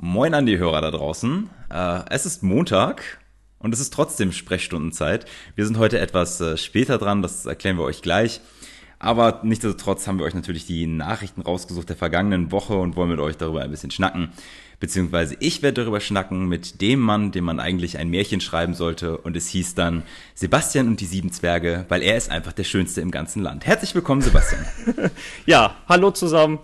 Moin an die Hörer da draußen. Äh, es ist Montag und es ist trotzdem Sprechstundenzeit. Wir sind heute etwas äh, später dran, das erklären wir euch gleich. Aber nichtsdestotrotz haben wir euch natürlich die Nachrichten rausgesucht der vergangenen Woche und wollen mit euch darüber ein bisschen schnacken. Beziehungsweise ich werde darüber schnacken mit dem Mann, dem man eigentlich ein Märchen schreiben sollte. Und es hieß dann Sebastian und die sieben Zwerge, weil er ist einfach der Schönste im ganzen Land. Herzlich willkommen, Sebastian. ja, hallo zusammen.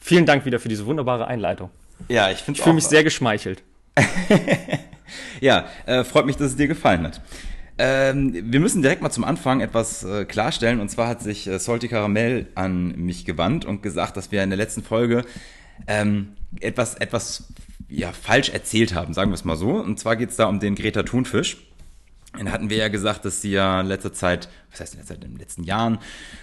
Vielen Dank wieder für diese wunderbare Einleitung. Ja, ich finde Ich fühle mich sehr geschmeichelt. ja, äh, freut mich, dass es dir gefallen hat. Ähm, wir müssen direkt mal zum Anfang etwas äh, klarstellen. Und zwar hat sich äh, Salty Caramel an mich gewandt und gesagt, dass wir in der letzten Folge ähm, etwas, etwas ja, falsch erzählt haben, sagen wir es mal so. Und zwar geht es da um den Greta Thunfisch. Dann hatten wir ja gesagt, dass sie ja in letzter Zeit, was heißt in letzter Zeit, in den letzten Jahren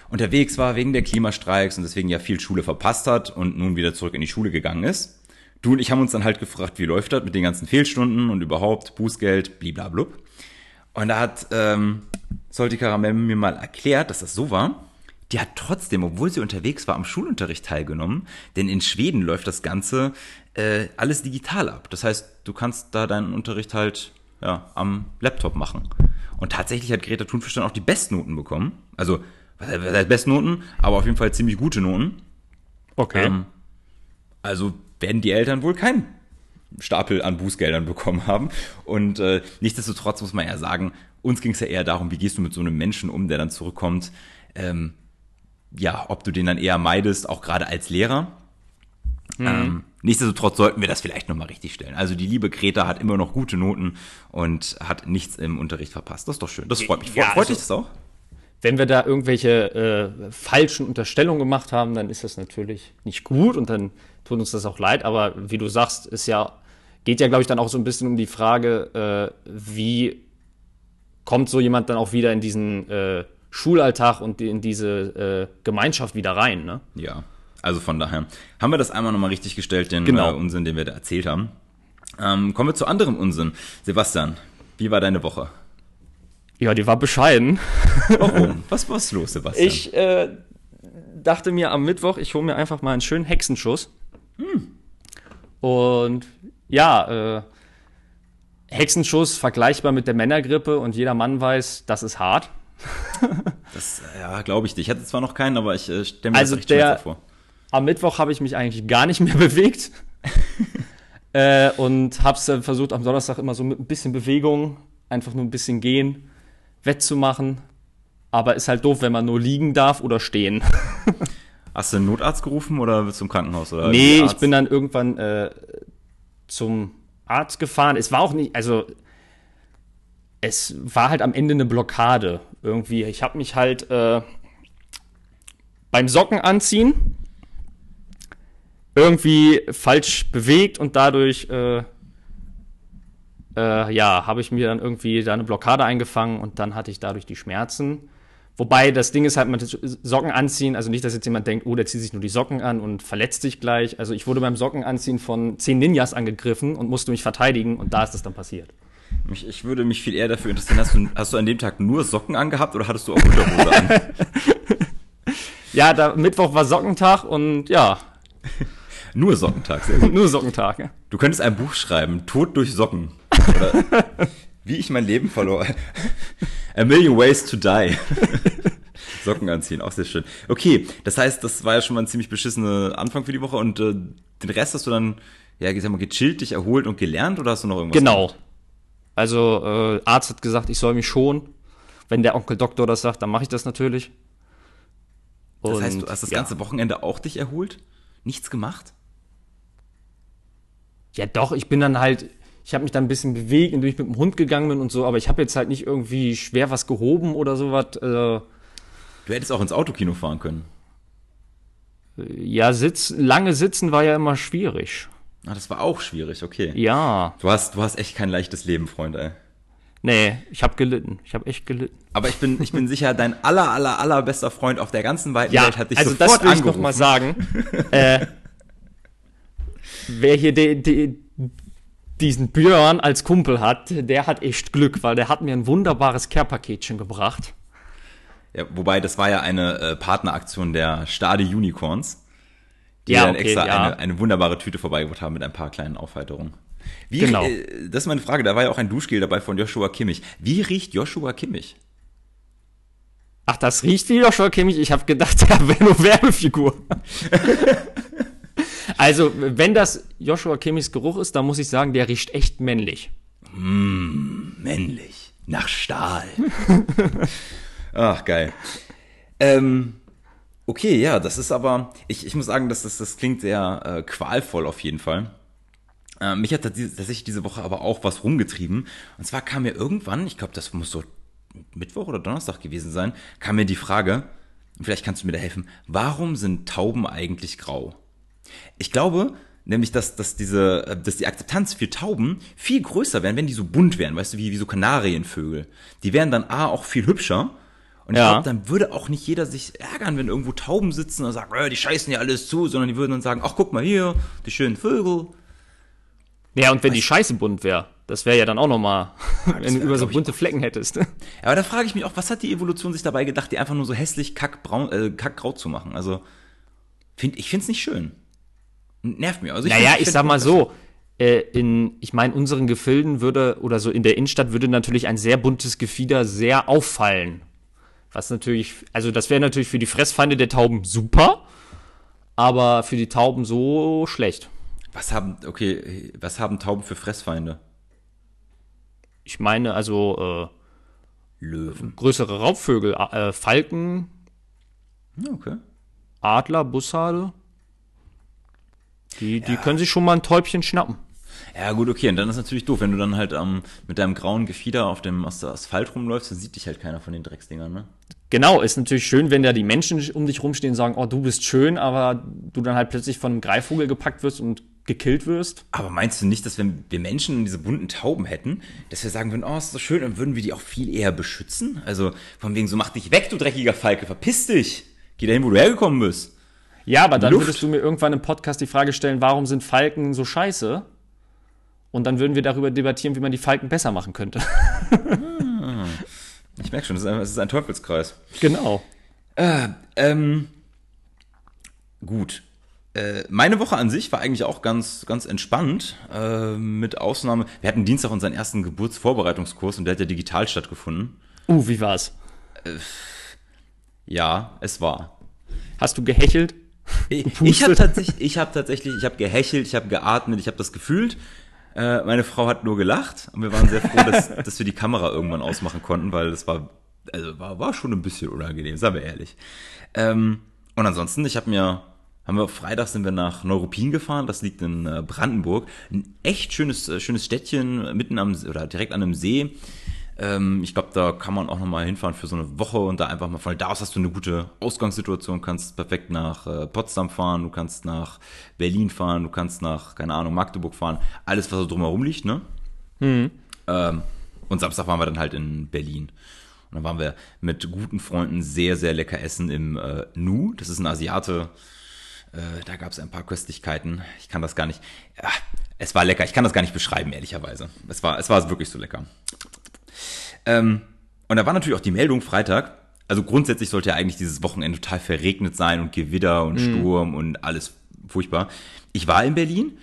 unterwegs war wegen der Klimastreiks und deswegen ja viel Schule verpasst hat und nun wieder zurück in die Schule gegangen ist. Du und ich haben uns dann halt gefragt, wie läuft das mit den ganzen Fehlstunden und überhaupt Bußgeld, bliblablub. Und da hat ähm, Solti Karamell mir mal erklärt, dass das so war. Die hat trotzdem, obwohl sie unterwegs war, am Schulunterricht teilgenommen. Denn in Schweden läuft das Ganze äh, alles digital ab. Das heißt, du kannst da deinen Unterricht halt ja, am Laptop machen. Und tatsächlich hat Greta Thunfisch dann auch die Bestnoten bekommen. Also, was heißt Bestnoten? Aber auf jeden Fall ziemlich gute Noten. Okay. Ähm, also werden die Eltern wohl keinen Stapel an Bußgeldern bekommen haben. Und äh, nichtsdestotrotz muss man ja sagen, uns ging es ja eher darum, wie gehst du mit so einem Menschen um, der dann zurückkommt. Ähm, ja, ob du den dann eher meidest, auch gerade als Lehrer. Mhm. Ähm, nichtsdestotrotz sollten wir das vielleicht nochmal richtig stellen. Also die liebe Greta hat immer noch gute Noten und hat nichts im Unterricht verpasst. Das ist doch schön. Das freut mich. Ja, freut also, dich das auch? Wenn wir da irgendwelche äh, falschen Unterstellungen gemacht haben, dann ist das natürlich nicht gut und dann tut uns das auch leid. Aber wie du sagst, ist ja, geht ja, glaube ich, dann auch so ein bisschen um die Frage, äh, wie kommt so jemand dann auch wieder in diesen äh, Schulalltag und in diese äh, Gemeinschaft wieder rein, ne? Ja. Also von daher haben wir das einmal nochmal richtig gestellt, den Genau. äh, Unsinn, den wir da erzählt haben. Ähm, kommen wir zu anderem Unsinn. Sebastian, wie war deine Woche? Ja, die war bescheiden. Warum? was ist los, Sebastian? Ich äh, dachte mir am Mittwoch, ich hole mir einfach mal einen schönen Hexenschuss. Und ja, äh, Hexenschuss vergleichbar mit der Männergrippe und jeder Mann weiß, das ist hart. das, ja, glaube ich dir. Ich hatte zwar noch keinen, aber ich äh, stelle mir Also das der- vor. Am Mittwoch habe ich mich eigentlich gar nicht mehr bewegt. äh, und habe es versucht, am Donnerstag immer so mit ein bisschen Bewegung, einfach nur ein bisschen gehen, wettzumachen. Aber ist halt doof, wenn man nur liegen darf oder stehen. Hast du einen Notarzt gerufen oder bist du im Krankenhaus? Oder Nee, ich bin dann irgendwann äh, zum Arzt gefahren. Es war auch nicht, also es war halt am Ende eine Blockade irgendwie. Ich habe mich halt äh, beim Socken anziehen irgendwie falsch bewegt und dadurch äh, äh, ja habe ich mir dann irgendwie da eine Blockade eingefangen und dann hatte ich dadurch die Schmerzen. Wobei das Ding ist halt mit Socken anziehen, also nicht, dass jetzt jemand denkt, oh, der zieht sich nur die Socken an und verletzt sich gleich. Also ich wurde beim Socken anziehen von zehn Ninjas angegriffen und musste mich verteidigen und da ist das dann passiert. Mich, ich würde mich viel eher dafür interessieren, hast du, hast du an dem Tag nur Socken angehabt oder hattest du auch Unterhose an? Ja, da Mittwoch war Sockentag und ja, nur Sockentag, sehr gut. nur Sockentag. Ja. Du könntest ein Buch schreiben, Tod durch Socken. Oder wie ich mein Leben verlor. A Million Ways to Die. Socken anziehen, auch sehr schön. Okay, das heißt, das war ja schon mal ein ziemlich beschissener Anfang für die Woche und äh, den Rest hast du dann, ja, ich sag mal, gechillt, dich erholt und gelernt oder hast du noch irgendwas? Genau. gemacht? Also äh, Arzt hat gesagt, ich soll mich schon. Wenn der Onkel Doktor das sagt, dann mache ich das natürlich. Das heißt, Und, du hast das ja. ganze Wochenende auch dich erholt? Nichts gemacht? Ja, doch, ich bin dann halt, ich habe mich dann ein bisschen bewegt, indem ich mit dem Hund gegangen bin und so, aber ich habe jetzt halt nicht irgendwie schwer was gehoben oder sowas. Äh, Du hättest auch ins Autokino fahren können. ja, sitz, lange sitzen war ja immer schwierig. Ah, das war auch schwierig, okay. Ja, Du hast, du hast echt kein leichtes Leben, Freund, ey. nee, ich habe gelitten. Ich habe echt gelitten. Aber ich bin, ich bin sicher, dein aller, aller, allerbester Freund auf der ganzen weiten Ja, Welt hat dich also sofort das will ich angerufen. noch mal sagen. äh, wer hier de, de, diesen Björn als Kumpel hat, der hat echt Glück, weil der hat mir ein wunderbares Care-Paketchen gebracht. Ja, wobei, das war ja eine äh, Partneraktion der Stade Unicorns. Die die Ja, dann okay, extra ja. eine, eine wunderbare Tüte vorbeigebracht haben mit ein paar kleinen Aufheiterungen. Wie, Genau. äh, das ist meine Frage, da war ja auch ein Duschgel dabei von Joshua Kimmich. Wie riecht Joshua Kimmich? Ach, das riecht wie Joshua Kimmich. Ich habe gedacht, der wäre nur Werbefigur. also, wenn das Joshua Kimmichs Geruch ist, dann muss ich sagen, der riecht echt männlich. Männlich. Nach Stahl. Ach, geil. Ähm, okay, ja, das ist aber, ich, ich muss sagen, das, das, das klingt sehr äh, qualvoll auf jeden Fall. Äh, mich hat tats- tatsächlich diese Woche aber auch was rumgetrieben. Und zwar kam mir irgendwann, ich glaube, das muss so Mittwoch oder Donnerstag gewesen sein, kam mir die Frage, vielleicht kannst du mir da helfen, warum sind Tauben eigentlich grau? Ich glaube nämlich, dass, dass, diese, äh, dass die Akzeptanz für Tauben viel größer wären, wenn die so bunt wären, weißt du, wie, wie so Kanarienvögel. Die wären dann A auch viel hübscher. Und ich Ja. glaube, dann würde auch nicht jeder sich ärgern, wenn irgendwo Tauben sitzen und sagen, äh, die scheißen ja alles zu, sondern die würden dann sagen, ach guck mal hier, die schönen Vögel. Ja, und wenn die Scheiße bunt wäre, das wäre ja dann auch nochmal, wenn du über so ich, bunte Flecken hättest. Aber da frage ich mich auch, was hat die Evolution sich dabei gedacht, die einfach nur so hässlich kackbraun, äh, kackgrau zu machen? Also, find, ich finde es nicht schön. Nervt mir. Also ich Naja, find- ich find- sag mal so, äh, in, ich meine, unseren Gefilden würde, oder so in der Innenstadt würde natürlich ein sehr buntes Gefieder sehr auffallen. Was natürlich, also das wäre natürlich für die Fressfeinde der Tauben super, aber für die Tauben so schlecht. Was haben, okay, was haben Tauben für Fressfeinde? Ich meine, also Löwen. äh, größere Raubvögel, äh, Falken, okay. Adler, Bussarde, die, die können sich schon mal ein Täubchen schnappen. Ja, gut, okay. Und dann ist natürlich doof, wenn du dann halt ähm, mit deinem grauen Gefieder auf dem As- Asphalt rumläufst, dann sieht dich halt keiner von den Drecksdingern, ne? Genau, ist natürlich schön, wenn da die Menschen um dich rumstehen und sagen, oh, du bist schön, aber du dann halt plötzlich von einem Greifvogel gepackt wirst und gekillt wirst. Aber meinst du nicht, dass wenn wir Menschen diese bunten Tauben hätten, dass wir sagen würden, oh, ist so schön, dann würden wir die auch viel eher beschützen? Also von wegen so, mach dich weg, du dreckiger Falke, verpiss dich. Geh dahin, wo du hergekommen bist. Ja, aber dann Luft. würdest du mir irgendwann im Podcast die Frage stellen, warum sind Falken so scheiße? Und dann würden wir darüber debattieren, wie man die Falken besser machen könnte. Ich merke schon, es ist, ist ein Teufelskreis. genau. Äh, ähm, gut. Äh, meine Woche an sich war eigentlich auch ganz, ganz entspannt, äh, mit Ausnahme. Wir hatten Dienstag unseren ersten Geburtsvorbereitungskurs und der hat ja digital stattgefunden. Uh, wie war's? Ja, es war. Hast du gehechelt? Ich, Gepustet? ich habe tatsächlich, ich habe tatsächlich, ich habe gehechelt, ich habe geatmet, ich habe das gefühlt. Äh, meine Frau hat nur gelacht und wir waren sehr froh, dass, dass wir die Kamera irgendwann ausmachen konnten, weil das war, also war, war schon ein bisschen unangenehm, sagen wir ehrlich. Ähm, und ansonsten, ich habe mir, haben wir Freitag sind wir nach Neuruppin gefahren, das liegt in äh, Brandenburg, ein echt schönes, äh, schönes Städtchen mitten am oder direkt an einem See. Ähm, ich glaube, da kann man auch nochmal hinfahren für so eine Woche und da einfach mal von da aus hast du eine gute Ausgangssituation, kannst perfekt nach äh, Potsdam fahren, du kannst nach Berlin fahren, du kannst nach, keine Ahnung, Magdeburg fahren, alles, was so drumherum liegt, ne? Ähm, und Samstag waren wir dann halt in Berlin. Und dann waren wir mit guten Freunden sehr, sehr lecker essen im äh, Nu. Das ist ein Asiate. Äh, da gab es ein paar Köstlichkeiten. Ich kann das gar nicht. Ja, es war lecker. Ich kann das gar nicht beschreiben, ehrlicherweise. Es war, es war wirklich so lecker. Ähm, und da war natürlich auch die Meldung Freitag. Also grundsätzlich sollte ja eigentlich dieses Wochenende total verregnet sein und Gewitter und Sturm und alles furchtbar. Ich war in Berlin.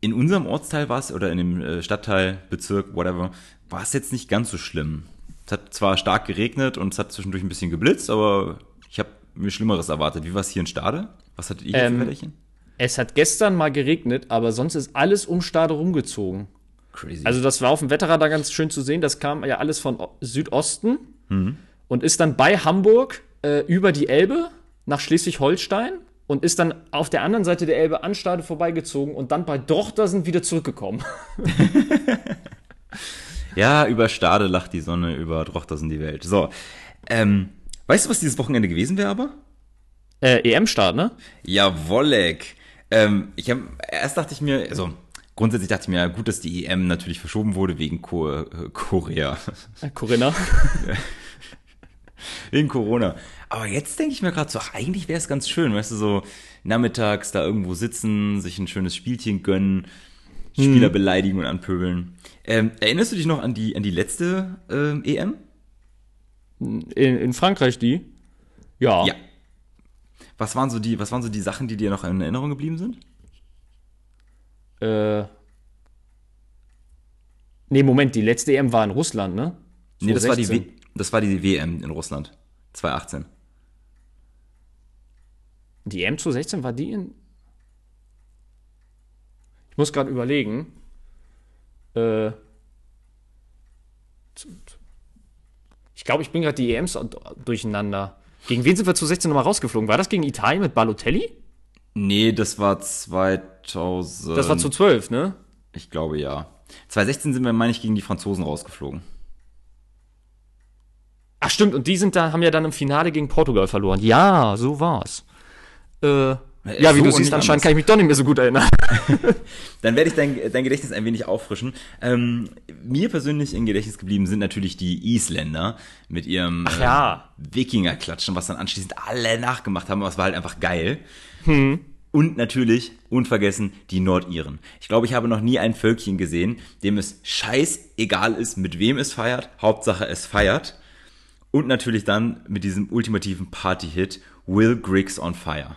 In unserem Ortsteil war es, oder in dem äh, Stadtteil, Bezirk, whatever, war es jetzt nicht ganz so schlimm. Es hat zwar stark geregnet und es hat zwischendurch ein bisschen geblitzt, aber ich habe mir Schlimmeres erwartet. Wie war es hier in Stade? Was hattet ihr hier Ähm, für Wetterchen? Es hat gestern mal geregnet, aber sonst ist alles um Stade rumgezogen. Crazy. Also das war auf dem Wetterradar ganz schön zu sehen. Das kam ja alles von O- Südosten und ist dann bei Hamburg äh, über die Elbe nach Schleswig-Holstein und ist dann auf der anderen Seite der Elbe an Stade vorbeigezogen und dann bei Drochtersen wieder zurückgekommen. ja, über Stade lacht die Sonne, über Drochtersen die Welt. So, ähm, weißt du, was dieses Wochenende gewesen wäre aber? Äh, EM-Start, ne? Jawollek. Ähm, ich hab, erst dachte ich mir, also grundsätzlich dachte ich mir, ja, gut, dass die EM natürlich verschoben wurde wegen Ko äh, Korea. Äh, Corinna. wegen Corona. Aber jetzt denke ich mir gerade so, ach, eigentlich wäre es ganz schön, weißt du, so nachmittags da irgendwo sitzen, sich ein schönes Spielchen gönnen, Spieler beleidigen und anpöbeln. Ähm, erinnerst du dich noch an die, an die letzte ähm, EM? In, in Frankreich die? Ja. Ja. Was waren so die, was waren so die Sachen, die dir noch in Erinnerung geblieben sind? Äh. Nee, Moment, die letzte EM war in Russland, ne? Nee, das war, die 2016. w das war die WM in Russland. 2018. Die EM 2016 war die in. Ich muss gerade überlegen. Äh. Ich glaube, ich bin gerade die EMs durcheinander. Gegen wen sind wir 2016 nochmal rausgeflogen? War das gegen Italien mit Balotelli? Nee, das war 2000. Das war zu 12, ne? Ich glaube ja. 2016 sind wir, meine ich, gegen die Franzosen rausgeflogen. Ach stimmt, und die sind da, haben ja dann im Finale gegen Portugal verloren. Ja, so war's. Äh, ja, wie so du siehst, anscheinend anders. kann ich mich doch nicht mehr so gut erinnern. Dann werde ich dein, dein Gedächtnis ein wenig auffrischen. Ähm, mir persönlich im Gedächtnis geblieben sind natürlich die Isländer mit ihrem Ach ja. äh, Wikinger-Klatschen, was dann anschließend alle nachgemacht haben, aber es war halt einfach geil. Und natürlich, unvergessen, die Nordiren. Ich glaube, ich habe noch nie ein Völkchen gesehen, dem es scheißegal ist, mit wem es feiert. Hauptsache, es feiert. Und natürlich dann mit diesem ultimativen Party-Hit Will Griggs on Fire.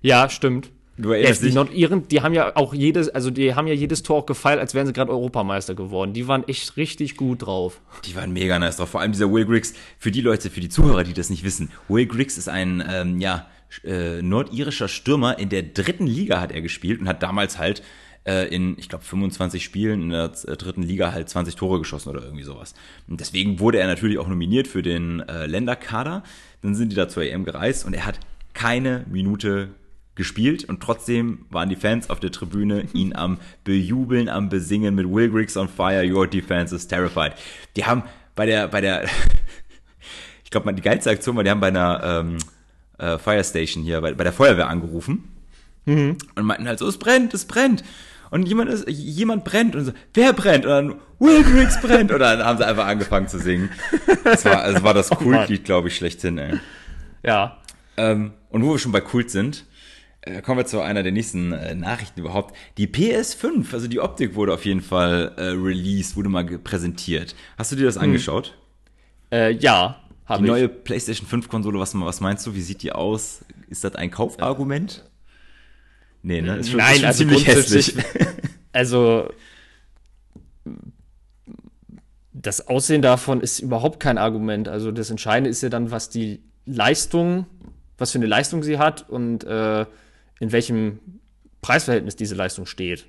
ja, stimmt. Du Ja, erinnerst die dich? Nordiren, die haben ja auch jedes, also die haben ja jedes Tor auch gefeiert, als wären sie gerade Europameister geworden. Die waren echt richtig gut drauf. Die waren mega nice drauf. Vor allem dieser Will Griggs. Für die Leute, für die Zuhörer, die das nicht wissen. Will Griggs ist ein, ähm, ja, äh, nordirischer Stürmer. In der dritten Liga hat er gespielt und hat damals halt äh, in, ich glaube, 25 Spielen in der äh, dritten Liga halt 20 Tore geschossen oder irgendwie sowas. Und deswegen wurde er natürlich auch nominiert für den äh, Länderkader. Dann sind die da zur EM gereist und er hat keine Minute gespielt und trotzdem waren die Fans auf der Tribüne ihn am bejubeln, am besingen mit Will Griggs on fire, your defense is terrified. Die haben bei der, bei der, ich glaube, die geilste Aktion war, die haben bei einer ähm, äh, Fire Station hier, bei, bei der Feuerwehr angerufen und meinten halt so, es brennt, es brennt. Und jemand ist, jemand brennt und so, wer brennt? Und dann, Will Griggs brennt. Und dann haben sie einfach angefangen zu singen. Das war, also war das Kultlied, glaube ich, schlechthin, ey. Ja. Ähm, und wo wir schon bei Kult sind, äh, kommen wir zu einer der nächsten äh, Nachrichten überhaupt. Die PS5, also die Optik wurde auf jeden Fall äh, released, wurde mal präsentiert. Hast du dir das angeschaut? Äh, ja, Die habe ich. neue PlayStation 5 Konsole, was, was meinst du? Wie sieht die aus? Ist das ein Kaufargument? Nee, ne? Ist schon, Nein, ist schon also ziemlich hässlich. Also das Aussehen davon ist überhaupt kein Argument. Also das Entscheidende ist ja dann, was die Leistung, was für eine Leistung sie hat und äh, in welchem Preisverhältnis diese Leistung steht.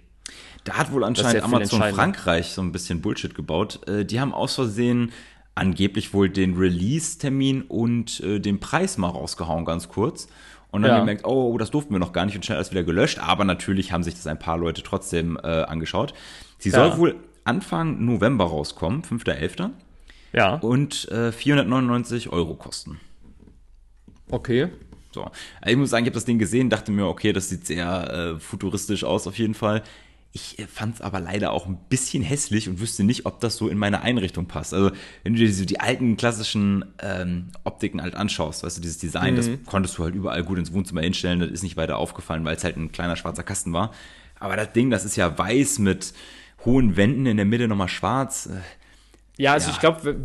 Da hat wohl anscheinend ja Amazon. Frankreich so ein bisschen Bullshit gebaut. Äh, die haben aus Versehen angeblich wohl den Release-Termin und äh, den Preis mal rausgehauen, ganz kurz. Und dann Ja. gemerkt, oh, das durften wir noch gar nicht und schnell alles wieder gelöscht. Aber natürlich haben sich das ein paar Leute trotzdem äh, angeschaut. Sie Ja. soll wohl Anfang November rauskommen, 5.11. Ja, und äh, 499 Euro kosten. okay. So. Also ich muss sagen, ich habe das Ding gesehen, dachte mir, okay, das sieht sehr äh, futuristisch aus auf jeden Fall. Ich äh, fand es aber leider auch ein bisschen hässlich und wüsste nicht, ob das so in meine Einrichtung passt. Also wenn du dir so die alten klassischen ähm, Optiken halt anschaust, weißt du, dieses Design, das konntest du halt überall gut ins Wohnzimmer hinstellen, das ist nicht weiter aufgefallen, weil es halt ein kleiner schwarzer Kasten war. Aber das Ding, das ist ja weiß mit hohen Wänden, in der Mitte nochmal schwarz. Äh, Ja, also Ja. ich glaube,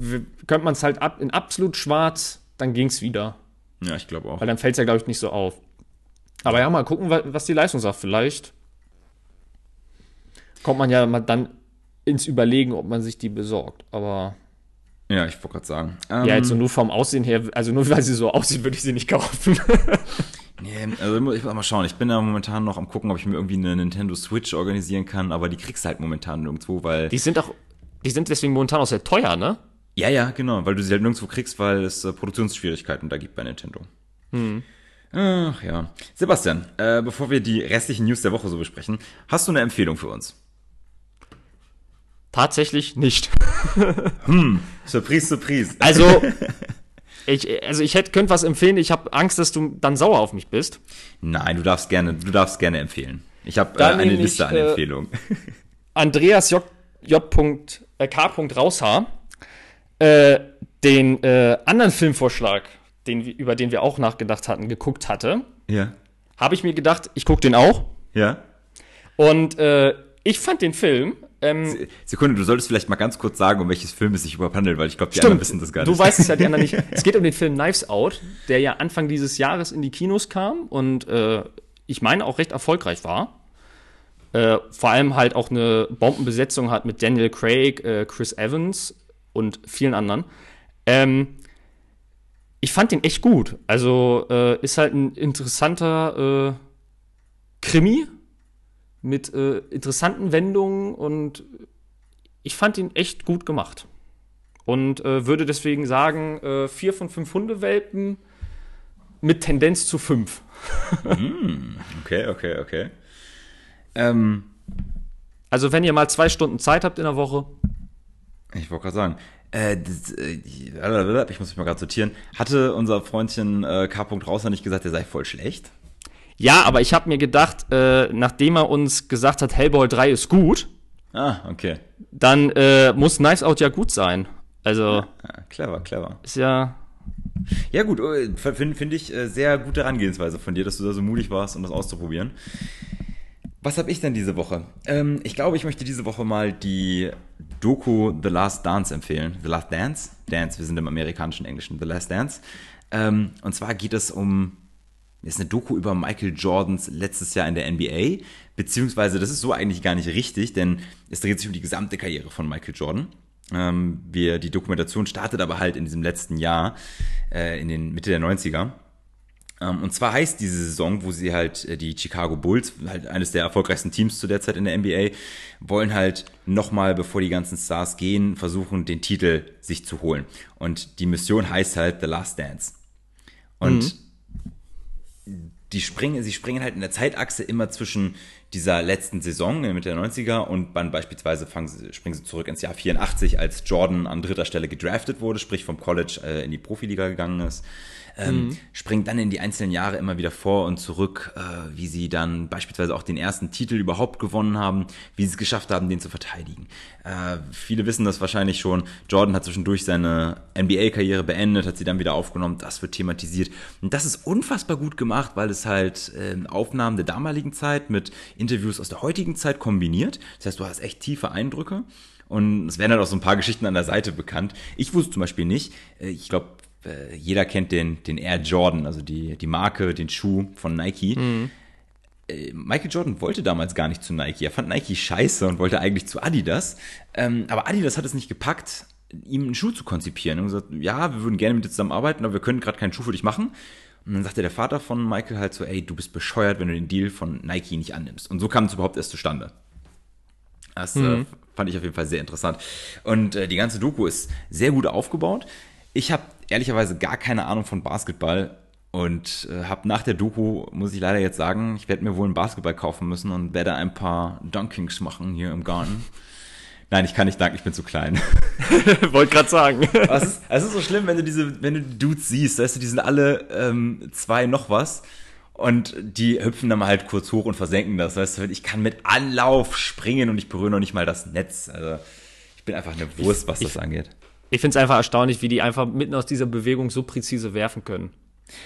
könnte man es halt ab, in absolut schwarz, dann ging's wieder. Ja, ich glaube auch. Weil dann fällt es ja, glaube ich, nicht so auf. Aber ja, mal gucken, wa- was die Leistung sagt. Vielleicht kommt man ja mal dann ins Überlegen, ob man sich die besorgt. Aber Ja, ich wollte gerade sagen. ja, Ähm, jetzt so nur vom Aussehen her, also nur weil sie so aussieht, würde ich sie nicht kaufen. Nee, also ich muss, mal schauen. Ich bin da momentan noch am gucken, ob ich mir irgendwie eine Nintendo Switch organisieren kann, aber die kriegst du halt momentan nirgendwo, weil. die sind auch, die sind deswegen momentan auch sehr teuer, ne? ja, ja, genau, weil du sie halt nirgendwo kriegst, weil es äh, Produktionsschwierigkeiten da gibt bei Nintendo. Ach ja. Sebastian, äh, bevor wir die restlichen News der Woche so besprechen, hast du eine Empfehlung für uns? Tatsächlich nicht. Surprise, surprise. Also, ich, also ich hätte, könnte was empfehlen. Ich habe Angst, dass du dann sauer auf mich bist. Nein, du darfst gerne, du darfst gerne empfehlen. Ich habe äh, eine Liste an äh, Empfehlungen. Andreas J. J. äh, K. Raushaar äh, den äh, anderen Filmvorschlag, den, über den wir auch nachgedacht hatten, geguckt hatte, Ja. habe ich mir gedacht, ich gucke den auch. Ja. Und äh, ich fand den Film Ähm, Sekunde, du solltest vielleicht mal ganz kurz sagen, um welches Film es sich überhaupt handelt, weil ich glaube, die anderen wissen das gar nicht. Du weißt es ja, die anderen nicht. Es geht um den Film Knives Out, der ja Anfang dieses Jahres in die Kinos kam und äh, ich meine auch recht erfolgreich war. Äh, vor allem halt auch eine Bombenbesetzung hat mit Daniel Craig, äh, Chris Evans und vielen anderen. Ähm, ich fand den echt gut. Also äh, ist halt ein interessanter äh, Krimi mit äh, interessanten Wendungen und ich fand ihn echt gut gemacht. Und äh, würde deswegen sagen, äh, vier von fünf Hundewelpen mit Tendenz zu fünf. mm, okay, okay, okay. Ähm, also wenn ihr mal zwei Stunden Zeit habt in der Woche. Ich wollte gerade sagen, äh, das, äh, ich muss mich mal gerade sortieren. Hatte unser Freundchen äh, K. Rauser nicht gesagt, der sei voll schlecht? Ja, aber ich habe mir gedacht, äh, nachdem er uns gesagt hat, Hellboy 3 ist gut, ah, okay. dann äh, muss Nice Out ja gut sein. Also. Ah, clever, clever. Ist ja. Ja, gut, äh, finde find ich äh, sehr gute Herangehensweise von dir, dass du da so mutig warst, um das auszuprobieren. Was habe ich denn diese Woche? Ähm, ich glaube, ich möchte diese Woche mal die Doku The Last Dance empfehlen. The Last Dance? Dance, wir sind im amerikanischen Englischen. The Last Dance. Ähm, und zwar geht es um das ist eine Doku über Michael Jordans letztes Jahr in der NBA. Beziehungsweise, das ist so eigentlich gar nicht richtig, denn es dreht sich um die gesamte Karriere von Michael Jordan. Ähm, wir, die Dokumentation startet aber halt in diesem letzten Jahr, äh, in den Mitte der 90er. Ähm, und zwar heißt diese Saison, wo sie halt äh, die Chicago Bulls, halt eines der erfolgreichsten Teams zu der Zeit in der NBA, wollen halt nochmal, bevor die ganzen Stars gehen, versuchen, den Titel sich zu holen. Und die Mission heißt halt The Last Dance. Und mhm die springen, sie springen halt in der Zeitachse immer zwischen dieser letzten Saison in Mitte der 90er und dann beispielsweise fangen sie, springen sie zurück ins Jahr 84, als Jordan an dritter Stelle gedraftet wurde, sprich vom College äh, in die Profiliga gegangen ist ähm, mhm. springt dann in die einzelnen Jahre immer wieder vor und zurück, äh, wie sie dann beispielsweise auch den ersten Titel überhaupt gewonnen haben, wie sie es geschafft haben, den zu verteidigen. Äh, viele wissen das wahrscheinlich schon. Jordan hat zwischendurch seine NBA-Karriere beendet, hat sie dann wieder aufgenommen. Das wird thematisiert. Und das ist unfassbar gut gemacht, weil es halt äh, Aufnahmen der damaligen Zeit mit Interviews aus der heutigen Zeit kombiniert. Das heißt, du hast echt tiefe Eindrücke. Und es werden halt auch so ein paar Geschichten an der Seite bekannt. Ich wusste zum Beispiel nicht, äh, ich glaube, äh, jeder kennt den, den Air Jordan, also die, die Marke, den Schuh von Nike. Mhm. Äh, Michael Jordan wollte damals gar nicht zu Nike. Er fand Nike scheiße und wollte eigentlich zu Adidas. Ähm, aber Adidas hat es nicht gepackt, ihm einen Schuh zu konzipieren. Und gesagt, ja, wir würden gerne mit dir zusammenarbeiten, aber wir können gerade keinen Schuh für dich machen. Und dann sagte der Vater von Michael halt so, ey, du bist bescheuert, wenn du den Deal von Nike nicht annimmst. Und so kam es überhaupt erst zustande. Das äh, mhm. äh, fand ich auf jeden Fall sehr interessant. Und äh, die ganze Doku ist sehr gut aufgebaut. Ich habe ehrlicherweise gar keine Ahnung von Basketball und äh, habe nach der Doku, muss ich leider jetzt sagen, ich werde mir wohl einen Basketball kaufen müssen und werde ein paar Dunkings machen hier im Garten. Nein, ich kann nicht danken, ich bin zu klein. Wollte gerade sagen. es, ist, es ist so schlimm, wenn du diese, wenn du die Dudes siehst, weißt du, die sind alle ähm, zwei noch was und die hüpfen dann mal halt kurz hoch und versenken das. Weißt du, ich kann mit Anlauf springen und ich berühre noch nicht mal das Netz. Also ich bin einfach eine Wurst, was ich, das angeht. Ich finde es einfach erstaunlich, wie die einfach mitten aus dieser Bewegung so präzise werfen können.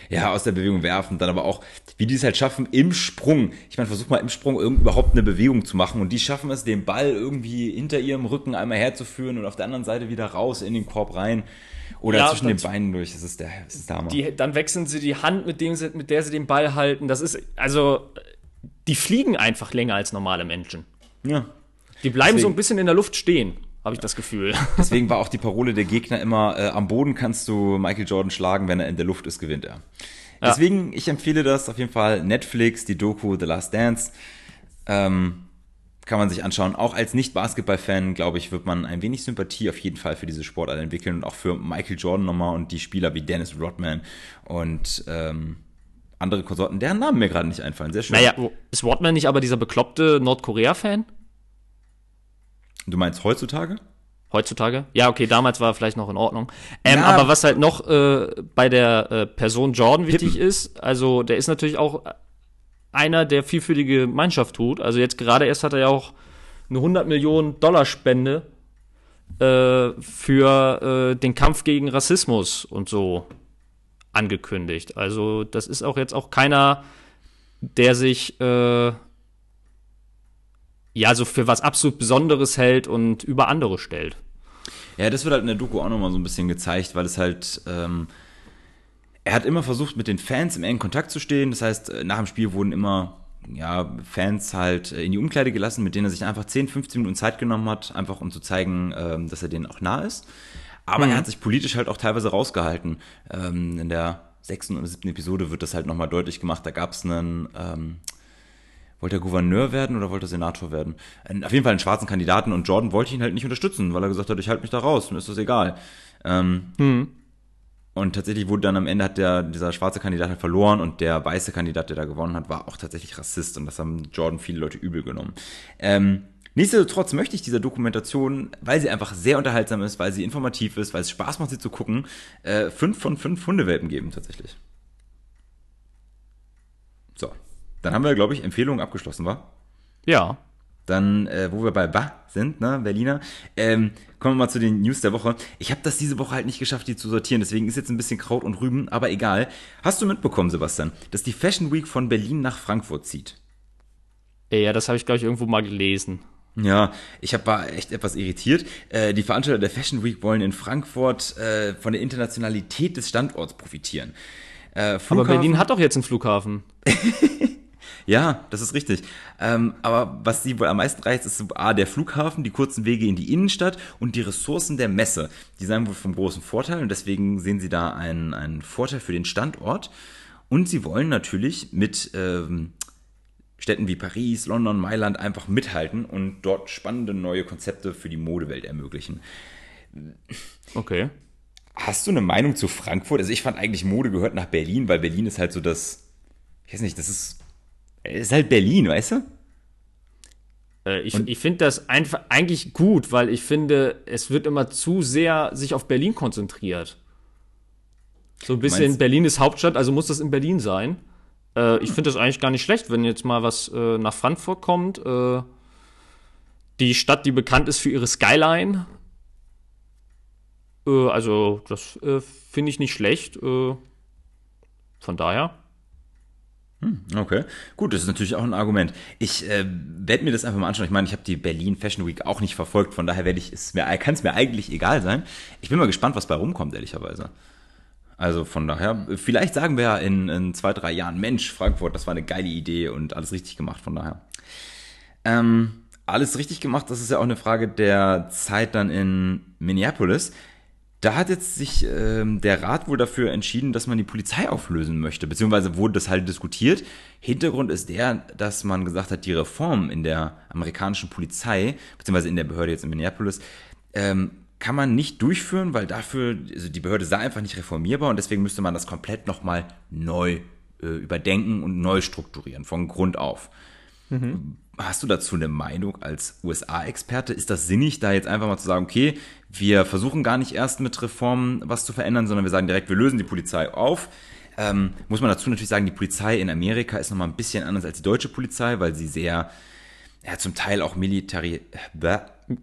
Ja, aus der Bewegung werfen, dann aber auch, wie die es halt schaffen, im Sprung. Ich meine, versuch mal im Sprung überhaupt eine Bewegung zu machen und die schaffen es, den Ball irgendwie hinter ihrem Rücken einmal herzuführen und auf der anderen Seite wieder raus in den Korb rein. Oder ja, zwischen den Beinen durch. Das ist der, das ist der Hammer. Die, dann wechseln sie die Hand, mit, dem sie, mit der sie den Ball halten. Das ist, also, die fliegen einfach länger als normale Menschen. Ja. Die bleiben Deswegen. so ein bisschen in der Luft stehen habe ich das Gefühl. Deswegen war auch die Parole der Gegner immer, äh, am Boden kannst du Michael Jordan schlagen, wenn er in der Luft ist, gewinnt er. Ja. Deswegen, ich empfehle das auf jeden Fall. Netflix, die Doku The Last Dance. Ähm, kann man sich anschauen. Auch als Nicht-Basketball-Fan, glaube ich, wird man ein wenig Sympathie auf jeden Fall für diese Sportart entwickeln und auch für Michael Jordan nochmal und die Spieler wie Dennis Rodman und ähm, andere Konsorten, deren Namen mir gerade nicht einfallen. Sehr schön. Naja, ist Rodman nicht aber dieser bekloppte Nordkorea-Fan? Du meinst heutzutage? Heutzutage? Ja, okay, damals war er vielleicht noch in Ordnung. Ähm, ja. Aber was halt noch äh, bei der äh, Person Jordan wichtig Hippen. ist, also der ist natürlich auch einer, der viel für die Gemeinschaft tut. Also jetzt gerade erst hat er ja auch eine 100 Millionen Dollar Spende äh, für äh, den Kampf gegen Rassismus und so angekündigt. Also das ist auch jetzt auch keiner, der sich äh, ja, so für was absolut Besonderes hält und über andere stellt. Ja, das wird halt in der Doku auch nochmal so ein bisschen gezeigt, weil es halt, ähm, er hat immer versucht, mit den Fans im engen Kontakt zu stehen. Das heißt, äh, nach dem Spiel wurden immer ja, Fans halt äh, in die Umkleide gelassen, mit denen er sich einfach 10, 15 Minuten Zeit genommen hat, einfach um zu zeigen, ähm, dass er denen auch nah ist. Aber mhm. er hat sich politisch halt auch teilweise rausgehalten. Ähm, in der sechsten oder siebten Episode wird das halt nochmal deutlich gemacht. Da gab es einen, ähm, wollte er Gouverneur werden oder wollte er Senator werden? Ein, auf jeden Fall einen schwarzen Kandidaten und Jordan wollte ihn halt nicht unterstützen, weil er gesagt hat, ich halte mich da raus, mir ist das egal. Ähm, hm. Und tatsächlich wurde dann am Ende hat der, dieser schwarze Kandidat halt verloren und der weiße Kandidat, der da gewonnen hat, war auch tatsächlich Rassist und das haben Jordan viele Leute übel genommen. Ähm, Nichtsdestotrotz möchte ich dieser Dokumentation, weil sie einfach sehr unterhaltsam ist, weil sie informativ ist, weil es Spaß macht, sie zu gucken, äh, fünf von fünf Hundewelpen geben tatsächlich. So, dann haben wir, glaube ich, Empfehlungen abgeschlossen, war? Ja. Dann, äh, wo wir bei Ba sind, ne, Berliner, ähm, kommen wir mal zu den News der Woche. Ich habe das diese Woche halt nicht geschafft, die zu sortieren, deswegen ist jetzt ein bisschen Kraut und Rüben, aber egal. Hast du mitbekommen, Sebastian, dass die Fashion Week von Berlin nach Frankfurt zieht? Ja, das habe ich, glaube ich, irgendwo mal gelesen. Ja, ich hab, war echt etwas irritiert. Äh, die Veranstalter der Fashion Week wollen in Frankfurt äh, von der Internationalität des Standorts profitieren. Äh, Aber Berlin hat doch jetzt einen Flughafen. ja, das ist richtig. Ähm, aber was sie wohl am meisten reizt, ist A, der Flughafen, die kurzen Wege in die Innenstadt und die Ressourcen der Messe. Die seien wohl vom großen Vorteil und deswegen sehen sie da einen, einen Vorteil für den Standort. Und sie wollen natürlich mit ähm, Städten wie Paris, London, Mailand einfach mithalten und dort spannende neue Konzepte für die Modewelt ermöglichen. Okay. Hast du eine Meinung zu Frankfurt? Also ich fand eigentlich Mode gehört nach Berlin, weil Berlin ist halt so das, ich weiß nicht, das ist, ist halt Berlin, weißt du? Äh, ich, ich finde das einfach eigentlich gut, weil ich finde, es wird immer zu sehr sich auf Berlin konzentriert. So ein bisschen Berlin ist Hauptstadt, also muss das in Berlin sein. Äh, ich finde das eigentlich gar nicht schlecht, wenn jetzt mal was äh, nach Frankfurt kommt. Äh, die Stadt, die bekannt ist für ihre Skyline. Äh, also, das äh, finde ich nicht schlecht. Von daher. Hm, okay, gut, das ist natürlich auch ein Argument. Ich äh, werde mir das einfach mal anschauen. Ich meine, ich habe die Berlin Fashion Week auch nicht verfolgt, von daher werde es mir kann es mir eigentlich egal sein. Ich bin mal gespannt, was bei rumkommt, ehrlicherweise. Also von daher, vielleicht sagen wir ja in, in zwei, drei Jahren, Mensch, Frankfurt, das war eine geile Idee und alles richtig gemacht, von daher. Ähm, alles richtig gemacht, das ist ja auch eine Frage der Zeit dann in Minneapolis. Da hat jetzt sich ähm, der Rat wohl dafür entschieden, dass man die Polizei auflösen möchte, beziehungsweise wurde das halt diskutiert. Hintergrund ist der, dass man gesagt hat, die Reform in der amerikanischen Polizei, beziehungsweise in der Behörde jetzt in Minneapolis, ähm, kann man nicht durchführen, weil dafür, also die Behörde sei einfach nicht reformierbar und deswegen müsste man das komplett nochmal neu äh, überdenken und neu strukturieren, von Grund auf. Mhm. Hast du dazu eine Meinung als USA-Experte? Ist das sinnig, da jetzt einfach mal zu sagen, okay, wir versuchen gar nicht erst mit Reformen was zu verändern, sondern wir sagen direkt, wir lösen die Polizei auf. Ähm, muss man dazu natürlich sagen, die Polizei in Amerika ist nochmal ein bisschen anders als die deutsche Polizei, weil sie sehr, ja, zum Teil auch militari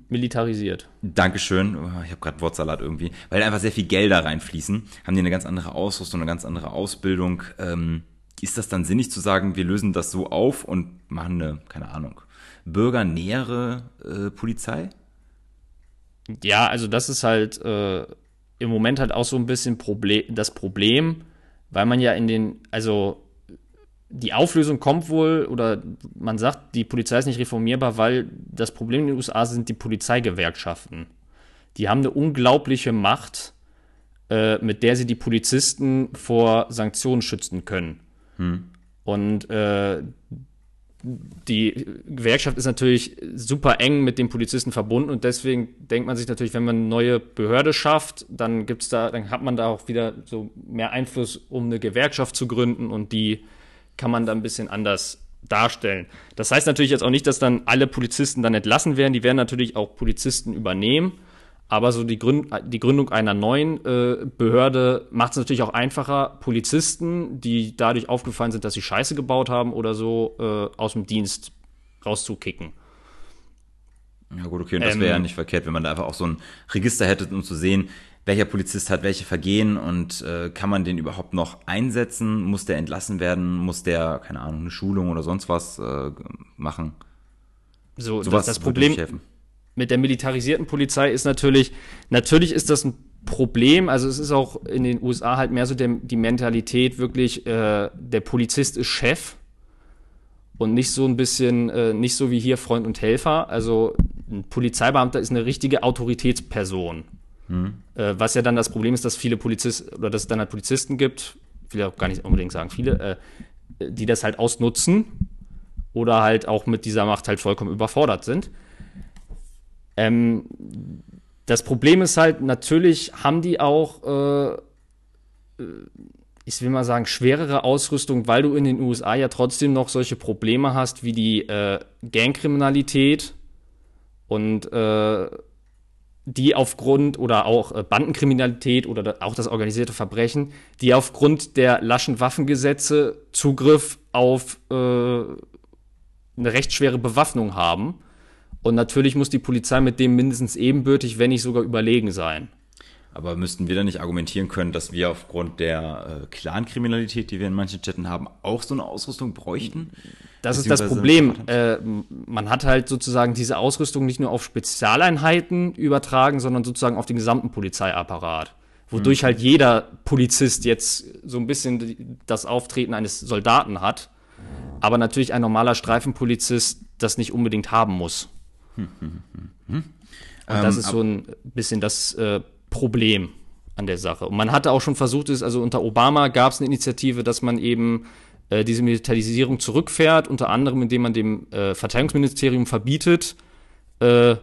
militarisiert. Dankeschön. Oh, ich habe gerade Wortsalat irgendwie. Weil einfach sehr viel Gelder reinfließen, haben die eine ganz andere Ausrüstung, eine ganz andere Ausbildung. Ähm, ist das dann sinnig zu sagen, wir lösen das so auf und machen eine, keine Ahnung, bürgernähere äh, Polizei? Ja, also das ist halt äh, im Moment halt auch so ein bisschen Proble das Problem, weil man ja in den, also die Auflösung kommt wohl, oder man sagt, die Polizei ist nicht reformierbar, weil das Problem in den USA sind die Polizeigewerkschaften. Die haben eine unglaubliche Macht, äh, mit der sie die Polizisten vor Sanktionen schützen können. Hm. Und äh, die Gewerkschaft ist natürlich super eng mit den Polizisten verbunden und deswegen denkt man sich natürlich, wenn man eine neue Behörde schafft, dann gibt's da, dann hat man da auch wieder so mehr Einfluss, um eine Gewerkschaft zu gründen und die kann man da ein bisschen anders darstellen. Das heißt natürlich jetzt auch nicht, dass dann alle Polizisten dann entlassen werden. Die werden natürlich auch Polizisten übernehmen. Aber so die, Gründ die Gründung einer neuen äh, Behörde macht es natürlich auch einfacher, Polizisten, die dadurch aufgefallen sind, dass sie Scheiße gebaut haben oder so, äh, aus dem Dienst rauszukicken. Ja gut, okay, und das wäre ähm, ja nicht verkehrt, wenn man da einfach auch so ein Register hätte, um zu sehen, welcher Polizist hat welche Vergehen und äh, kann man den überhaupt noch einsetzen? Muss der entlassen werden? Muss der, keine Ahnung, eine Schulung oder sonst was äh, machen? So, Sowas das, das würde Problem. Mit der militarisierten Polizei ist natürlich, natürlich ist das ein Problem. Also es ist auch in den USA halt mehr so der, die Mentalität wirklich, äh, der Polizist ist Chef und nicht so ein bisschen, äh, nicht so wie hier Freund und Helfer. Also ein Polizeibeamter ist eine richtige Autoritätsperson. Äh, was ja dann das Problem ist, dass viele Polizisten oder dass es dann halt Polizisten gibt, ich will auch gar nicht unbedingt sagen viele, äh, die das halt ausnutzen oder halt auch mit dieser Macht halt vollkommen überfordert sind. Ähm, das Problem ist halt, natürlich haben die auch, äh, äh, ich will mal sagen, schwerere Ausrüstung, weil du in den USA ja trotzdem noch solche Probleme hast wie die äh, Gangkriminalität und äh, die aufgrund oder auch äh, Bandenkriminalität oder auch das organisierte Verbrechen, die aufgrund der laschen Waffengesetze Zugriff auf äh, eine recht schwere Bewaffnung haben. Und natürlich muss die Polizei mit dem mindestens ebenbürtig, wenn nicht sogar überlegen sein. Aber müssten wir dann nicht argumentieren können, dass wir aufgrund der äh, Clan-Kriminalität, die wir in manchen Städten haben, auch so eine Ausrüstung bräuchten? Das ist das Problem. Äh, man hat halt sozusagen diese Ausrüstung nicht nur auf Spezialeinheiten übertragen, sondern sozusagen auf den gesamten Polizeiapparat. Wodurch halt jeder Polizist jetzt so ein bisschen das Auftreten eines Soldaten hat, aber natürlich ein normaler Streifenpolizist das nicht unbedingt haben muss. Und das ist so ein bisschen das äh, Problem an der Sache. Und man hatte auch schon versucht, es, also unter Obama gab es eine Initiative, dass man eben äh, diese Militarisierung zurückfährt, unter anderem indem man dem äh, Verteidigungsministerium verbietet, äh,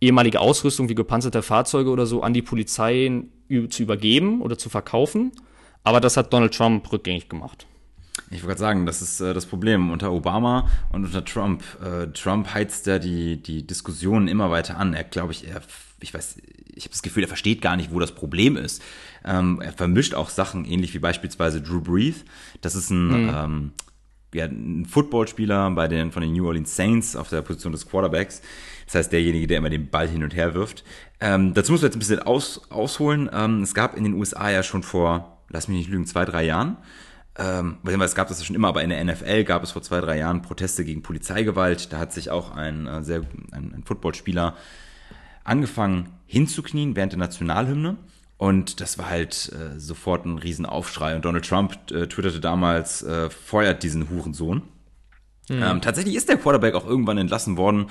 ehemalige Ausrüstung wie gepanzerte Fahrzeuge oder so an die Polizei zu übergeben oder zu verkaufen. Aber das hat Donald Trump rückgängig gemacht. Ich wollte gerade sagen, das ist äh, das Problem unter Obama und unter Trump. Äh, Trump heizt ja die, die Diskussionen immer weiter an. Er, glaube ich, er, ich weiß, ich habe das Gefühl, er versteht gar nicht, wo das Problem ist. Ähm, er vermischt auch Sachen, ähnlich wie beispielsweise Drew Brees. Das ist ein, ähm, ja, ein Footballspieler bei den, von den New Orleans Saints auf der Position des Quarterbacks. Das heißt, derjenige, der immer den Ball hin und her wirft. Ähm, dazu muss man jetzt ein bisschen aus, ausholen. Ähm, es gab in den USA ja schon vor, lass mich nicht lügen, zwei, drei Jahren, ähm, weil es gab das ja schon immer, aber in der NFL gab es vor zwei, drei Jahren Proteste gegen Polizeigewalt. Da hat sich auch ein äh, sehr ein, ein Footballspieler angefangen hinzuknien während der Nationalhymne. Und das war halt äh, sofort ein Riesenaufschrei. Und Donald Trump äh, twitterte damals, äh, feuert diesen Hurensohn. Ähm, tatsächlich ist der Quarterback auch irgendwann entlassen worden.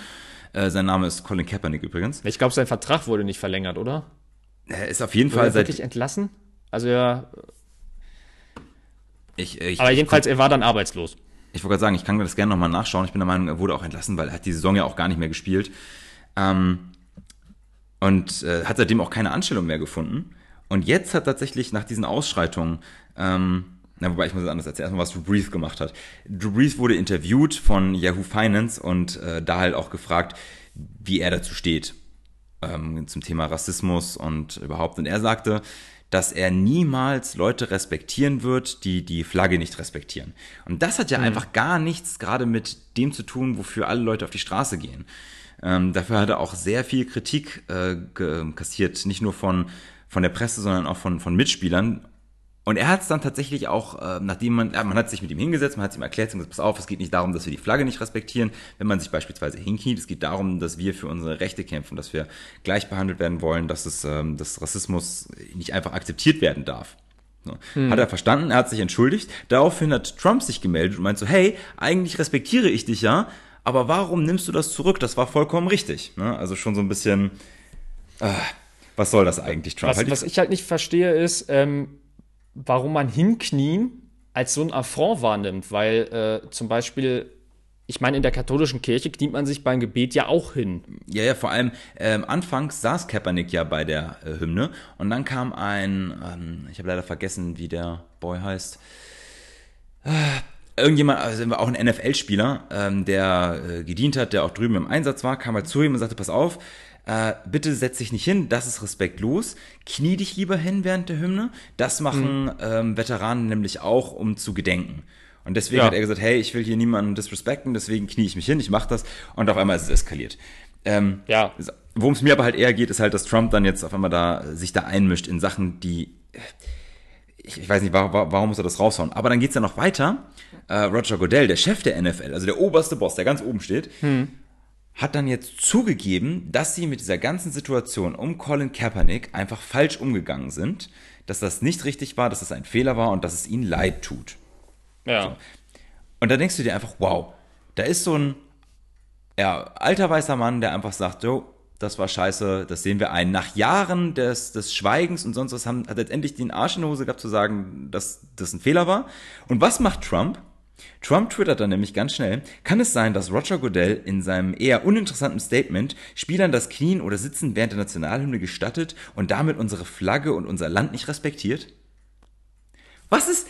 Äh, sein Name ist Colin Kaepernick übrigens. Ich glaube, sein Vertrag wurde nicht verlängert, oder? Er ist auf jeden Wurde Fall er seit. wirklich entlassen? Also ja, Ich, ich, aber jedenfalls, er war dann arbeitslos. Ich wollte gerade sagen, ich kann mir das gerne nochmal nachschauen. Ich bin der Meinung, er wurde auch entlassen, weil er hat die Saison ja auch gar nicht mehr gespielt. Ähm, und äh, hat seitdem auch keine Anstellung mehr gefunden. Und jetzt hat tatsächlich nach diesen Ausschreitungen, ähm, na, wobei ich muss es anders erzählen, erstmal, was Drew Brees gemacht hat. Drew Brees wurde interviewt von Yahoo Finance und äh, da halt auch gefragt, wie er dazu steht ähm, zum Thema Rassismus und überhaupt. Und er sagte, dass er niemals Leute respektieren wird, die die Flagge nicht respektieren. Und das hat ja einfach gar nichts gerade mit dem zu tun, wofür alle Leute auf die Straße gehen. Ähm, dafür hat er auch sehr viel Kritik äh, kassiert, nicht nur von, von der Presse, sondern auch von, von Mitspielern. Und er hat es dann tatsächlich auch, äh, nachdem man, ja, man hat sich mit ihm hingesetzt, man hat ihm erklärt, gesagt, pass auf, es geht nicht darum, dass wir die Flagge nicht respektieren, wenn man sich beispielsweise hinkniet, es geht darum, dass wir für unsere Rechte kämpfen, dass wir gleich behandelt werden wollen, dass es, ähm, dass Rassismus nicht einfach akzeptiert werden darf. So. Hat er verstanden, er hat sich entschuldigt. Daraufhin hat Trump sich gemeldet und meint so, hey, eigentlich respektiere ich dich ja, aber warum nimmst du das zurück? Das war vollkommen richtig. Ne? Also schon so ein bisschen, äh, was soll das eigentlich, Trump? Was, Halt was ich halt nicht verstehe, ist, ähm, warum man hinknien als so ein Affront wahrnimmt, weil äh, zum Beispiel, ich meine, in der katholischen Kirche kniet man sich beim Gebet ja auch hin. Ja, ja, vor allem ähm, anfangs saß Kaepernick ja bei der äh, Hymne und dann kam ein, ähm, ich habe leider vergessen, wie der Boy heißt, äh, irgendjemand, also auch ein NFL-Spieler, ähm, der äh, gedient hat, der auch drüben im Einsatz war, kam halt zu ihm und sagte, pass auf, äh, bitte setz dich nicht hin, das ist respektlos, knie dich lieber hin während der Hymne, das machen ähm, Veteranen nämlich auch, um zu gedenken. Und deswegen Ja. hat er gesagt, hey, ich will hier niemanden disrespekten, deswegen knie ich mich hin, ich mach das. Und auf einmal ist es eskaliert. Ähm, Ja. Worum es mir aber halt eher geht, ist halt, dass Trump dann jetzt auf einmal da äh, sich da einmischt in Sachen, die ich, ich weiß nicht, warum, warum muss er das raushauen. Aber dann geht's ja noch weiter. Äh, Roger Goodell, der Chef der NFL, also der oberste Boss, der ganz oben steht, hat dann jetzt zugegeben, dass sie mit dieser ganzen Situation um Colin Kaepernick einfach falsch umgegangen sind, dass das nicht richtig war, dass das ein Fehler war und dass es ihnen leid tut. Ja. So. Und da denkst du dir einfach, wow, da ist so ein ja, alter weißer Mann, der einfach sagt, jo, das war scheiße, das sehen wir ein. Nach Jahren des, des Schweigens und sonst was haben, hat letztendlich den Arsch in der Hose gehabt zu sagen, dass das ein Fehler war. Und was macht Trump? Trump twittert dann nämlich ganz schnell, kann es sein, dass Roger Goodell in seinem eher uninteressanten Statement Spielern das Knien oder Sitzen während der Nationalhymne gestattet und damit unsere Flagge und unser Land nicht respektiert? Was ist,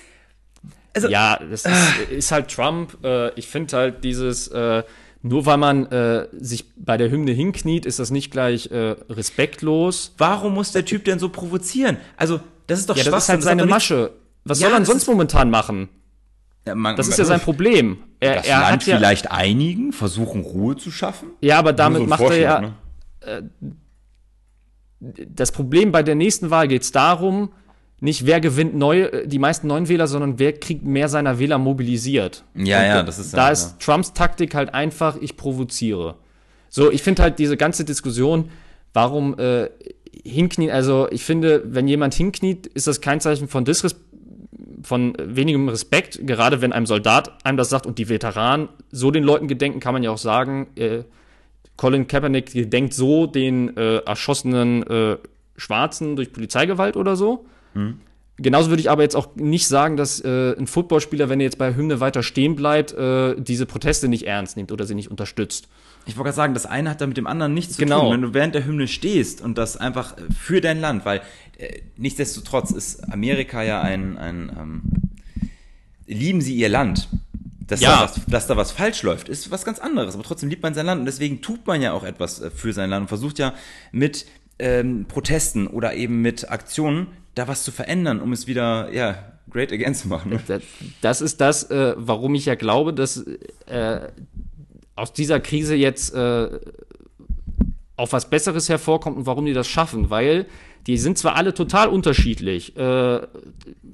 also, ja, das ist, ist halt Trump. Äh, ich finde halt dieses, äh, nur weil man äh, sich bei der Hymne hinkniet, ist das nicht gleich äh, respektlos. Warum muss der Typ denn so provozieren? Also, das ist doch ja, das ist halt seine Masche. Was ja, soll er sonst momentan machen? Ja, man, das ist ja sein Problem. Er, das er Land ja, vielleicht einigen, versuchen Ruhe zu schaffen? Ja, aber damit so macht er ja. Ne? Äh, das Problem bei der nächsten Wahl geht es darum, nicht wer gewinnt neue, die meisten neuen Wähler, sondern wer kriegt mehr seiner Wähler mobilisiert. Ja, Und ja, das ist da ja, ist Trumps Taktik halt einfach, ich provoziere. So, ich finde halt diese ganze Diskussion, warum äh, hinknien, also ich finde, wenn jemand hinkniet, ist das kein Zeichen von Disrespekt von wenigem Respekt, gerade wenn einem Soldat einem das sagt und die Veteranen so den Leuten gedenken, kann man ja auch sagen, äh, Colin Kaepernick gedenkt so den äh, erschossenen äh, Schwarzen durch Polizeigewalt oder so. Mhm. Genauso würde ich aber jetzt auch nicht sagen, dass äh, ein Footballspieler, wenn er jetzt bei Hymne weiter stehen bleibt, äh, diese Proteste nicht ernst nimmt oder sie nicht unterstützt. Ich wollte gerade sagen, das eine hat da mit dem anderen nichts zu genau. tun. Wenn du während der Hymne stehst und das einfach für dein Land, weil äh, nichtsdestotrotz ist Amerika ja ein, ein ähm, lieben sie ihr Land. Dass, ja. da was, dass da was falsch läuft, ist was ganz anderes. Aber trotzdem liebt man sein Land und deswegen tut man ja auch etwas äh, für sein Land und versucht ja mit ähm, Protesten oder eben mit Aktionen da was zu verändern, um es wieder, ja, great again zu machen. Ne? Das ist das, äh, warum ich ja glaube, dass äh, aus dieser Krise jetzt äh, auf was Besseres hervorkommt und warum die das schaffen, weil die sind zwar alle total unterschiedlich, äh,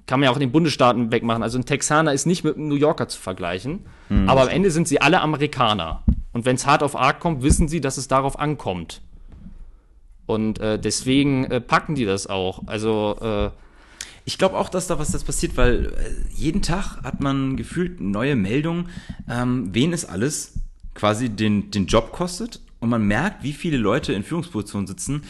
kann man ja auch in den Bundesstaaten wegmachen. Also ein Texaner ist nicht mit einem New Yorker zu vergleichen, hm, aber am Ende sind sie alle Amerikaner. Und wenn es hart auf arg kommt, wissen sie, dass es darauf ankommt. Und äh, deswegen äh, packen die das auch. Also äh, ich glaube auch, dass da was das passiert, weil äh, jeden Tag hat man gefühlt neue Meldungen, ähm, wen es alles quasi den, den Job kostet. Und man merkt, wie viele Leute in Führungspositionen sitzen,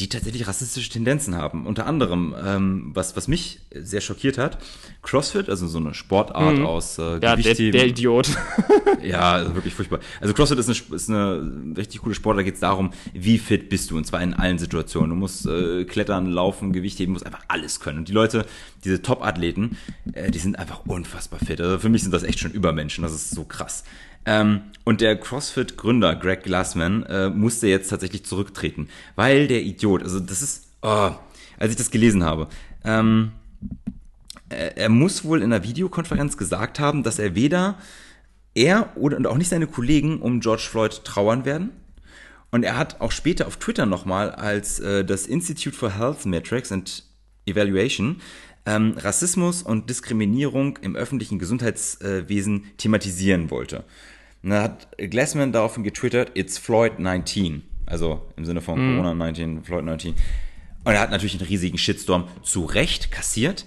die tatsächlich rassistische Tendenzen haben. Unter anderem, ähm, was, was mich sehr schockiert hat, CrossFit, also so eine Sportart mhm. aus äh, ja, der, der, Idiot. ja, also wirklich furchtbar. Also CrossFit ist eine, ist eine richtig coole Sport, da geht es darum, wie fit bist du, und zwar in allen Situationen. Du musst äh, klettern, laufen, Gewicht heben, musst einfach alles können. Und die Leute, diese Top-Athleten, äh, die sind einfach unfassbar fit. Also für mich sind das echt schon Übermenschen, das ist so krass. Ähm, und der CrossFit-Gründer Greg Glassman äh, musste jetzt tatsächlich zurücktreten, weil der Idiot, also das ist, oh, als ich das gelesen habe, ähm, er, er muss wohl in einer Videokonferenz gesagt haben, dass er weder er oder und auch nicht seine Kollegen um George Floyd trauern werden. Und er hat auch später auf Twitter nochmal als äh, das Institute for Health Metrics and Evaluation ähm, Rassismus und Diskriminierung im öffentlichen Gesundheitswesen thematisieren wollte. Und dann hat Glassman daraufhin getwittert, it's Floyd 19. Also im Sinne von mm. Corona 19, Floyd 19. Und er hat natürlich einen riesigen Shitstorm zu Recht kassiert.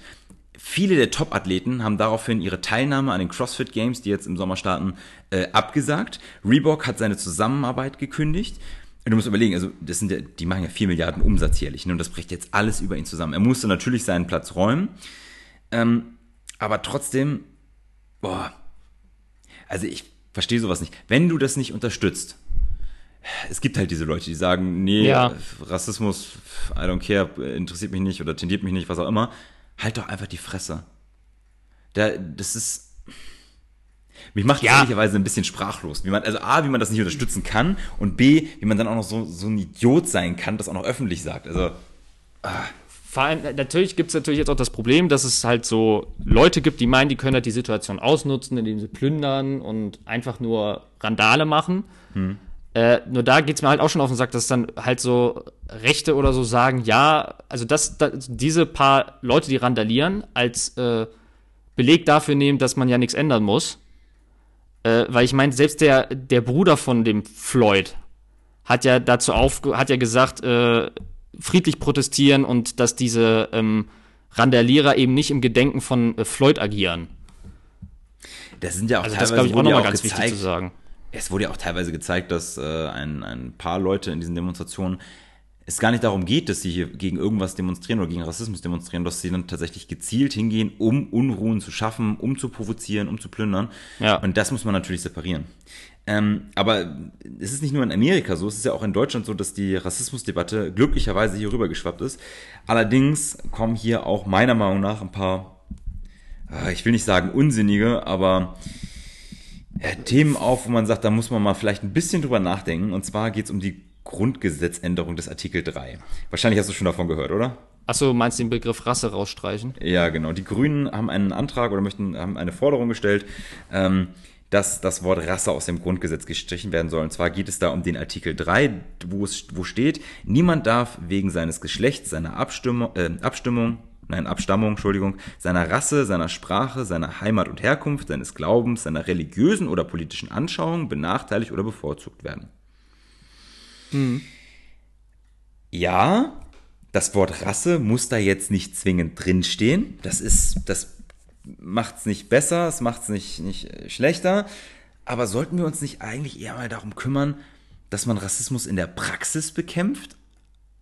Viele der Top-Athleten haben daraufhin ihre Teilnahme an den CrossFit Games, die jetzt im Sommer starten, äh, abgesagt. Reebok hat seine Zusammenarbeit gekündigt. Und du musst überlegen, also das sind ja, die machen ja 4 Milliarden Umsatz jährlich ne? und das bricht jetzt alles über ihn zusammen. Er musste natürlich seinen Platz räumen, ähm, aber trotzdem, boah, also ich verstehe sowas nicht. Wenn du das nicht unterstützt, es gibt halt diese Leute, die sagen, nee, ja. Rassismus, I don't care, interessiert mich nicht oder tendiert mich nicht, was auch immer. Halt doch einfach die Fresse. Da, das ist. Mich macht ja. ehrlicherweise ein bisschen sprachlos. Wie man, also A, wie man das nicht unterstützen kann und B, wie man dann auch noch so, so ein Idiot sein kann, das auch noch öffentlich sagt. Also. Ah. Vor allem, natürlich gibt es natürlich jetzt auch das Problem, dass es halt so Leute gibt, die meinen, die können halt die Situation ausnutzen, indem sie plündern und einfach nur Randale machen. Hm. Äh, nur da geht es mir halt auch schon auf den Sack, dass dann halt so Rechte oder so sagen, ja, also dass, dass diese paar Leute, die randalieren, als äh, Beleg dafür nehmen, dass man ja nichts ändern muss. Äh, weil ich meine, selbst der, der Bruder von dem Floyd hat ja dazu auf, hat ja gesagt, äh, friedlich protestieren und dass diese ähm, Randalierer eben nicht im Gedenken von äh, Floyd agieren. Das sind ja auch Also teilweise das glaube ich auch nochmal ganz wichtig gezeigt, zu sagen. Es wurde ja auch teilweise gezeigt, dass äh, ein, ein paar Leute in diesen Demonstrationen es gar nicht darum geht, dass sie hier gegen irgendwas demonstrieren oder gegen Rassismus demonstrieren, dass sie dann tatsächlich gezielt hingehen, um Unruhen zu schaffen, um zu provozieren, um zu plündern. Ja. Und das muss man natürlich separieren. Ähm, aber es ist nicht nur in Amerika so, es ist ja auch in Deutschland so, dass die Rassismusdebatte glücklicherweise hier rüber geschwappt ist. Allerdings kommen hier auch meiner Meinung nach ein paar, äh, ich will nicht sagen unsinnige, aber ja, Themen auf, wo man sagt, da muss man mal vielleicht ein bisschen drüber nachdenken. Und zwar geht es um die Grundgesetzänderung des Artikel 3. Wahrscheinlich hast du schon davon gehört, oder? Achso, meinst du den Begriff Rasse rausstreichen? Ja, genau. Die Grünen haben einen Antrag oder möchten haben eine Forderung gestellt, ähm, dass das Wort Rasse aus dem Grundgesetz gestrichen werden soll. Und zwar geht es da um den Artikel 3, wo es wo steht, niemand darf wegen seines Geschlechts, seiner Abstimmung, äh, Abstimmung, nein, Abstammung, Entschuldigung, seiner Rasse, seiner Sprache, seiner Heimat und Herkunft, seines Glaubens, seiner religiösen oder politischen Anschauung benachteiligt oder bevorzugt werden. Ja, das Wort Rasse muss da jetzt nicht zwingend drinstehen. Das ist, das macht's nicht besser, es macht's nicht, nicht äh, schlechter. Aber sollten wir uns nicht eigentlich eher mal darum kümmern, dass man Rassismus in der Praxis bekämpft?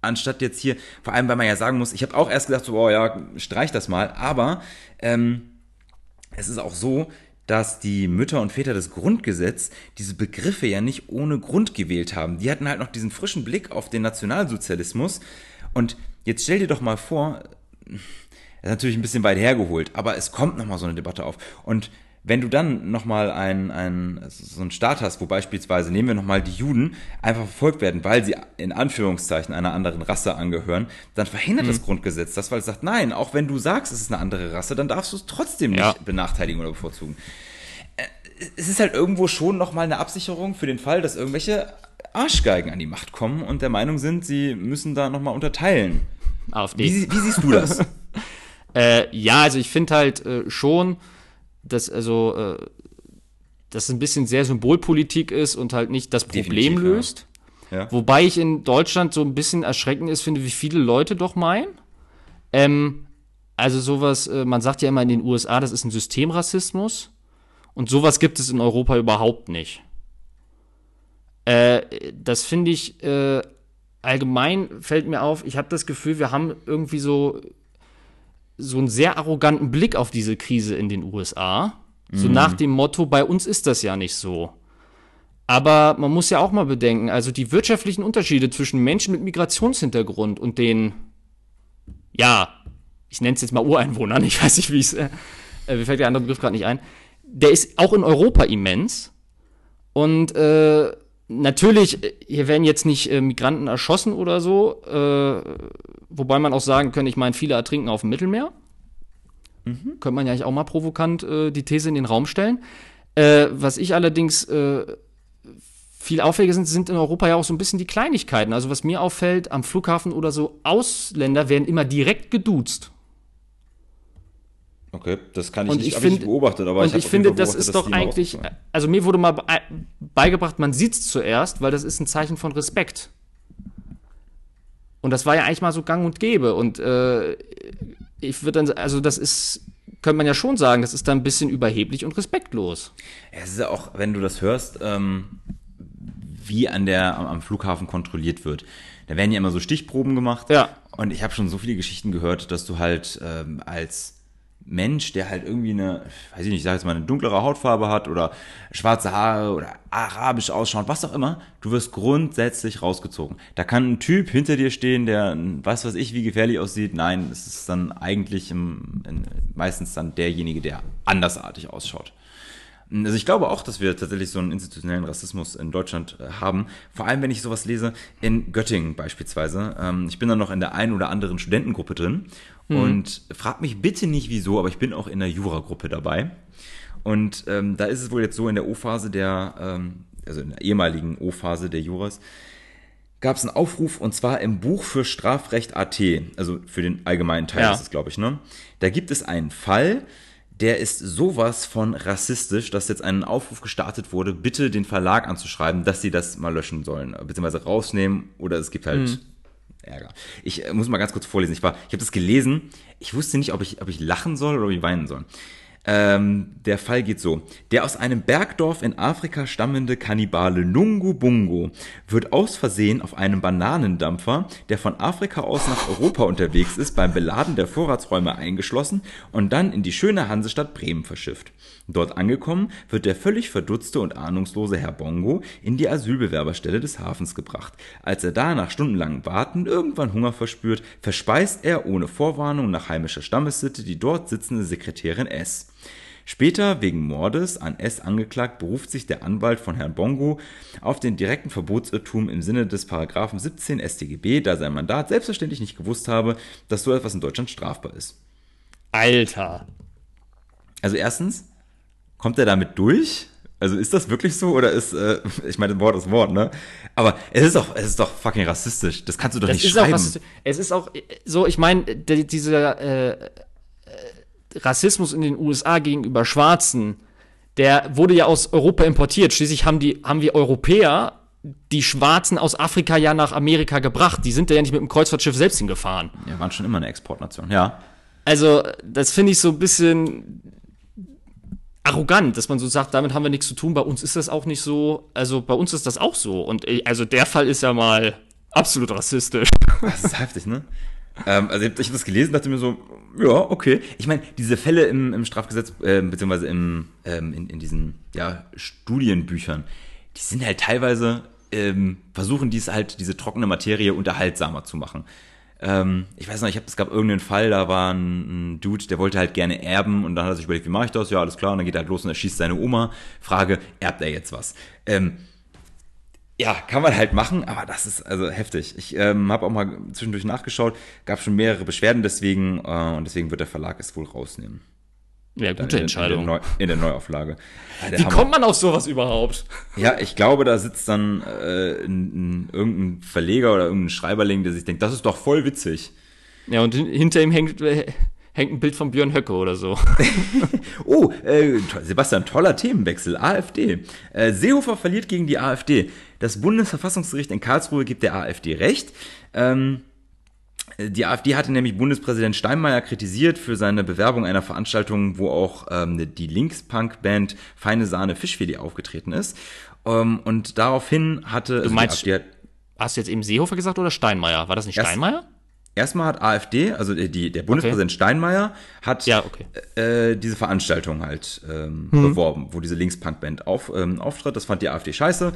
Anstatt jetzt hier, vor allem weil man ja sagen muss, ich habe auch erst gedacht, so, oh ja, streich das mal, aber ähm, es ist auch so, dass die Mütter und Väter des Grundgesetzes diese Begriffe ja nicht ohne Grund gewählt haben. Die hatten halt noch diesen frischen Blick auf den Nationalsozialismus. Und jetzt stell dir doch mal vor, ist natürlich ein bisschen weit hergeholt, aber es kommt nochmal so eine Debatte auf. Und wenn du dann nochmal ein, ein, so einen Staat hast, wo beispielsweise, nehmen wir nochmal die Juden, einfach verfolgt werden, weil sie in Anführungszeichen einer anderen Rasse angehören, dann verhindert das Grundgesetz das, weil es sagt, nein, auch wenn du sagst, es ist eine andere Rasse, dann darfst du es trotzdem nicht Ja. benachteiligen oder bevorzugen. Äh, Es ist halt irgendwo schon nochmal eine Absicherung für den Fall, dass irgendwelche Arschgeigen an die Macht kommen und der Meinung sind, sie müssen da nochmal unterteilen. AfD. Wie, wie siehst du das? Äh, ja, also ich finde halt äh, schon, dass also äh, dass es ein bisschen sehr Symbolpolitik ist und halt nicht das Problem Definitiv, ja. löst. Ja. Wobei ich in Deutschland so ein bisschen erschreckend ist, finde, wie viele Leute doch meinen. Ähm, also sowas, äh, man sagt ja immer in den USA, das ist ein Systemrassismus. Und sowas gibt es in Europa überhaupt nicht. Äh, das finde ich äh, allgemein fällt mir auf, ich habe das Gefühl, wir haben irgendwie so so einen sehr arroganten Blick auf diese Krise in den USA. So nach dem Motto, bei uns ist das ja nicht so. Aber man muss ja auch mal bedenken, also die wirtschaftlichen Unterschiede zwischen Menschen mit Migrationshintergrund und den, ja, ich nenne es jetzt mal Ureinwohnern, ich weiß nicht, wie es, äh, äh, mir fällt der andere Begriff gerade nicht ein, der ist auch in Europa immens. Und äh, natürlich, äh, hier werden jetzt nicht äh, Migranten erschossen oder so, äh, wobei man auch sagen könnte, ich meine, viele ertrinken auf dem Mittelmeer. Könnte man ja eigentlich auch mal provokant äh, die These in den Raum stellen. Äh, was ich allerdings äh, viel auffälliger sind, sind in Europa ja auch so ein bisschen die Kleinigkeiten. Also was mir auffällt, am Flughafen oder so, Ausländer werden immer direkt geduzt. Okay, das kann ich Und nicht, ich hab ich beobachtet, aber und ich, ich finde, das ist doch eigentlich, rauskommen. also mir wurde mal be- beigebracht, man sieht zuerst, weil das ist ein Zeichen von Respekt. Und das war ja eigentlich mal so gang und gäbe. Und äh, ich würde dann, also das ist, könnte man ja schon sagen, das ist dann ein bisschen überheblich und respektlos. Es ist ja auch, wenn du das hörst, ähm, wie an der, am, am Flughafen kontrolliert wird. Da werden ja immer so Stichproben gemacht. Ja. Und ich habe schon so viele Geschichten gehört, dass du halt ähm, als Mensch, der halt irgendwie eine, weiß ich nicht, ich sag jetzt mal, eine dunklere Hautfarbe hat oder schwarze Haare oder arabisch ausschaut, was auch immer, du wirst grundsätzlich rausgezogen. Da kann ein Typ hinter dir stehen, der weiß was ich, wie gefährlich aussieht. Nein, es ist dann eigentlich im, in, meistens dann derjenige, der andersartig ausschaut. Also ich glaube auch, dass wir tatsächlich so einen institutionellen Rassismus in Deutschland äh, haben. Vor allem, wenn ich sowas lese, in Göttingen beispielsweise. Ähm, ich bin dann noch in der einen oder anderen Studentengruppe drin und frag mich bitte nicht wieso, aber ich bin auch in der Jura-Gruppe dabei. Und ähm, da ist es wohl jetzt so in der O-Phase der, ähm, also in der ehemaligen O-Phase der Juras, gab es einen Aufruf und zwar im Buch für Strafrecht AT, also für den allgemeinen Teil Ja. ist es, glaube ich, ne? Da gibt es einen Fall, der ist sowas von rassistisch, dass jetzt ein Aufruf gestartet wurde, bitte den Verlag anzuschreiben, dass sie das mal löschen sollen, beziehungsweise rausnehmen oder es gibt halt mhm. Ärger. Ich äh, muss mal ganz kurz vorlesen. Ich war, ich habe das gelesen. Ich wusste nicht, ob ich, ob ich lachen soll oder ob ich weinen soll. Ähm, der Fall geht so. Der aus einem Bergdorf in Afrika stammende Kannibale Nungu Bungo wird aus Versehen auf einem Bananendampfer, der von Afrika aus nach Europa unterwegs ist, beim Beladen der Vorratsräume eingeschlossen und dann in die schöne Hansestadt Bremen verschifft. Dort angekommen, wird der völlig verdutzte und ahnungslose Herr Bongo in die Asylbewerberstelle des Hafens gebracht. Als er da nach stundenlangem Warten irgendwann Hunger verspürt, verspeist er ohne Vorwarnung nach heimischer Stammessitte die dort sitzende Sekretärin S. Später, wegen Mordes an S angeklagt, beruft sich der Anwalt von Herrn Bongo auf den direkten Verbotsirrtum im Sinne des Paragraphen 17 StGB, da sein Mandat selbstverständlich nicht gewusst habe, dass so etwas in Deutschland strafbar ist. Alter. Also erstens, kommt er damit durch? Also ist das wirklich so oder ist, äh, ich meine, Wort ist Wort, ne? Aber es ist doch, es ist doch fucking rassistisch. Das kannst du doch das nicht schreiben. Auch, es ist auch so, ich meine, dieser äh, Rassismus in den USA gegenüber Schwarzen, der wurde ja aus Europa importiert. Schließlich haben, die, haben wir Europäer die Schwarzen aus Afrika ja nach Amerika gebracht. Die sind ja nicht mit dem Kreuzfahrtschiff selbst hingefahren. Ja, waren schon immer eine Exportnation, ja. Also, das finde ich so ein bisschen arrogant, dass man so sagt, damit haben wir nichts zu tun. Bei uns ist das auch nicht so. Also, bei uns ist das auch so. Und äh, also, der Fall ist ja mal absolut rassistisch. Das ist heftig, ne? ähm, also ich habe das gelesen, dachte mir so, ja, okay. Ich meine, diese Fälle im, im Strafgesetz, äh, beziehungsweise im, ähm, in, in diesen ja, Studienbüchern, die sind halt teilweise, ähm, versuchen dies halt, diese trockene Materie unterhaltsamer zu machen. Ähm, ich weiß noch, ich hab, es gab irgendeinen Fall, da war ein, ein, Dude, der wollte halt gerne erben und dann hat er sich überlegt, wie mache ich das? Ja, alles klar, und dann geht er halt los und er schießt seine Oma. Frage, erbt er jetzt was? Ähm, ja, kann man halt machen, aber das ist also heftig. Ich ähm, habe auch mal zwischendurch nachgeschaut, gab schon mehrere Beschwerden deswegen äh, und deswegen wird der Verlag es wohl rausnehmen. Ja, gute in, Entscheidung. In der, Neu in der Neuauflage. Ja, Wie Hammer. kommt man auf sowas überhaupt? Ja, ich glaube, da sitzt dann äh, ein, ein, irgendein Verleger oder irgendein Schreiberling, der sich denkt, das ist doch voll witzig. Ja, und hinter ihm hängt, äh, hängt ein Bild von Björn Höcke oder so. oh, äh, Sebastian, toller Themenwechsel. AfD. Äh, Seehofer verliert gegen die AfD. Das Bundesverfassungsgericht in Karlsruhe gibt der AfD recht. Ähm, die AfD hatte nämlich Bundespräsident Steinmeier kritisiert für seine Bewerbung einer Veranstaltung, wo auch ähm, die Linkspunk-Band Feine Sahne Fischfilet aufgetreten ist. Ähm, und daraufhin hatte. Du meinst, also hast du jetzt eben Seehofer gesagt oder Steinmeier? War das nicht Steinmeier? Erstmal hat AfD, also die, der Bundespräsident okay. Steinmeier, hat ja, okay. äh, diese Veranstaltung halt ähm, hm. beworben, wo diese Linkspunk-Band auf, ähm, auftritt. Das fand die AfD scheiße.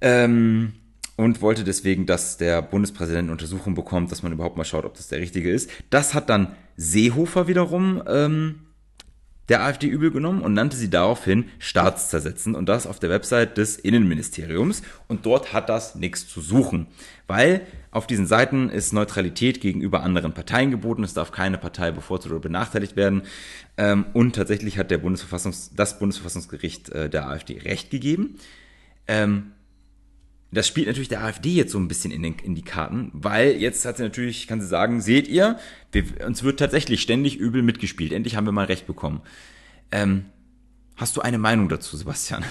Ähm, und wollte deswegen, dass der Bundespräsident Untersuchung bekommt, dass man überhaupt mal schaut, ob das der richtige ist. Das hat dann Seehofer wiederum ähm, der AfD übel genommen und nannte sie daraufhin staatszersetzend. Und das auf der Website des Innenministeriums. Und dort hat das nichts zu suchen, weil auf diesen Seiten ist Neutralität gegenüber anderen Parteien geboten, es darf keine Partei bevorzugt oder benachteiligt werden. Ähm, und tatsächlich hat der Bundesverfassungs das Bundesverfassungsgericht äh, der AfD recht gegeben. Ähm, das spielt natürlich der AfD jetzt so ein bisschen in, den, in die Karten, weil jetzt hat sie natürlich, kann sie sagen, seht ihr, wir, uns wird tatsächlich ständig übel mitgespielt. Endlich haben wir mal recht bekommen. Ähm, hast du eine Meinung dazu, Sebastian?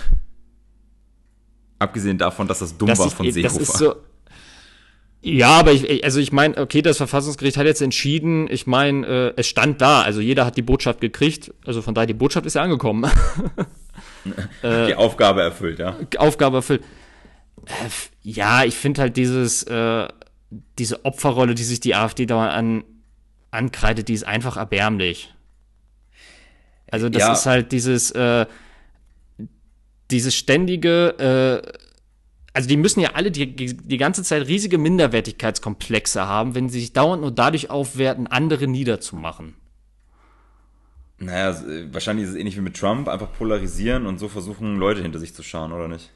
Abgesehen davon, dass das dumm das war von Seehofer. Das ist so, ja, aber ich, also ich meine, okay, das Verfassungsgericht hat jetzt entschieden, ich meine, äh, es stand da, also jeder hat die Botschaft gekriegt, also von daher, die Botschaft ist ja angekommen. die Aufgabe erfüllt, ja. Aufgabe erfüllt. Äh, ja, ich finde halt dieses, äh, diese Opferrolle, die sich die AfD da an, ankreidet, die ist einfach erbärmlich. Also das ja. ist halt dieses, äh, dieses ständige, äh, also die müssen ja alle die, die ganze Zeit riesige Minderwertigkeitskomplexe haben, wenn sie sich dauernd nur dadurch aufwerten, andere niederzumachen. Naja, wahrscheinlich ist es ähnlich wie mit Trump, einfach polarisieren und so versuchen, Leute hinter sich zu schauen, oder nicht?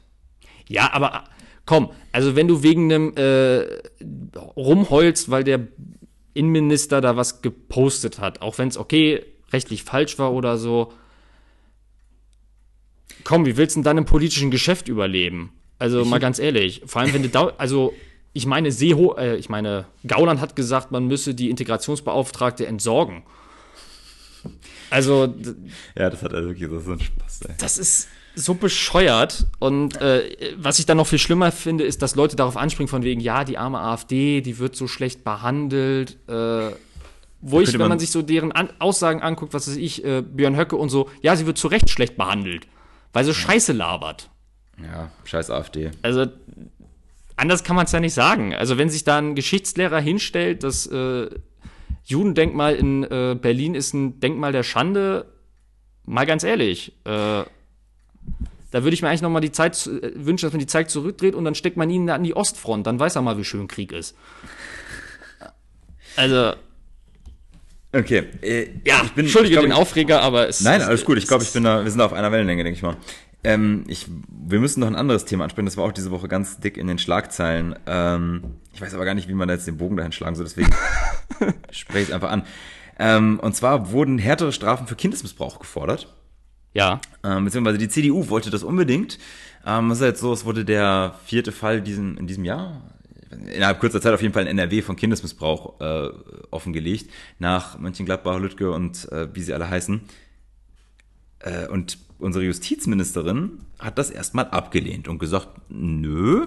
Ja, aber komm, also wenn du wegen einem äh, rumheulst, weil der Innenminister da was gepostet hat, auch wenn es okay rechtlich falsch war oder so, komm, wie willst du denn dann im politischen Geschäft überleben? Also mal ganz ehrlich, vor allem wenn du da, also ich meine, Seeho, äh, ich meine, Gauland hat gesagt, man müsse die Integrationsbeauftragte entsorgen. Also, Ja, das hat also wirklich so so einen Spaß, ey. das ist so bescheuert. Und äh, was ich dann noch viel schlimmer finde, ist, dass Leute darauf anspringen, von wegen, ja, die arme AfD, die wird so schlecht behandelt. Äh, wo ich, wenn man, man- sich so deren An Aussagen anguckt, was weiß ich, äh, Björn Höcke und so, ja, sie wird zu Recht schlecht behandelt, weil sie Scheiße labert. Ja, scheiß AfD. Also anders kann man es ja nicht sagen. Also wenn sich da ein Geschichtslehrer hinstellt, das äh, Judendenkmal in äh, Berlin ist ein Denkmal der Schande, mal ganz ehrlich, äh, da würde ich mir eigentlich noch mal die Zeit äh, wünschen, dass man die Zeit zurückdreht und dann steckt man ihn an die Ostfront, dann weiß er mal, wie schön Krieg ist. Also, Okay, äh, ja, ich bin, entschuldige ich glaub, den ich- Aufreger, aber es Nein, es- alles gut. Ich glaube, ich bin da, wir sind da auf einer Wellenlänge, denke ich mal. Ähm, ich, wir müssen noch ein anderes Thema ansprechen. Das war auch diese Woche ganz dick in den Schlagzeilen. Ähm, ich weiß aber gar nicht, wie man da jetzt den Bogen dahin schlagen soll, deswegen spreche ich es einfach an. Ähm, und zwar wurden härtere Strafen für Kindesmissbrauch gefordert. Ja, Ähm, beziehungsweise die CDU wollte das unbedingt. Ähm, es ist jetzt so, es wurde der vierte Fall diesen, in diesem Jahr, innerhalb kurzer Zeit auf jeden Fall in NRW von Kindesmissbrauch äh, offengelegt, nach Mönchengladbach, Lüttke und äh, wie sie alle heißen. Äh, und unsere Justizministerin hat das erstmal abgelehnt und gesagt, nö,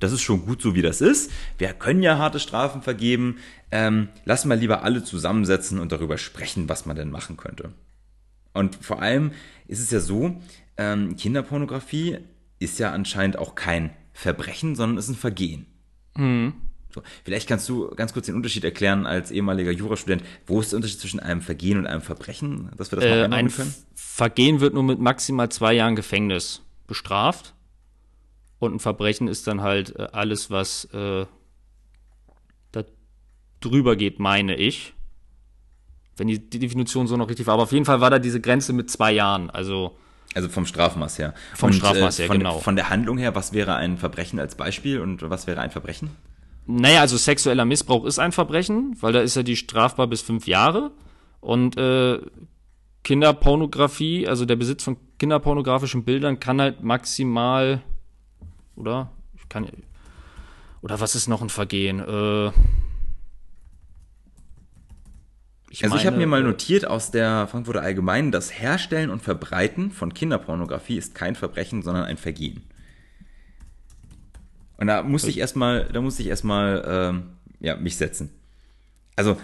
das ist schon gut so, wie das ist. Wir können ja harte Strafen vergeben. Ähm, lass mal lieber alle zusammensetzen und darüber sprechen, was man denn machen könnte. Und vor allem ist es ja so, ähm, Kinderpornografie ist ja anscheinend auch kein Verbrechen, sondern ist ein Vergehen. So, vielleicht kannst du ganz kurz den Unterschied erklären als ehemaliger Jurastudent. Wo ist der Unterschied zwischen einem Vergehen und einem Verbrechen, dass wir das mal äh, einordnen ein können? Vergehen wird nur mit maximal zwei Jahren Gefängnis bestraft. Und ein Verbrechen ist dann halt äh, alles, was äh, da drüber geht, meine ich. Wenn die, die Definition so noch richtig war. Aber auf jeden Fall war da diese Grenze mit zwei Jahren. Also, Also vom Strafmaß her. Vom Strafmaß her, von, genau. Von der Handlung her, was wäre ein Verbrechen als Beispiel und was wäre ein Verbrechen? naja, also sexueller Missbrauch ist ein Verbrechen, weil da ist ja die strafbar bis fünf Jahre. Und äh, Kinderpornografie, also der Besitz von kinderpornografischen Bildern kann halt maximal, oder? Ich kann, oder was ist noch ein Vergehen? Äh, Also ich habe meine, mir mal äh, notiert aus der Frankfurter Allgemeinen, das Herstellen und Verbreiten von Kinderpornografie ist kein Verbrechen, sondern ein Vergehen. Und da musste ich erstmal, da musste ich erstmal, ähm, ja, mich setzen. Also,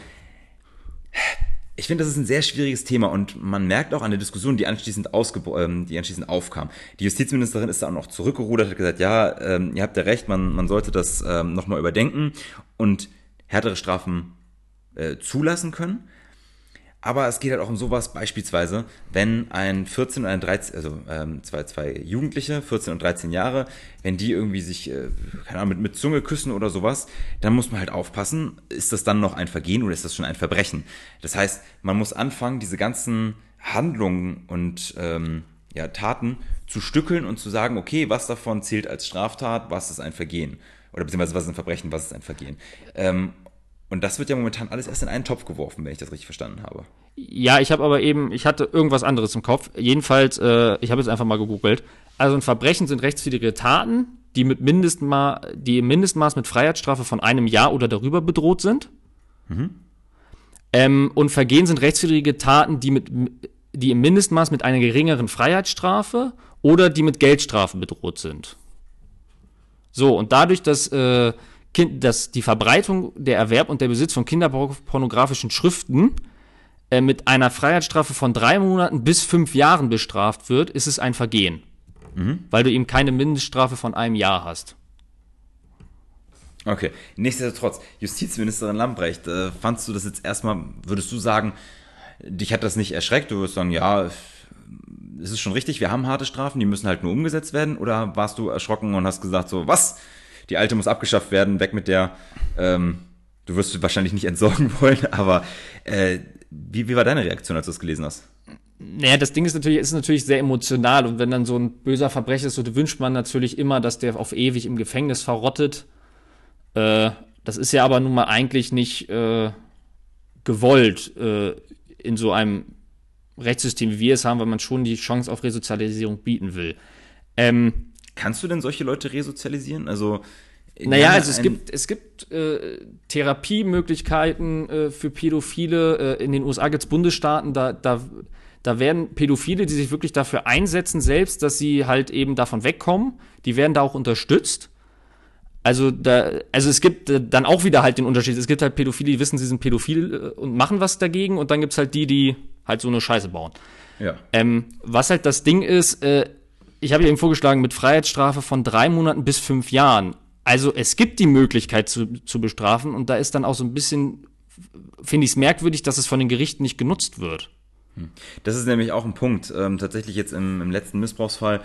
ich finde, das ist ein sehr schwieriges Thema und man merkt auch an der Diskussion, die anschließend, ähm, die anschließend aufkam. Die Justizministerin ist da auch noch zurückgerudert, hat gesagt, ja, ähm, ihr habt ja recht, man, man sollte das ähm, nochmal überdenken und härtere Strafen äh, zulassen können. Aber es geht halt auch um sowas, beispielsweise, wenn ein 14 und ein 13, also ähm, zwei, zwei Jugendliche, 14 und 13 Jahre, wenn die irgendwie sich, äh, keine Ahnung, mit, mit Zunge küssen oder sowas, dann muss man halt aufpassen, ist das dann noch ein Vergehen oder ist das schon ein Verbrechen? Das heißt, man muss anfangen, diese ganzen Handlungen und ähm, ja, Taten zu stückeln und zu sagen, okay, was davon zählt als Straftat, was ist ein Vergehen? Oder beziehungsweise was ist ein Verbrechen, was ist ein Vergehen? Ähm, und das wird ja momentan alles erst in einen Topf geworfen, wenn ich das richtig verstanden habe. Ja, ich habe aber eben, ich hatte irgendwas anderes im Kopf. Jedenfalls, äh, ich habe jetzt einfach mal gegoogelt. Also ein Verbrechen sind rechtswidrige Taten, die mit Mindestma die im Mindestmaß mit Freiheitsstrafe von einem Jahr oder darüber bedroht sind. Ähm, und Vergehen sind rechtswidrige Taten, die mit die im Mindestmaß mit einer geringeren Freiheitsstrafe oder die mit Geldstrafe bedroht sind. So, und dadurch, dass, äh, kind, dass die Verbreitung, der Erwerb und der Besitz von kinderpornografischen Schriften äh, mit einer Freiheitsstrafe von drei Monaten bis fünf Jahren bestraft wird, ist es ein Vergehen. Weil du eben keine Mindeststrafe von einem Jahr hast. Okay, nichtsdestotrotz, Justizministerin Lambrecht, äh, fandst du das jetzt erstmal, würdest du sagen, dich hat das nicht erschreckt? Du würdest sagen, ja, es ist schon richtig, wir haben harte Strafen, die müssen halt nur umgesetzt werden? Oder warst du erschrocken und hast gesagt, so, was? Die alte muss abgeschafft werden, weg mit der, ähm, du wirst sie wahrscheinlich nicht entsorgen wollen, aber äh, wie, wie war deine Reaktion, als du es gelesen hast? Naja, das Ding ist natürlich, ist natürlich sehr emotional und wenn dann so ein böser Verbrecher ist, so wünscht man natürlich immer, dass der auf ewig im Gefängnis verrottet. Äh, das ist ja aber nun mal eigentlich nicht äh, gewollt äh, in so einem Rechtssystem, wie wir es haben, weil man schon die Chance auf Resozialisierung bieten will. Ähm, Kannst du denn solche Leute resozialisieren? Also Naja, also es gibt, es gibt äh, Therapiemöglichkeiten äh, für Pädophile. Äh, in den USA gibt es Bundesstaaten, da, da, da werden Pädophile, die sich wirklich dafür einsetzen, selbst, dass sie halt eben davon wegkommen, die werden da auch unterstützt. Also da, also es gibt äh, dann auch wieder halt den Unterschied. Es gibt halt Pädophile, die wissen, sie sind pädophil äh, und machen was dagegen, und dann gibt's halt die, die halt so eine Scheiße bauen. Ja. Ähm, was halt das Ding ist, äh, ich habe eben vorgeschlagen, mit Freiheitsstrafe von drei Monaten bis fünf Jahren. Also es gibt die Möglichkeit zu, zu bestrafen und da ist dann auch so ein bisschen, finde ich es merkwürdig, dass es von den Gerichten nicht genutzt wird. Das ist nämlich auch ein Punkt. Ähm, tatsächlich jetzt im, im letzten Missbrauchsfall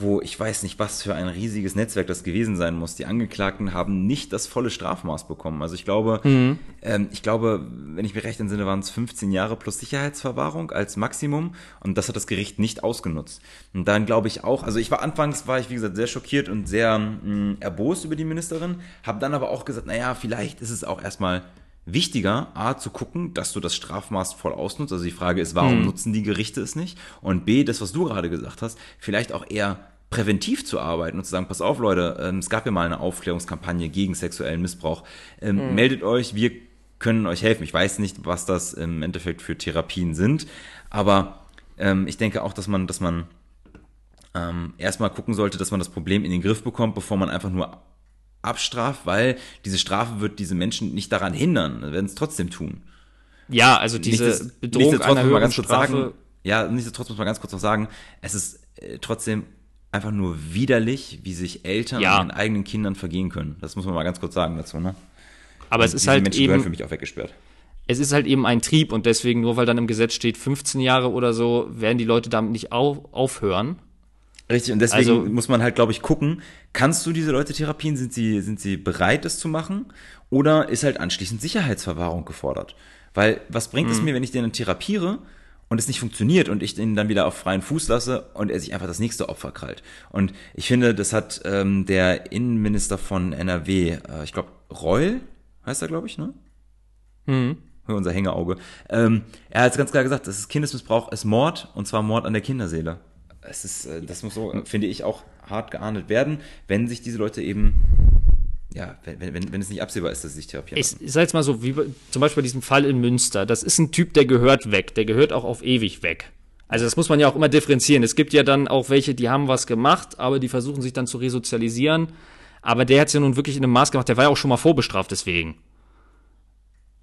wo ich weiß nicht, was für ein riesiges Netzwerk das gewesen sein muss. Die Angeklagten haben nicht das volle Strafmaß bekommen. Also ich glaube, mhm. ähm, ich glaube, wenn ich mich recht entsinne, waren es 15 Jahre plus Sicherheitsverwahrung als Maximum und das hat das Gericht nicht ausgenutzt. Und dann glaube ich auch, also ich war anfangs, war ich wie gesagt sehr schockiert und sehr mh, erbost über die Ministerin, habe dann aber auch gesagt, naja, vielleicht ist es auch erstmal wichtiger, A, zu gucken, dass du das Strafmaß voll ausnutzt. Also die Frage ist, warum hm. nutzen die Gerichte es nicht? Und B, das, was du gerade gesagt hast, vielleicht auch eher präventiv zu arbeiten und zu sagen, pass auf, Leute, ähm, es gab ja mal eine Aufklärungskampagne gegen sexuellen Missbrauch. Ähm, hm. Meldet euch, wir können euch helfen. Ich weiß nicht, was das im Endeffekt für Therapien sind, aber ähm, ich denke auch, dass man, dass man ähm, erstmal gucken sollte, dass man das Problem in den Griff bekommt, bevor man einfach nur abstraft, weil diese Strafe wird diese Menschen nicht daran hindern, werden es trotzdem tun. Ja, also diese Nichts, Bedrohung einer höheren ganz Strafe. Sagen, ja, nichtsdestotrotz muss man ganz kurz noch sagen, es ist äh, trotzdem einfach nur widerlich, wie sich Eltern ja. an ihren eigenen Kindern vergehen können. Das muss man mal ganz kurz sagen dazu, ne? Aber und es ist halt Menschen eben für mich auch weggesperrt. Es ist halt eben ein Trieb und deswegen nur weil dann im Gesetz steht 15 Jahre oder so, werden die Leute damit nicht auf, aufhören. Richtig, und deswegen also, muss man halt, glaube ich, gucken, kannst du diese Leute therapieren? Sind sie, sind sie bereit, das zu machen? Oder ist halt anschließend Sicherheitsverwahrung gefordert? Weil was bringt es mhm. mir, wenn ich den therapiere und es nicht funktioniert und ich den dann wieder auf freien Fuß lasse und er sich einfach das nächste Opfer krallt? Und ich finde, das hat ähm, der Innenminister von NRW, äh, ich glaube, Reul heißt er, glaube ich, ne? Mhm. Unser Hängeauge. Ähm, er hat ganz klar gesagt, das ist Kindesmissbrauch, ist Mord und zwar Mord an der Kinderseele es ist, äh, das muss so, finde ich, auch hart geahndet werden, wenn sich diese Leute eben ja, wenn, wenn, wenn es nicht absehbar ist, dass sie sich therapieren Ich, ich sage jetzt mal so, wie zum Beispiel bei diesem Fall in Münster, das ist ein Typ, der gehört weg, der gehört auch auf ewig weg. Also das muss man ja auch immer differenzieren. Es gibt ja dann auch welche, die haben was gemacht, aber die versuchen sich dann zu resozialisieren. Aber der hat es ja nun wirklich in einem Maß gemacht, der war ja auch schon mal vorbestraft deswegen.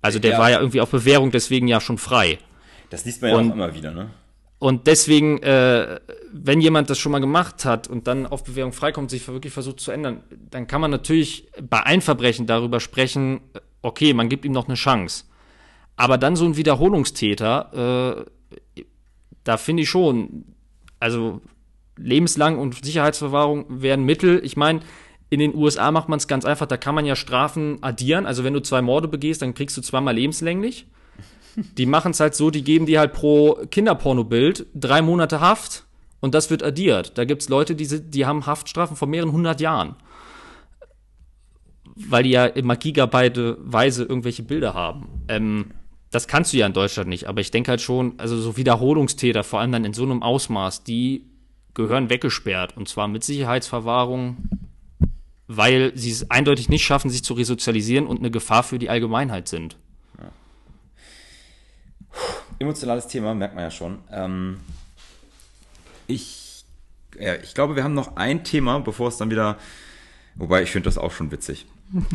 Also der ja. war ja irgendwie auf Bewährung deswegen ja schon frei. Das liest man ja Und, auch immer wieder, ne? Und deswegen, äh, wenn jemand das schon mal gemacht hat und dann auf Bewährung freikommt, sich wirklich versucht zu ändern, dann kann man natürlich bei Einverbrechen darüber sprechen, okay, man gibt ihm noch eine Chance. Aber dann so ein Wiederholungstäter, äh, da finde ich schon, also lebenslang und Sicherheitsverwahrung wären Mittel. Ich meine, in den USA macht man es ganz einfach, da kann man ja Strafen addieren. Also wenn du zwei Morde begehst, dann kriegst du zweimal lebenslänglich. Die machen es halt so, die geben dir halt pro Kinderpornobild drei Monate Haft und das wird addiert. Da gibt es Leute, die, die haben Haftstrafen von mehreren hundert Jahren. Weil die ja immer gigabyteweise irgendwelche Bilder haben. Ähm, das kannst du ja in Deutschland nicht, aber ich denke halt schon, also so Wiederholungstäter, vor allem dann in so einem Ausmaß, die gehören weggesperrt und zwar mit Sicherheitsverwahrung, weil sie es eindeutig nicht schaffen, sich zu resozialisieren und eine Gefahr für die Allgemeinheit sind emotionales Thema, merkt man ja schon. Ähm, ich, ja, ich glaube, wir haben noch ein Thema, bevor es dann wieder. Wobei, ich finde das auch schon witzig.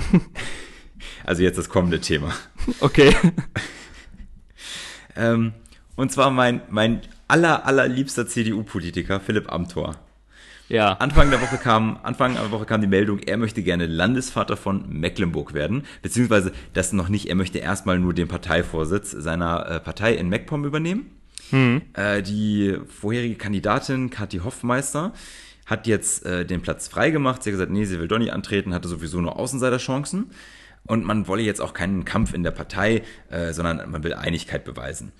also jetzt das kommende Thema. Okay. ähm, und zwar mein, mein aller, allerliebster CDU-Politiker, Philipp Amthor. Ja. Anfang der Woche kam, Anfang der Woche kam die Meldung, er möchte gerne Landesvater von Mecklenburg werden, beziehungsweise das noch nicht, er möchte erstmal nur den Parteivorsitz seiner äh, Partei in MacPom übernehmen. Mhm. Äh, die vorherige Kandidatin, Kathi Hoffmeister, hat jetzt äh, den Platz freigemacht. Sie hat gesagt, nee, sie will doch nicht antreten, hatte sowieso nur Außenseiterchancen. Und man wolle jetzt auch keinen Kampf in der Partei, sondern man will Einigkeit beweisen.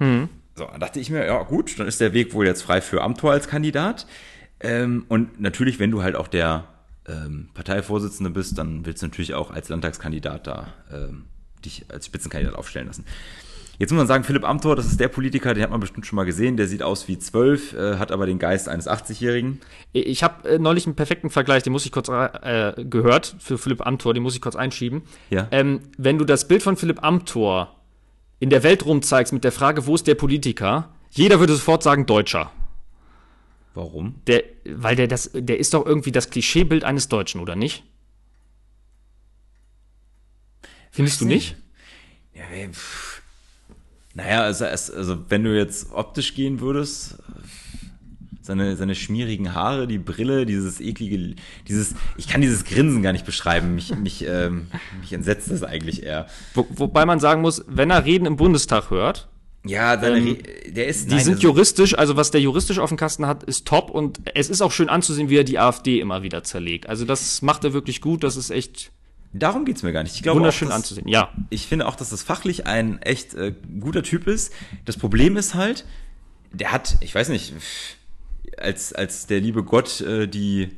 Mhm. So, dann dachte ich mir, ja gut, dann ist der Weg wohl jetzt frei für Amtor als Kandidat. Ähm, und natürlich, wenn du halt auch der ähm, Parteivorsitzende bist, dann willst du natürlich auch als Landtagskandidat da ähm, dich als Spitzenkandidat aufstellen lassen. Jetzt muss man sagen, Philipp Amthor, das ist der Politiker, den hat man bestimmt schon mal gesehen. Der sieht aus wie zwölf, äh, hat aber den Geist eines 80-Jährigen. Ich habe äh, neulich einen perfekten Vergleich, den muss ich kurz äh, gehört für Philipp Amthor, den muss ich kurz einschieben. Ja. Ähm, wenn du das Bild von Philipp Amthor in der Welt rumzeigst mit der Frage, wo ist der Politiker, jeder würde sofort sagen Deutscher. Warum? Der, weil der das, der ist doch irgendwie das Klischeebild eines Deutschen, oder nicht? Findest du nicht? Ja, ey, pff. naja, also, also wenn du jetzt optisch gehen würdest, seine, seine schmierigen Haare, die Brille, dieses eklige, dieses, ich kann dieses Grinsen gar nicht beschreiben, mich, mich, ähm, mich entsetzt das eigentlich eher. Wo, wobei man sagen muss, wenn er Reden im Bundestag hört, Ja, seine, Ähm, der ist, die nein, sind juristisch, also was der juristisch auf dem Kasten hat, ist top und es ist auch schön anzusehen, wie er die AfD immer wieder zerlegt. Also das macht er wirklich gut, das ist echt darum geht's mir gar nicht. Ich glaube wunderschön auch, dass, anzusehen. Ja, ich finde auch, dass das fachlich ein echt äh, guter Typ ist. Das Problem ist halt, der hat, ich weiß nicht, als, als der liebe Gott äh, die,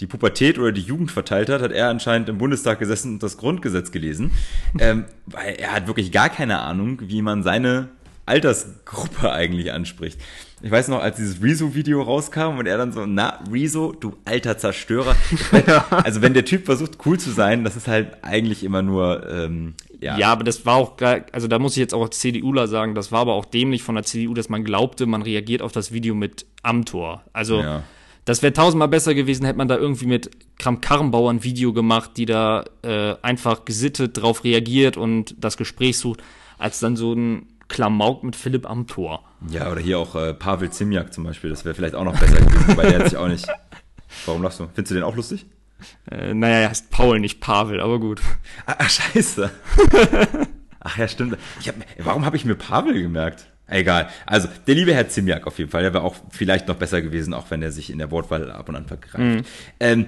die Pubertät oder die Jugend verteilt hat, hat er anscheinend im Bundestag gesessen und das Grundgesetz gelesen. ähm, weil er hat wirklich gar keine Ahnung, wie man seine Altersgruppe eigentlich anspricht. Ich weiß noch, als dieses Rezo-Video rauskam und er dann so, na, Rezo, du alter Zerstörer. also wenn der Typ versucht, cool zu sein, das ist halt eigentlich immer nur, ähm, ja. Ja, aber das war auch, also da muss ich jetzt auch als CDUler sagen, das war aber auch dämlich von der CDU, dass man glaubte, man reagiert auf das Video mit Amtor. Also Ja. das wäre tausendmal besser gewesen, hätte man da irgendwie mit Kram-Karrenbauer ein Video gemacht, die da äh, einfach gesittet drauf reagiert und das Gespräch sucht, als dann so ein Klamauk mit Philipp Amtor. Ja, oder hier auch äh, Pavel Zimjak zum Beispiel, das wäre vielleicht auch noch besser gewesen, weil der hat sich auch nicht. Warum lachst du? Findest du den auch lustig? Äh, naja, er heißt Paul, nicht Pavel, aber gut. Ah, ach, scheiße. Ach ja, stimmt. Hab, warum habe ich mir Pavel gemerkt? Egal. Also, der liebe Herr Zimjak auf jeden Fall, der wäre auch vielleicht noch besser gewesen, auch wenn er sich in der Wortwahl ab und an vergreift. Ähm,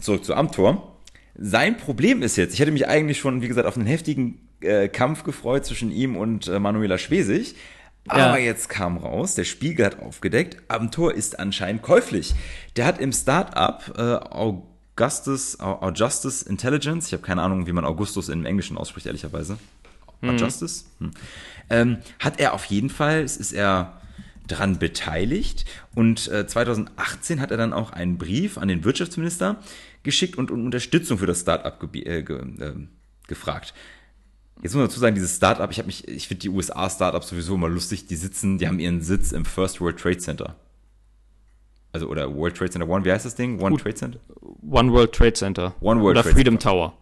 zurück zu Amtor. Sein Problem ist jetzt, ich hätte mich eigentlich schon, wie gesagt, auf einen heftigen äh, Kampf gefreut zwischen ihm und äh, Manuela Schwesig. Aber Ja. jetzt kam raus, der Spiegel hat aufgedeckt, Amtor ist anscheinend käuflich. Der hat im Start-up äh, Augustus, Au- Augustus Intelligence, ich habe keine Ahnung, wie man Augustus im Englischen ausspricht, ehrlicherweise. Augustus? Hm. Ähm, hat er auf jeden Fall, es ist er dran beteiligt und äh, 2018 hat er dann auch einen Brief an den Wirtschaftsminister geschickt und um Unterstützung für das Start-up gebi- äh, ge, ähm, gefragt. Jetzt muss man dazu sagen, dieses Startup, ich habe mich, ich finde die USA Startups sowieso immer lustig, die sitzen, die haben ihren Sitz im First World Trade Center. Also oder World Trade Center One, wie heißt das Ding? One Trade Center? One World Trade Center. One World Oder Trade Freedom Tower.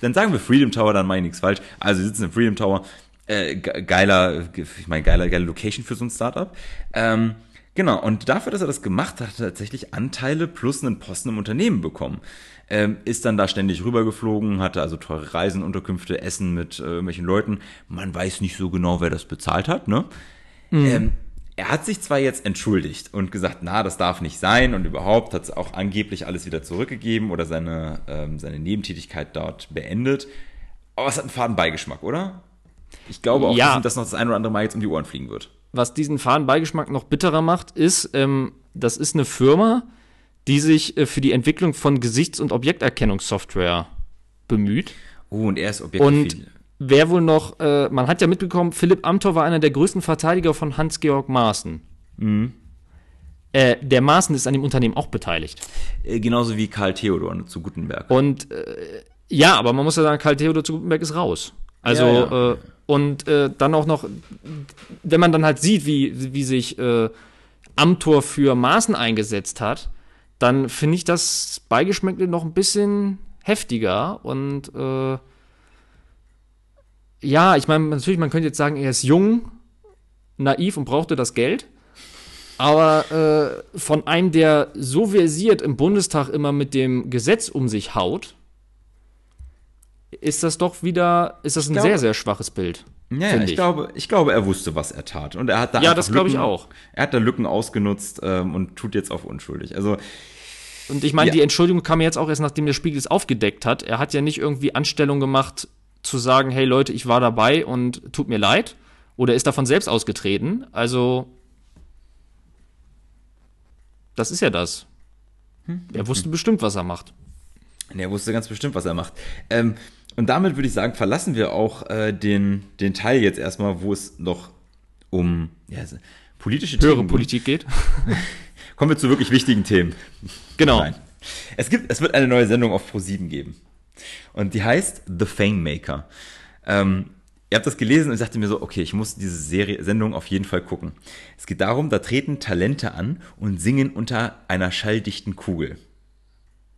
Dann sagen wir Freedom Tower, dann meine ich nichts falsch. Also sie sitzen im Freedom Tower, äh, ge- geiler, ich meine geiler, geile Location für so ein Startup. Ähm, genau, und dafür, dass er das gemacht hat, hat er tatsächlich Anteile plus einen Posten im Unternehmen bekommen. Ähm, ist dann da ständig rübergeflogen, hatte also teure Reisen, Unterkünfte, Essen mit äh, irgendwelchen Leuten. Man weiß nicht so genau, wer das bezahlt hat, ne? Ähm, er hat sich zwar jetzt entschuldigt und gesagt, na, das darf nicht sein und überhaupt hat es auch angeblich alles wieder zurückgegeben oder seine, ähm, seine Nebentätigkeit dort beendet. Aber es hat einen faden Beigeschmack, oder? Ich glaube auch, Ja. dass ihm das noch das ein oder andere Mal jetzt um die Ohren fliegen wird. Was diesen Fadenbeigeschmack noch bitterer macht, ist, ähm, das ist eine Firma, die sich äh, für die Entwicklung von Gesichts- und Objekterkennungssoftware bemüht. Oh, und er ist Und Objektophil. wer wohl noch, äh, man hat ja mitbekommen, Philipp Amthor war einer der größten Verteidiger von Hans-Georg Maaßen. Äh, der Maaßen ist an dem Unternehmen auch beteiligt. Äh, genauso wie Karl Theodor zu Gutenberg. Und äh, ja, aber man muss ja sagen, Karl Theodor zu Gutenberg ist raus. Also, Ja, ja. Äh, und äh, dann auch noch, wenn man dann halt sieht, wie, wie sich äh, Amtor für Maßen eingesetzt hat, dann finde ich das Beigeschmäckle noch ein bisschen heftiger und äh, ja, ich meine, natürlich, man könnte jetzt sagen, er ist jung, naiv und brauchte das Geld. Aber äh, von einem, der so versiert im Bundestag immer mit dem Gesetz um sich haut, ist das doch wieder, ist das ein glaube- sehr, sehr schwaches Bild. Ja, ich, ich. glaube, ich glaube, er wusste, was er tat. Und er hat da Ja, das glaube ich auch. Er hat da Lücken ausgenutzt ähm, und tut jetzt auf unschuldig. Also, Und ich meine, Ja. die Entschuldigung kam jetzt auch erst, nachdem der Spiegel es aufgedeckt hat. Er hat ja nicht irgendwie Anstellung gemacht, zu sagen, hey Leute, ich war dabei und tut mir leid. Oder ist davon selbst ausgetreten. Also, das ist ja das. Er wusste bestimmt, was er macht. er wusste ganz bestimmt, was er macht. Ähm, und damit würde ich sagen, verlassen wir auch äh, den, den Teil jetzt erstmal, wo es noch um ja, politische Höhere Themen Politik geht. Kommen wir zu wirklich wichtigen Themen. Genau. Nein. Es, gibt, es wird eine neue Sendung auf Pro7 geben. Und die heißt The Fame Maker. Ähm, ihr habt das gelesen und ich dachte mir so, okay, ich muss diese Serie, Sendung auf jeden Fall gucken. Es geht darum, da treten Talente an und singen unter einer schalldichten Kugel.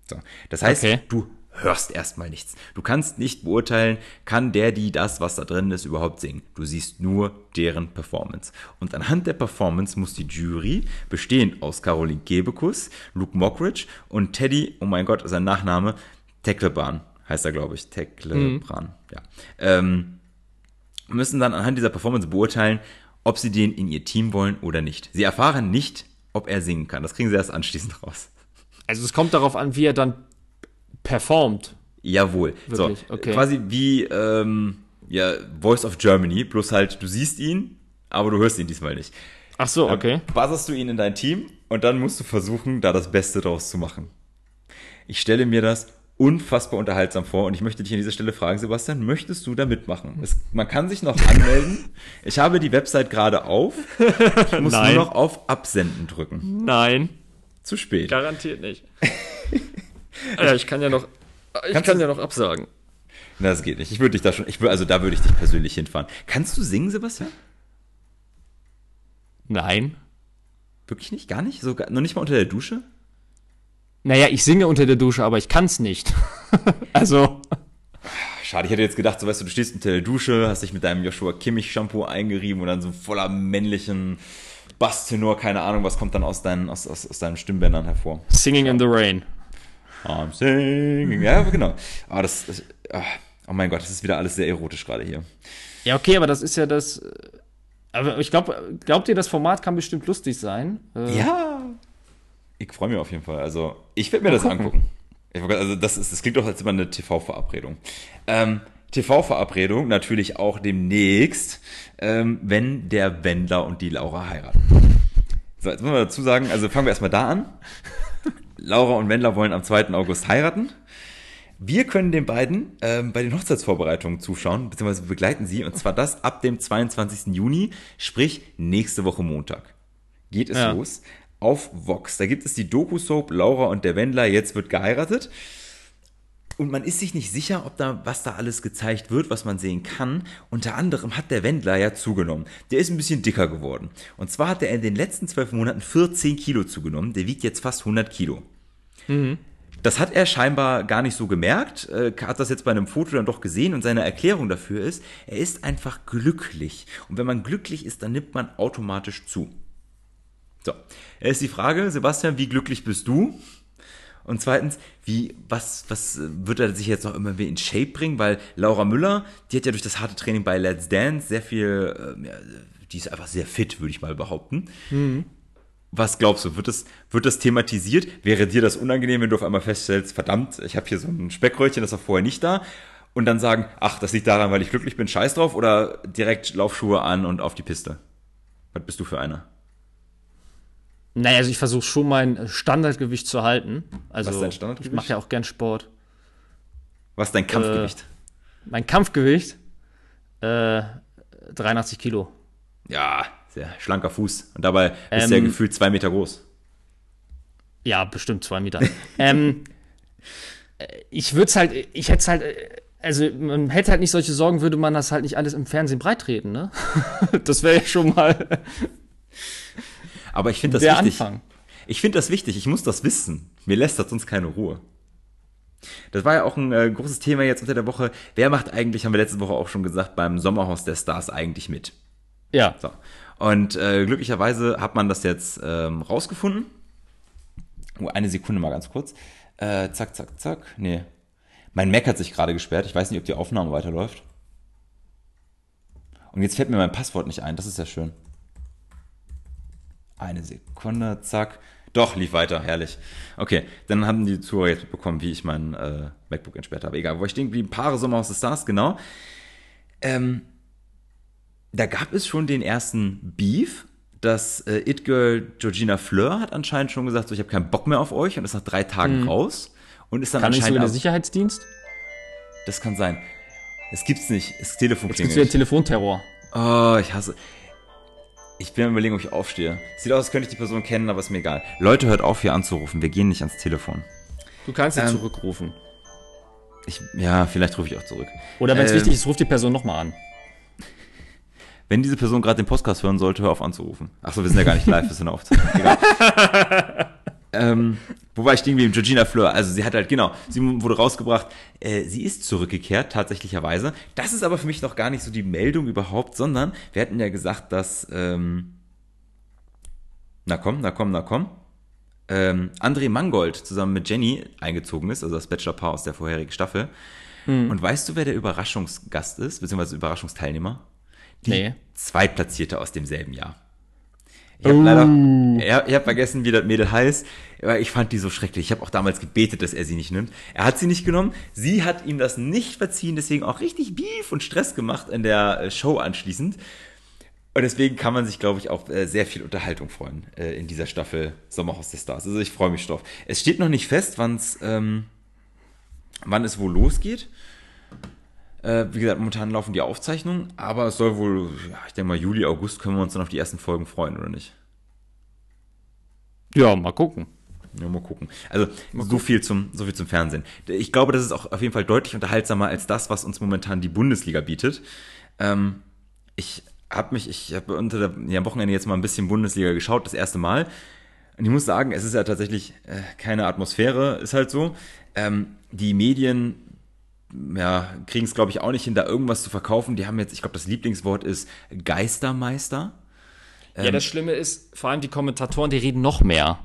So. Das heißt, Okay. du hörst erstmal nichts. Du kannst nicht beurteilen, kann der, die das, was da drin ist, überhaupt singen. Du siehst nur deren Performance. Und anhand der Performance muss die Jury, bestehend aus Caroline Kebekus, Luke Mockridge und Teddy, oh mein Gott, sein Nachname, Tecklebrand, heißt er, glaube ich. Tecklebrand, ja. Ähm, müssen dann anhand dieser Performance beurteilen, ob sie den in ihr Team wollen oder nicht. Sie erfahren nicht, ob er singen kann. Das kriegen sie erst anschließend raus. Also es kommt darauf an, wie er dann performt. Jawohl. Wirklich? So, Okay. quasi wie ähm, ja, Voice of Germany, bloß halt, du siehst ihn, aber du hörst ihn diesmal nicht. Ach so, okay. Dann buzzerst du ihn in dein Team und dann musst du versuchen, da das Beste draus zu machen. Ich stelle mir das unfassbar unterhaltsam vor und ich möchte dich an dieser Stelle fragen, Sebastian, möchtest du da mitmachen? Es, man kann sich noch anmelden. Ich habe die Website gerade auf. Ich muss Nein. nur noch auf Absenden drücken. Nein, Zu spät. garantiert nicht. ja, ich kann ja noch, ich kann ja noch absagen. Na, Das geht nicht. Ich würde dich da schon, ich würde, also da würde ich dich persönlich hinfahren. Kannst du singen, Sebastian? Nein. Wirklich nicht? Gar nicht? Sogar, noch nicht mal unter der Dusche? Naja, ich singe unter der Dusche, aber ich kann's nicht. also, Schade, ich hätte jetzt gedacht, so weißt du, du stehst unter der Dusche, hast dich mit deinem Joshua Kimmich Shampoo eingerieben und dann so voller männlichen Basstenor, keine Ahnung, was kommt dann aus deinen, aus, aus, aus deinen Stimmbändern hervor. Singing in the Rain. I'm singing. Ja, genau. Aber das, das ah, oh mein Gott, das ist wieder alles sehr erotisch gerade hier. Ja, okay, aber das ist ja das. Aber ich glaube, glaubt ihr, das Format kann bestimmt lustig sein? Äh, Ja. Ich freue mich auf jeden Fall. Also, ich werde mir das gucken. angucken. Ich, also, das, ist, das klingt doch als immer eine TV-Verabredung. Ähm, TV-Verabredung natürlich auch demnächst, ähm, wenn der Wendler und die Laura heiraten. So, jetzt müssen wir dazu sagen, also fangen wir erstmal da an. Laura und Wendler wollen am 2. August heiraten. Wir können den beiden ähm, bei den Hochzeitsvorbereitungen zuschauen, beziehungsweise begleiten sie, und zwar das ab dem 22. Juni, sprich nächste Woche Montag. Geht es Ja. los auf Vox. Da gibt es die Doku-Soap Laura und der Wendler, jetzt wird geheiratet. Und man ist sich nicht sicher, ob da, was da alles gezeigt wird, was man sehen kann. Unter anderem hat der Wendler ja zugenommen. Der ist ein bisschen dicker geworden. Und zwar hat er in den letzten zwölf Monaten 14 Kilo zugenommen. Der wiegt jetzt fast 100 Kilo. Das hat er scheinbar gar nicht so gemerkt, äh, hat das jetzt bei einem Foto dann doch gesehen und seine Erklärung dafür ist, er ist einfach glücklich. Und wenn man glücklich ist, dann nimmt man automatisch zu. So, jetzt ist die Frage, Sebastian, wie glücklich bist du? Und zweitens, wie, was, was äh, wird er sich jetzt noch immer wieder in Shape bringen? Weil Laura Müller, die hat ja durch das harte Training bei Let's Dance sehr viel, ja, die ist einfach sehr fit, würde ich mal behaupten. Was glaubst du, wird das, wird das thematisiert? Wäre dir das unangenehm, wenn du auf einmal feststellst, verdammt, ich habe hier so ein Speckröllchen, das war vorher nicht da? Und dann sagen, ach, das liegt daran, weil ich glücklich bin, scheiß drauf, oder direkt Laufschuhe an und auf die Piste? Was bist du für einer? Naja, also ich versuche schon mein Standardgewicht zu halten. Also Was ist dein Standardgewicht? ich mache ja auch gern Sport. Was ist dein Kampfgewicht? Mein Kampfgewicht äh, 83 Kilo. Ja, sehr schlanker Fuß. Und dabei bist du ja Ähm, gefühlt zwei Meter groß. Ja, bestimmt zwei Meter. ähm, äh, ich würde es halt, ich hätte es halt, äh, also man hätte halt nicht solche Sorgen, würde man das halt nicht alles im Fernsehen breitreden, ne? das wäre ja schon mal Aber ich finde das der wichtig. Anfang. Ich finde das wichtig. Ich muss das wissen. Mir lässt das sonst keine Ruhe. Das war ja auch ein äh, großes Thema jetzt unter der Woche. Wer macht eigentlich, haben wir letzte Woche auch schon gesagt, beim Sommerhaus der Stars eigentlich mit? Ja. So. Und äh, glücklicherweise hat man das jetzt ähm, rausgefunden. Oh, eine Sekunde mal ganz kurz. Äh, zack, zack, zack. Nee. Mein Mac hat sich gerade gesperrt. Ich weiß nicht, ob die Aufnahme weiterläuft. Und jetzt fällt mir mein Passwort nicht ein. Das ist ja schön. Eine Sekunde, zack. Doch, lief weiter, herrlich. Okay, dann haben die Zuhörer jetzt mitbekommen, wie ich mein äh, MacBook entsperrt habe. Egal, wo ich stehen geblieben, Paare Sommerhaus des Stars, genau. Ähm, da gab es schon den ersten Beef. Das äh, It-Girl Georgina Fleur hat anscheinend schon gesagt, so, ich habe keinen Bock mehr auf euch und ist nach drei Tagen raus. Und ist dann Kann anscheinend sogar der Sicherheitsdienst? Das kann sein. Es gibt's nicht. Das Telefon Jetzt gibt's wieder Telefonterror. Oh, ich hasse. Ich bin am überlegen, ob ich aufstehe. Sieht aus, als könnte ich die Person kennen, aber ist mir egal. Leute, hört auf, hier anzurufen. Wir gehen nicht ans Telefon. Du kannst sie Ähm, zurückrufen. Ich, ja, vielleicht rufe ich auch zurück. Oder wenn es ähm, wichtig ist, ruft die Person nochmal an. Wenn diese Person gerade den Podcast hören sollte, hör auf anzurufen. Achso, wir sind ja gar nicht live, wir sind auf. Egal. ähm, wo war ich stehen geblieben? Georgina Fleur. Also sie hat halt, genau, sie wurde rausgebracht. Äh, sie ist zurückgekehrt, tatsächlicherweise. Das ist aber für mich noch gar nicht so die Meldung überhaupt, sondern wir hatten ja gesagt, dass, ähm, na komm, na komm, na komm. Ähm, André Mangold zusammen mit Jenny eingezogen ist, also das Bachelor-Paar aus der vorherigen Staffel. Und weißt du, wer der Überraschungsgast ist, beziehungsweise Überraschungsteilnehmer? Die Nee. Zweitplatzierte aus demselben Jahr. Ich habe leider, ich ich hab vergessen, wie das Mädel heißt, aber ich fand die so schrecklich. Ich habe auch damals gebetet, dass er sie nicht nimmt. Er hat sie nicht genommen. Sie hat ihm das nicht verziehen, deswegen auch richtig Beef und Stress gemacht in der äh, Show anschließend. Und deswegen kann man sich, glaube ich, auf äh, sehr viel Unterhaltung freuen äh, in dieser Staffel Sommerhaus der Stars. Also ich freue mich drauf. Es steht noch nicht fest, wann's, ähm, wann es wohl losgeht. Äh, wie gesagt, momentan laufen die Aufzeichnungen, aber es soll wohl, ja, ich denke mal, Juli, August können wir uns dann auf die ersten Folgen freuen, oder nicht? Ja, mal gucken. Ja, mal gucken. Also so viel zum so viel zum Fernsehen. Ich glaube, das ist auch auf jeden Fall deutlich unterhaltsamer als das, was uns momentan die Bundesliga bietet. Ähm, ich habe mich, ich habe unter der, ja, am Wochenende jetzt mal ein bisschen Bundesliga geschaut, das erste Mal. Und ich muss sagen, es ist ja tatsächlich äh, keine Atmosphäre, ist halt so. Ähm, die Medien ja, kriegen es, glaube ich, auch nicht hin, da irgendwas zu verkaufen. Die haben jetzt, ich glaube, das Lieblingswort ist Geistermeister. ja, das Schlimme ist, vor allem die Kommentatoren, die reden noch mehr.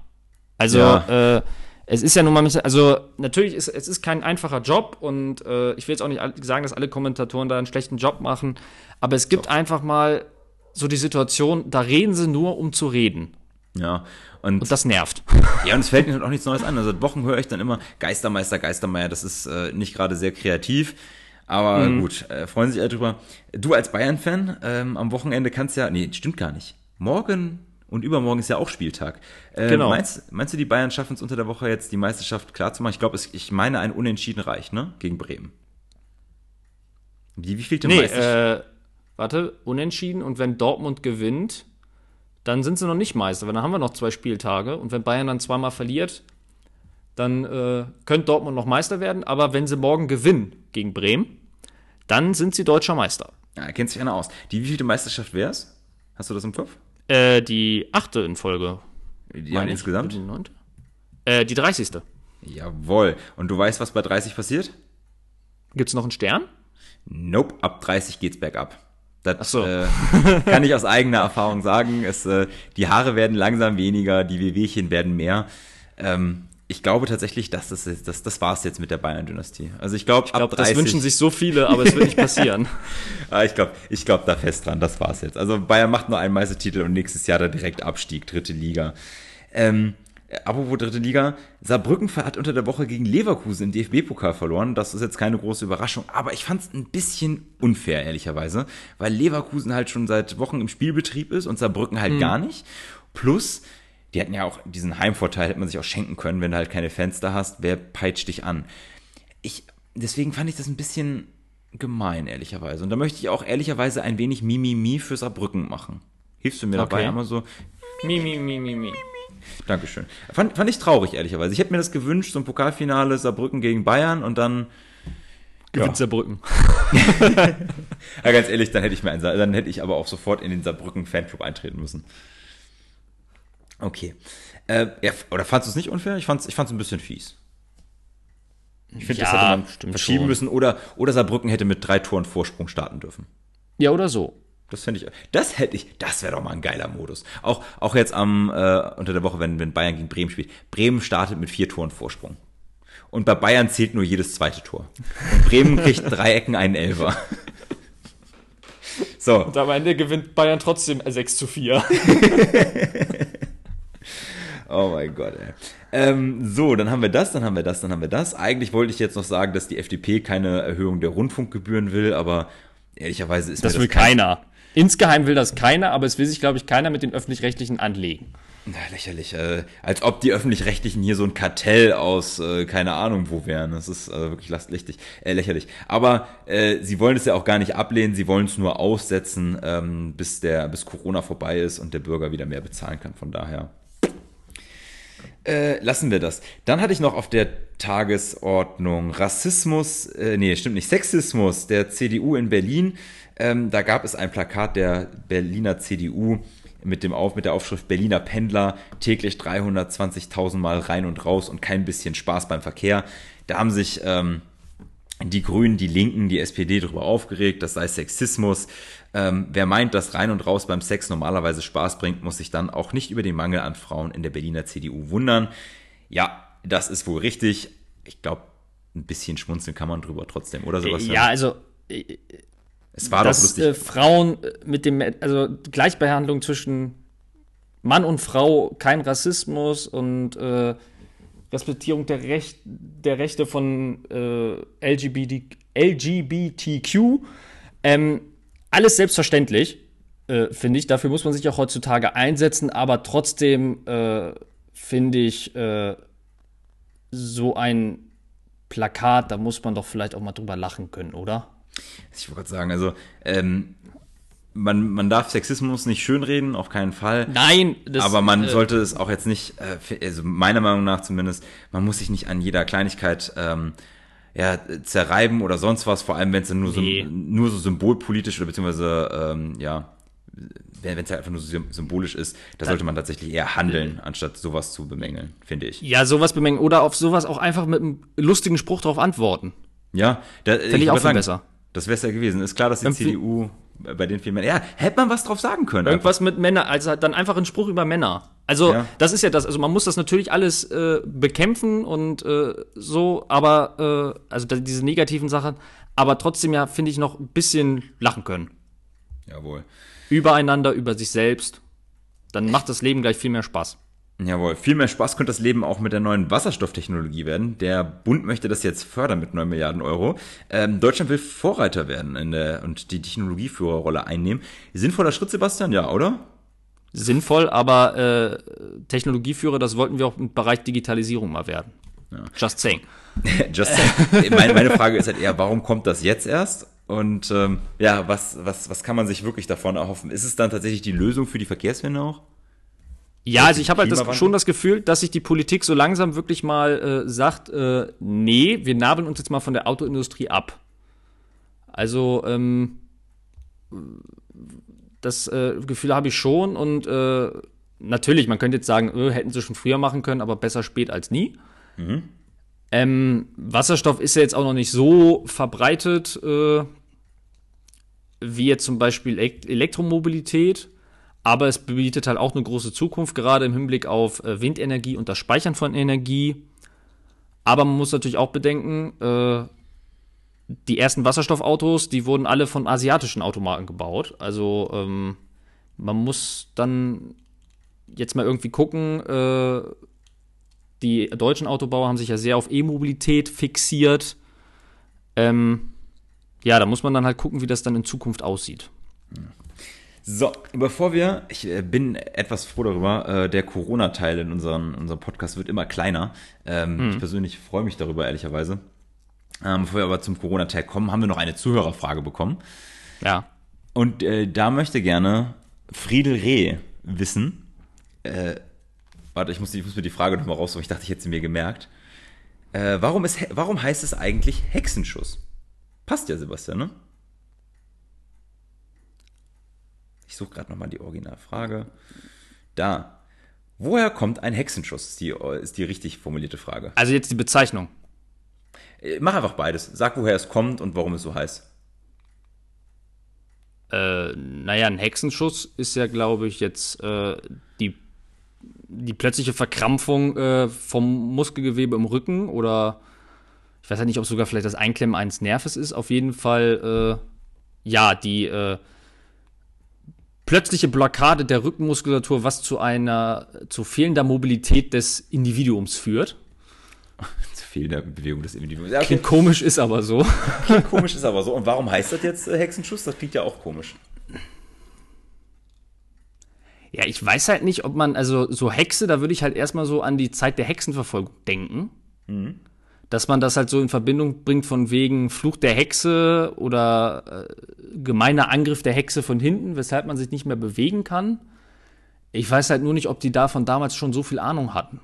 Also, Ja. äh, es ist ja nun mal, ein bisschen- also natürlich ist es ist kein einfacher Job und äh, ich will jetzt auch nicht sagen, dass alle Kommentatoren da einen schlechten Job machen, aber es gibt einfach mal so die Situation, da reden sie nur, um zu reden. Ja, und, Und das nervt. ja, und es fällt mir halt auch nichts Neues an. Also seit Wochen höre ich dann immer Geistermeister, Geistermeier. Das ist äh, nicht gerade sehr kreativ. Aber gut, äh, freuen sich alle drüber. Du als Bayern-Fan ähm, am Wochenende kannst ja, nee, stimmt gar nicht. Morgen und übermorgen ist ja auch Spieltag. Äh, Genau. Meinst, meinst du, die Bayern schaffen es unter der Woche jetzt, die Meisterschaft klarzumachen? Ich glaube, ich meine, ein Unentschieden reicht, ne? Gegen Bremen. Wie, wie viel Nee, Meisterschaft? äh, warte, unentschieden und wenn Dortmund gewinnt, dann sind sie noch nicht Meister, weil dann haben wir noch zwei Spieltage und wenn Bayern dann zweimal verliert, dann äh, könnte Dortmund noch Meister werden, aber wenn sie morgen gewinnen gegen Bremen, dann sind sie deutscher Meister. Ja, kennt sich einer aus. Die wievielte Meisterschaft wär's? Hast du das im Kopf? Äh, die achte in Folge. Ich. insgesamt? Die neunte? Äh, die 30. Jawohl. Und du weißt, was bei 30 passiert? Gibt's noch einen Stern? Nope, ab 30 geht's bergab. Das so. äh, kann ich aus eigener Erfahrung sagen. Es, äh, die Haare werden langsam weniger, die Wehwehchen werden mehr. Ähm, ich glaube tatsächlich, dass das, das, das war's jetzt mit der Bayern-Dynastie. Also ich glaube, Ich glaube, das wünschen sich so viele, aber es wird nicht passieren. Ah, ich glaube ich glaub da fest dran, das war's jetzt. Also Bayern macht nur einen Meistertitel und nächstes Jahr dann direkt Abstieg, dritte Liga. Ähm, apropos dritte Liga, Saarbrücken hat unter der Woche gegen Leverkusen im DFB-Pokal verloren. Das ist jetzt keine große Überraschung, aber ich fand es ein bisschen unfair, ehrlicherweise, weil Leverkusen halt schon seit Wochen im Spielbetrieb ist und Saarbrücken halt gar nicht. Plus, die hatten ja auch diesen Heimvorteil, hätte man sich auch schenken können, wenn du halt keine Fans da hast, wer peitscht dich an? ich, deswegen fand ich das ein bisschen gemein, ehrlicherweise. Und da möchte ich auch ehrlicherweise ein wenig Mimimi für Saarbrücken machen. Hilfst du mir dabei Okay. einmal so? mi, mi, mi, mi, mi. Dankeschön. Fand, fand ich traurig, ehrlicherweise. Ich hätte mir das gewünscht, so ein Pokalfinale Saarbrücken gegen Bayern und dann, Gewinnt Saarbrücken. ja ganz ehrlich, dann hätte ich mir einen, dann hätte ich aber auch sofort in den Saarbrücken Fanclub eintreten müssen. Okay. Äh, ja, oder fandst du es nicht unfair? Ich fand's, ich fand's ein bisschen fies. Ich finde, das Ja, hätte man verschieben schon. müssen oder, oder Saarbrücken hätte mit drei Toren Vorsprung starten dürfen. Ja, oder so. Das finde ich, das hätte ich, das wäre doch mal ein geiler Modus. Auch, auch jetzt am, äh, unter der Woche, wenn, wenn Bayern gegen Bremen spielt. Bremen startet mit vier Toren Vorsprung. Und bei Bayern zählt nur jedes zweite Tor. Und Bremen kriegt drei Ecken einen Elfer. So, Und am Ende gewinnt Bayern trotzdem 6 zu 4. oh mein Gott, ey. Ähm, so, dann haben wir das, dann haben wir das, dann haben wir das. Eigentlich wollte ich jetzt noch sagen, dass die FDP keine Erhöhung der Rundfunkgebühren will, aber ehrlicherweise ist Das mir will kein- keiner. Insgeheim will das keiner, aber es will sich, glaube ich, keiner mit den Öffentlich-Rechtlichen anlegen. Na, lächerlich. Äh, als ob die Öffentlich-Rechtlichen hier so ein Kartell aus, äh, keine Ahnung wo wären. Das ist äh, wirklich lächerlich. Äh, lächerlich. Aber äh, sie wollen es ja auch gar nicht ablehnen, sie wollen es nur aussetzen, ähm, bis, der, bis Corona vorbei ist und der Bürger wieder mehr bezahlen kann. Von daher äh, lassen wir das. Dann hatte ich noch auf der Tagesordnung Rassismus, äh, nee, stimmt nicht, Sexismus der CDU in Berlin. Ähm, da gab es ein Plakat der Berliner CDU mit, dem Auf, mit der Aufschrift Berliner Pendler täglich 320.000 Mal rein und raus und kein bisschen Spaß beim Verkehr. Da haben sich ähm, die Grünen, die Linken, die SPD darüber aufgeregt, das sei Sexismus. Ähm, wer meint, dass rein und raus beim Sex normalerweise Spaß bringt, muss sich dann auch nicht über den Mangel an Frauen in der Berliner CDU wundern. Ja, das ist wohl richtig. Ich glaube, ein bisschen schmunzeln kann man drüber trotzdem, oder sowas. Ja, also es war dass, doch lustig. Äh, Frauen mit dem, also Gleichbehandlung zwischen Mann und Frau, kein Rassismus und äh, Respektierung der, Recht, der Rechte von äh, LGBT, LGBTQ. Ähm, alles selbstverständlich, äh, finde ich. Dafür muss man sich auch heutzutage einsetzen, aber trotzdem äh, finde ich äh, so ein Plakat, da muss man doch vielleicht auch mal drüber lachen können, oder? Ich wollte gerade sagen, also ähm, man, man darf Sexismus nicht schönreden, auf keinen Fall. Nein, das, aber man äh, sollte es auch jetzt nicht, äh, also meiner Meinung nach zumindest, man muss sich nicht an jeder Kleinigkeit ähm, ja, zerreiben oder sonst was, vor allem wenn es nur, nee. so, nur so symbolpolitisch oder beziehungsweise ähm, ja, wenn es halt einfach nur so symbolisch ist, da sollte man tatsächlich eher handeln, anstatt sowas zu bemängeln, finde ich. Ja, sowas bemängeln oder auf sowas auch einfach mit einem lustigen Spruch darauf antworten. Ja, finde ich, ich auch viel besser. Das wäre es ja gewesen. Ist klar, dass die Irgendwie CDU bei den vielen Männern. Ja, hätte man was drauf sagen können. Irgendwas einfach. mit Männern, also dann einfach ein Spruch über Männer. Also, ja. das ist ja das. Also, man muss das natürlich alles äh, bekämpfen und äh, so, aber, äh, also diese negativen Sachen, aber trotzdem ja, finde ich, noch ein bisschen lachen können. Jawohl. Übereinander, über sich selbst. Dann macht das Leben gleich viel mehr Spaß. Jawohl, viel mehr Spaß könnte das Leben auch mit der neuen Wasserstofftechnologie werden. Der Bund möchte das jetzt fördern mit 9 Milliarden Euro. Ähm, Deutschland will Vorreiter werden in der, und die Technologieführerrolle einnehmen. Sinnvoller Schritt, Sebastian, ja, oder? Sinnvoll, aber äh, Technologieführer, das wollten wir auch im Bereich Digitalisierung mal werden. Ja. Just saying. Just saying. meine, meine Frage ist halt eher, warum kommt das jetzt erst? Und ähm, ja, was, was, was kann man sich wirklich davon erhoffen? Ist es dann tatsächlich die Lösung für die Verkehrswende auch? Ja, also ich habe halt das, schon das Gefühl, dass sich die Politik so langsam wirklich mal äh, sagt, äh, nee, wir nabeln uns jetzt mal von der Autoindustrie ab. Also ähm, das äh, Gefühl habe ich schon und äh, natürlich, man könnte jetzt sagen, öh, hätten sie schon früher machen können, aber besser spät als nie. Mhm. Ähm, Wasserstoff ist ja jetzt auch noch nicht so verbreitet äh, wie jetzt zum Beispiel Elektromobilität. Aber es bietet halt auch eine große Zukunft, gerade im Hinblick auf äh, Windenergie und das Speichern von Energie. Aber man muss natürlich auch bedenken, äh, die ersten Wasserstoffautos, die wurden alle von asiatischen Automarken gebaut. Also ähm, man muss dann jetzt mal irgendwie gucken. Äh, die deutschen Autobauer haben sich ja sehr auf E-Mobilität fixiert. Ähm, ja, da muss man dann halt gucken, wie das dann in Zukunft aussieht. So, bevor wir, ich äh, bin etwas froh darüber, äh, der Corona-Teil in unserem, unserem Podcast wird immer kleiner. Ähm, hm. Ich persönlich freue mich darüber, ehrlicherweise. Ähm, bevor wir aber zum Corona-Teil kommen, haben wir noch eine Zuhörerfrage bekommen. Ja. Und äh, da möchte gerne Friedel Reh wissen. Äh, warte, ich muss, ich muss mir die Frage nochmal raussuchen. Ich dachte, ich hätte sie mir gemerkt. Äh, warum, ist, warum heißt es eigentlich Hexenschuss? Passt ja, Sebastian, ne? Ich suche gerade nochmal die Originalfrage. Da. Woher kommt ein Hexenschuss? Ist die, ist die richtig formulierte Frage. Also jetzt die Bezeichnung. Äh, mach einfach beides. Sag, woher es kommt und warum es so heißt. Äh, naja, ein Hexenschuss ist ja, glaube ich, jetzt äh, die, die plötzliche Verkrampfung äh, vom Muskelgewebe im Rücken oder ich weiß ja nicht, ob sogar vielleicht das Einklemmen eines Nerves ist. Auf jeden Fall, äh, ja, die äh, plötzliche Blockade der Rückenmuskulatur, was zu einer zu fehlender Mobilität des Individuums führt. zu fehlender Bewegung des Individuums. Ja, okay. Klingt komisch, ist aber so. Klingt komisch, ist aber so. Und warum heißt das jetzt äh, Hexenschuss? Das klingt ja auch komisch. Ja, ich weiß halt nicht, ob man, also so Hexe, da würde ich halt erstmal so an die Zeit der Hexenverfolgung denken. Mhm. Dass man das halt so in Verbindung bringt von wegen Fluch der Hexe oder äh, gemeiner Angriff der Hexe von hinten, weshalb man sich nicht mehr bewegen kann. Ich weiß halt nur nicht, ob die davon damals schon so viel Ahnung hatten.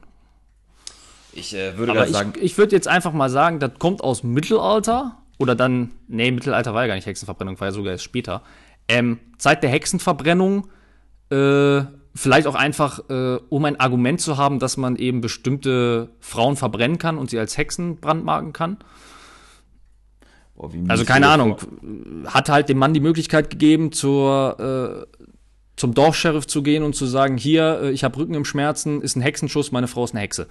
Ich äh, würde ich, sagen. Ich würde jetzt einfach mal sagen, das kommt aus Mittelalter oder dann, nee, Mittelalter war ja gar nicht Hexenverbrennung, war ja sogar erst später. Ähm, Zeit der Hexenverbrennung, äh, vielleicht auch einfach, äh, um ein Argument zu haben, dass man eben bestimmte Frauen verbrennen kann und sie als Hexen brandmarken kann. Boah, also keine Ahnung, hat halt dem Mann die Möglichkeit gegeben, zur, äh, zum Dorfscheriff zu gehen und zu sagen, hier, äh, ich habe Rücken im Schmerzen, ist ein Hexenschuss, meine Frau ist eine Hexe.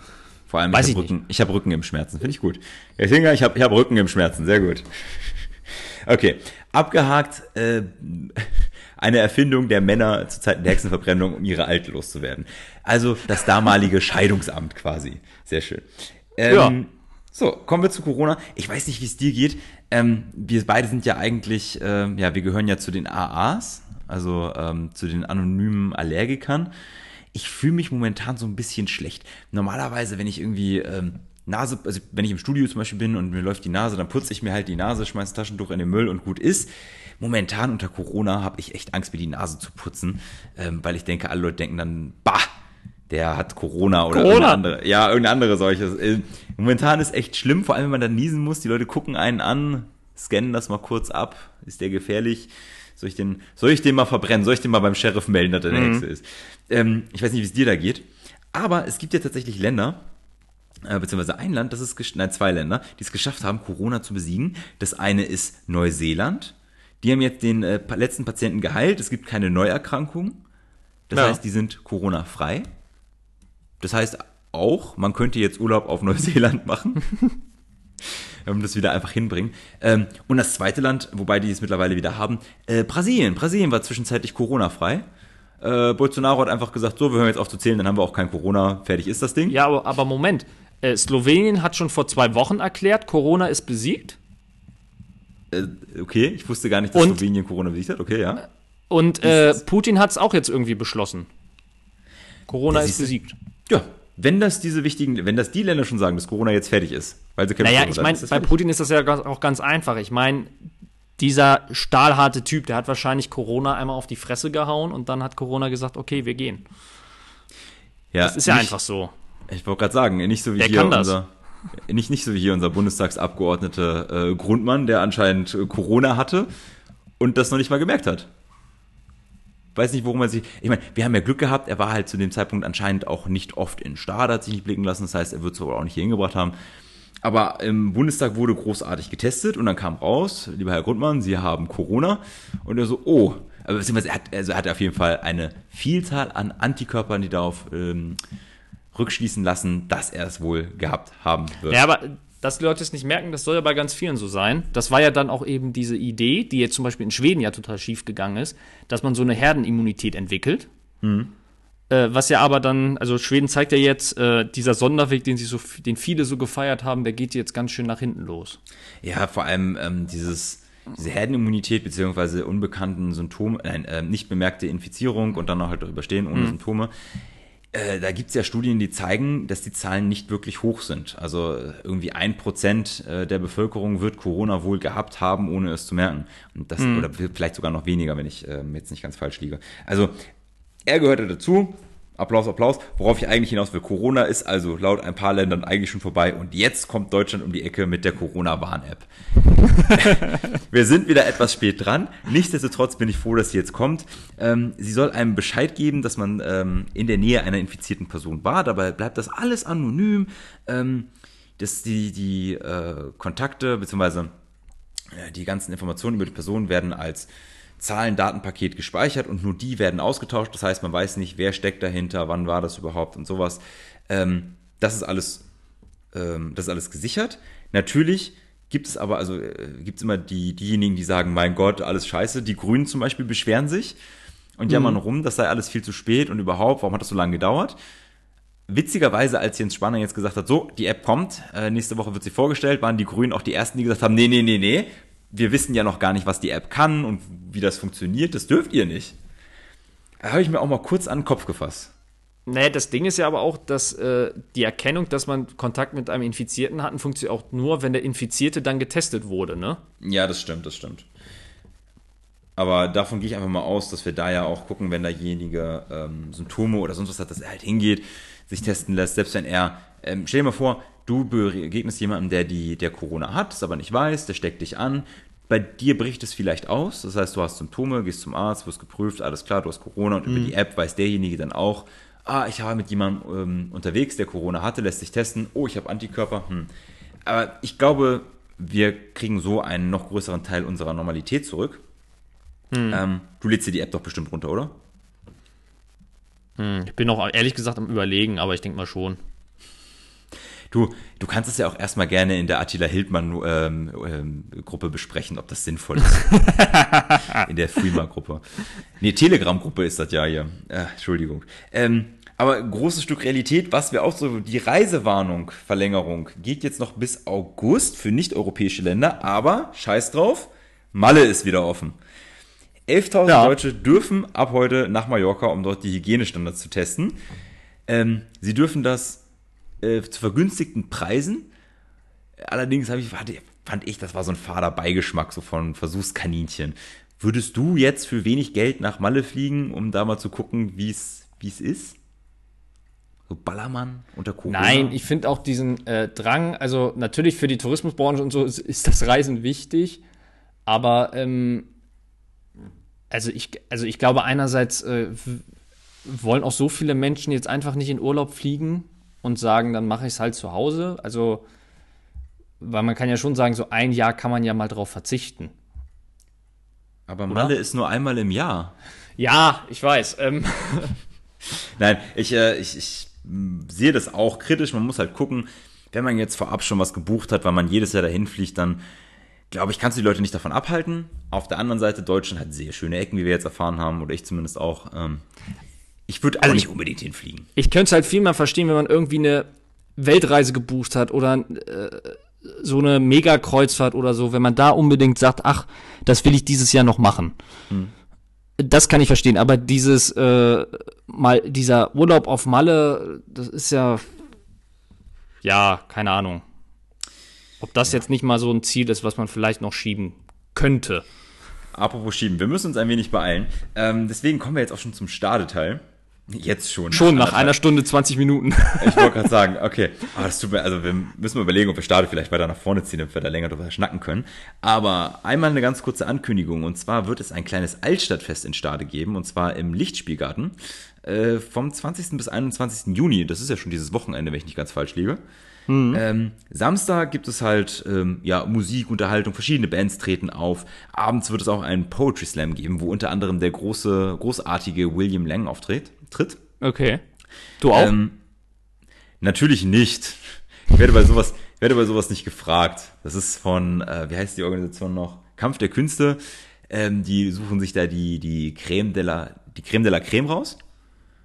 Vor allem, Weiß ich, habe Rücken, ich hab Rücken im Schmerzen, finde ich gut. Ich ich habe ich hab Rücken im Schmerzen, sehr gut. Okay, abgehakt, äh, eine Erfindung der Männer zu Zeiten der Hexenverbrennung, um ihre Alte loszuwerden. Also das damalige Scheidungsamt quasi. Sehr schön. Ähm, ja. So, kommen wir zu Corona. Ich weiß nicht, wie es dir geht. Ähm, wir beide sind ja eigentlich, äh, ja, wir gehören ja zu den AAs, also ähm, zu den anonymen Allergikern. Ich fühle mich momentan so ein bisschen schlecht. Normalerweise, wenn ich irgendwie ähm, Nase, also wenn ich im Studio zum Beispiel bin und mir läuft die Nase, dann putze ich mir halt die Nase, schmeiß Taschentuch in den Müll und gut ist. Momentan unter Corona habe ich echt Angst, mir die Nase zu putzen, ähm, weil ich denke, alle Leute denken dann, bah, der hat Corona oder Corona. irgendeine andere, ja, irgendeine andere solches. Äh, momentan ist echt schlimm, vor allem wenn man dann niesen muss, die Leute gucken einen an, scannen das mal kurz ab, ist der gefährlich? Soll ich den, soll ich den mal verbrennen? Soll ich den mal beim Sheriff melden, dass er eine mhm. Hexe ist? Ähm, ich weiß nicht, wie es dir da geht. Aber es gibt ja tatsächlich Länder, äh, beziehungsweise ein Land, das ist, nein, zwei Länder, die es geschafft haben, Corona zu besiegen. Das eine ist Neuseeland. Die haben jetzt den äh, letzten Patienten geheilt. Es gibt keine Neuerkrankung. Das ja. heißt, die sind Corona-frei. Das heißt auch, man könnte jetzt Urlaub auf Neuseeland machen. um das wieder einfach hinbringen. Ähm, und das zweite Land, wobei die es mittlerweile wieder haben, äh, Brasilien. Brasilien war zwischenzeitlich Corona-frei. Äh, Bolsonaro hat einfach gesagt, so, wir hören jetzt auf zu zählen, dann haben wir auch kein Corona, fertig ist das Ding. Ja, aber, aber Moment. Äh, Slowenien hat schon vor zwei Wochen erklärt, Corona ist besiegt. Äh, okay, ich wusste gar nicht, dass und, Slowenien Corona besiegt hat. Okay, ja. Und äh, Putin hat es auch jetzt irgendwie beschlossen. Corona ist besiegt. Ja, wenn das diese wichtigen, wenn das die Länder schon sagen, dass Corona jetzt fertig ist, weil sie Naja, ich meine, bei fertig. Putin ist das ja auch ganz einfach. Ich meine, dieser stahlharte Typ, der hat wahrscheinlich Corona einmal auf die Fresse gehauen und dann hat Corona gesagt, okay, wir gehen. Ja, das ist ja nicht, einfach so. Ich wollte gerade sagen, nicht so wie der hier unser, nicht, nicht so wie hier unser Bundestagsabgeordnete äh, Grundmann, der anscheinend äh, Corona hatte und das noch nicht mal gemerkt hat weiß nicht, worum er sich. Ich meine, wir haben ja Glück gehabt, er war halt zu dem Zeitpunkt anscheinend auch nicht oft in Stade, hat sich nicht blicken lassen. Das heißt, er wird es aber auch nicht hier hingebracht haben. Aber im Bundestag wurde großartig getestet und dann kam raus, lieber Herr Grundmann, Sie haben Corona. Und er so, oh, aber beziehungsweise er hat, also er hat auf jeden Fall eine Vielzahl an Antikörpern, die darauf ähm, rückschließen lassen, dass er es wohl gehabt haben wird. Ja, aber dass die Leute es nicht merken, das soll ja bei ganz vielen so sein. Das war ja dann auch eben diese Idee, die jetzt zum Beispiel in Schweden ja total schief gegangen ist, dass man so eine Herdenimmunität entwickelt. Mhm. Äh, was ja aber dann, also Schweden zeigt ja jetzt, äh, dieser Sonderweg, den sie so, den viele so gefeiert haben, der geht jetzt ganz schön nach hinten los. Ja, vor allem ähm, dieses, diese Herdenimmunität beziehungsweise unbekannten Symptome, nein, äh, nicht bemerkte Infizierung und dann auch halt überstehen ohne mhm. Symptome äh, da gibt's ja Studien, die zeigen, dass die Zahlen nicht wirklich hoch sind. Also äh, irgendwie ein Prozent äh, der Bevölkerung wird Corona wohl gehabt haben, ohne es zu merken. Und das, mhm. oder vielleicht sogar noch weniger, wenn ich ähm, jetzt nicht ganz falsch liege. Also er gehörte dazu, Applaus, Applaus. Worauf ich eigentlich hinaus will, Corona ist also laut ein paar Ländern eigentlich schon vorbei und jetzt kommt Deutschland um die Ecke mit der Corona-Warn-App. Wir sind wieder etwas spät dran. Nichtsdestotrotz bin ich froh, dass sie jetzt kommt. Ähm, sie soll einem Bescheid geben, dass man ähm, in der Nähe einer infizierten Person war. Dabei bleibt das alles anonym. Ähm, dass die, die äh, Kontakte bzw. Äh, die ganzen Informationen über die Person werden als Zahlen-Datenpaket gespeichert und nur die werden ausgetauscht. Das heißt, man weiß nicht, wer steckt dahinter, wann war das überhaupt und sowas. Ähm, das ist alles, ähm, das ist alles gesichert. Natürlich gibt es aber, also äh, gibt es immer die, diejenigen, die sagen, mein Gott, alles scheiße. Die Grünen zum Beispiel beschweren sich und mhm. jammern rum, das sei alles viel zu spät und überhaupt, warum hat das so lange gedauert? Witzigerweise, als Jens Spahn jetzt gesagt hat, so, die App kommt, äh, nächste Woche wird sie vorgestellt, waren die Grünen auch die ersten, die gesagt haben, nee, nee, nee, nee, wir wissen ja noch gar nicht, was die App kann und wie das funktioniert. Das dürft ihr nicht. Habe ich mir auch mal kurz an den Kopf gefasst. Nee, das Ding ist ja aber auch, dass äh, die Erkennung, dass man Kontakt mit einem Infizierten hat, funktioniert auch nur, wenn der Infizierte dann getestet wurde, ne? Ja, das stimmt, das stimmt. Aber davon gehe ich einfach mal aus, dass wir da ja auch gucken, wenn derjenige ähm, Symptome oder sonst was hat, dass er halt hingeht, sich testen lässt, selbst wenn er, ähm, stell dir mal vor, du begegnest jemandem, der die, der Corona hat, es aber nicht weiß, der steckt dich an, bei dir bricht es vielleicht aus, das heißt, du hast Symptome, gehst zum Arzt, wirst geprüft, alles klar, du hast Corona und mhm. über die App weiß derjenige dann auch, ah, ich war mit jemandem ähm, unterwegs, der Corona hatte, lässt sich testen, oh, ich habe Antikörper, hm. Aber ich glaube, wir kriegen so einen noch größeren Teil unserer Normalität zurück. Hm. Ähm, du lädst dir die App doch bestimmt runter, oder? Hm, ich bin noch ehrlich gesagt am Überlegen, aber ich denke mal schon. Du, du kannst es ja auch erstmal gerne in der Attila Hildmann ähm, ähm, Gruppe besprechen, ob das sinnvoll ist. in der Freema-Gruppe. Nee, Telegram-Gruppe ist das ja hier. Äh, Entschuldigung. Ähm, aber großes Stück Realität, was wir auch so, die Reisewarnung, Verlängerung, geht jetzt noch bis August für nicht-europäische Länder, aber scheiß drauf, Malle ist wieder offen. 11.000 ja. Deutsche dürfen ab heute nach Mallorca, um dort die Hygienestandards zu testen. Ähm, sie dürfen das äh, zu vergünstigten Preisen. Allerdings ich, fand ich, das war so ein fader Beigeschmack so von Versuchskaninchen. Würdest du jetzt für wenig Geld nach Malle fliegen, um da mal zu gucken, wie es ist? So Ballermann unter Corona? Nein, ich finde auch diesen äh, Drang, also natürlich für die Tourismusbranche und so ist, ist das Reisen wichtig, aber ähm, also ich, also ich glaube einerseits äh, wollen auch so viele Menschen jetzt einfach nicht in Urlaub fliegen und sagen, dann mache ich es halt zu Hause. Also, weil man kann ja schon sagen, so ein Jahr kann man ja mal drauf verzichten. Aber Malle Oder? ist nur einmal im Jahr. Ja, ich weiß. Ähm. Nein, ich, äh, ich, ich sehe das auch kritisch. Man muss halt gucken, wenn man jetzt vorab schon was gebucht hat, weil man jedes Jahr dahin fliegt, dann glaube ich, kannst du die Leute nicht davon abhalten. Auf der anderen Seite, Deutschland hat sehr schöne Ecken, wie wir jetzt erfahren haben, oder ich zumindest auch. Ähm, ich würde also nicht unbedingt hinfliegen. Ich könnte es halt viel mehr verstehen, wenn man irgendwie eine Weltreise gebucht hat oder äh, so eine Megakreuzfahrt oder so, wenn man da unbedingt sagt, ach, das will ich dieses Jahr noch machen. Hm. Das kann ich verstehen, aber dieses äh, mal dieser Urlaub auf Malle, das ist ja ja, keine Ahnung. Ob das ja. jetzt nicht mal so ein Ziel ist, was man vielleicht noch schieben könnte. Apropos schieben, wir müssen uns ein wenig beeilen. Ähm, deswegen kommen wir jetzt auch schon zum Starteteil. Jetzt schon. Schon nach einer Stunde 20 Minuten. Ich wollte gerade sagen, okay. Aber das tut mir, also wir müssen mal überlegen, ob wir Starte vielleicht weiter nach vorne ziehen, damit wir da länger drüber schnacken können. Aber einmal eine ganz kurze Ankündigung. Und zwar wird es ein kleines Altstadtfest in Stade geben. Und zwar im Lichtspielgarten. Äh, vom 20. bis 21. Juni. Das ist ja schon dieses Wochenende, wenn ich nicht ganz falsch liege. Mhm. Ähm, Samstag gibt es halt ähm, ja, Musik, Unterhaltung, verschiedene Bands treten auf. Abends wird es auch einen Poetry Slam geben, wo unter anderem der große, großartige William Lang auftritt. Tritt. Okay. Du auch? Ähm, natürlich nicht. Ich werde bei sowas, werde bei sowas nicht gefragt. Das ist von, äh, wie heißt die Organisation noch? Kampf der Künste. Ähm, die suchen sich da die, die Creme de la, die Creme de la Creme raus.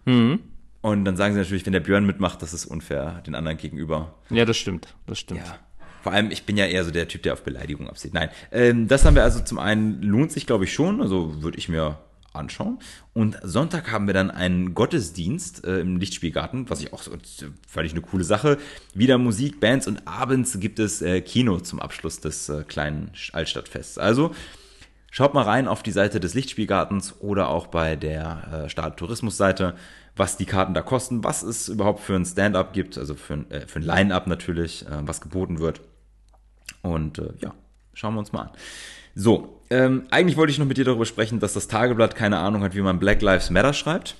Mhm. Und dann sagen sie natürlich, wenn der Björn mitmacht, das ist unfair den anderen gegenüber. Ja, das stimmt. Das stimmt. Ja. Vor allem, ich bin ja eher so der Typ, der auf Beleidigung absieht. Nein, ähm, das haben wir also zum einen, lohnt sich, glaube ich, schon. Also würde ich mir anschauen. Und Sonntag haben wir dann einen Gottesdienst äh, im Lichtspielgarten, was ich auch so völlig eine coole Sache. Wieder Musik, Bands und abends gibt es äh, Kino zum Abschluss des äh, kleinen Altstadtfests. Also schaut mal rein auf die Seite des Lichtspielgartens oder auch bei der äh, Stadt Tourismus-Seite was die Karten da kosten, was es überhaupt für ein Stand-up gibt, also für ein, äh, für ein Line-up natürlich, äh, was geboten wird. Und äh, ja, schauen wir uns mal an. So, ähm, eigentlich wollte ich noch mit dir darüber sprechen, dass das Tageblatt keine Ahnung hat, wie man Black Lives Matter schreibt.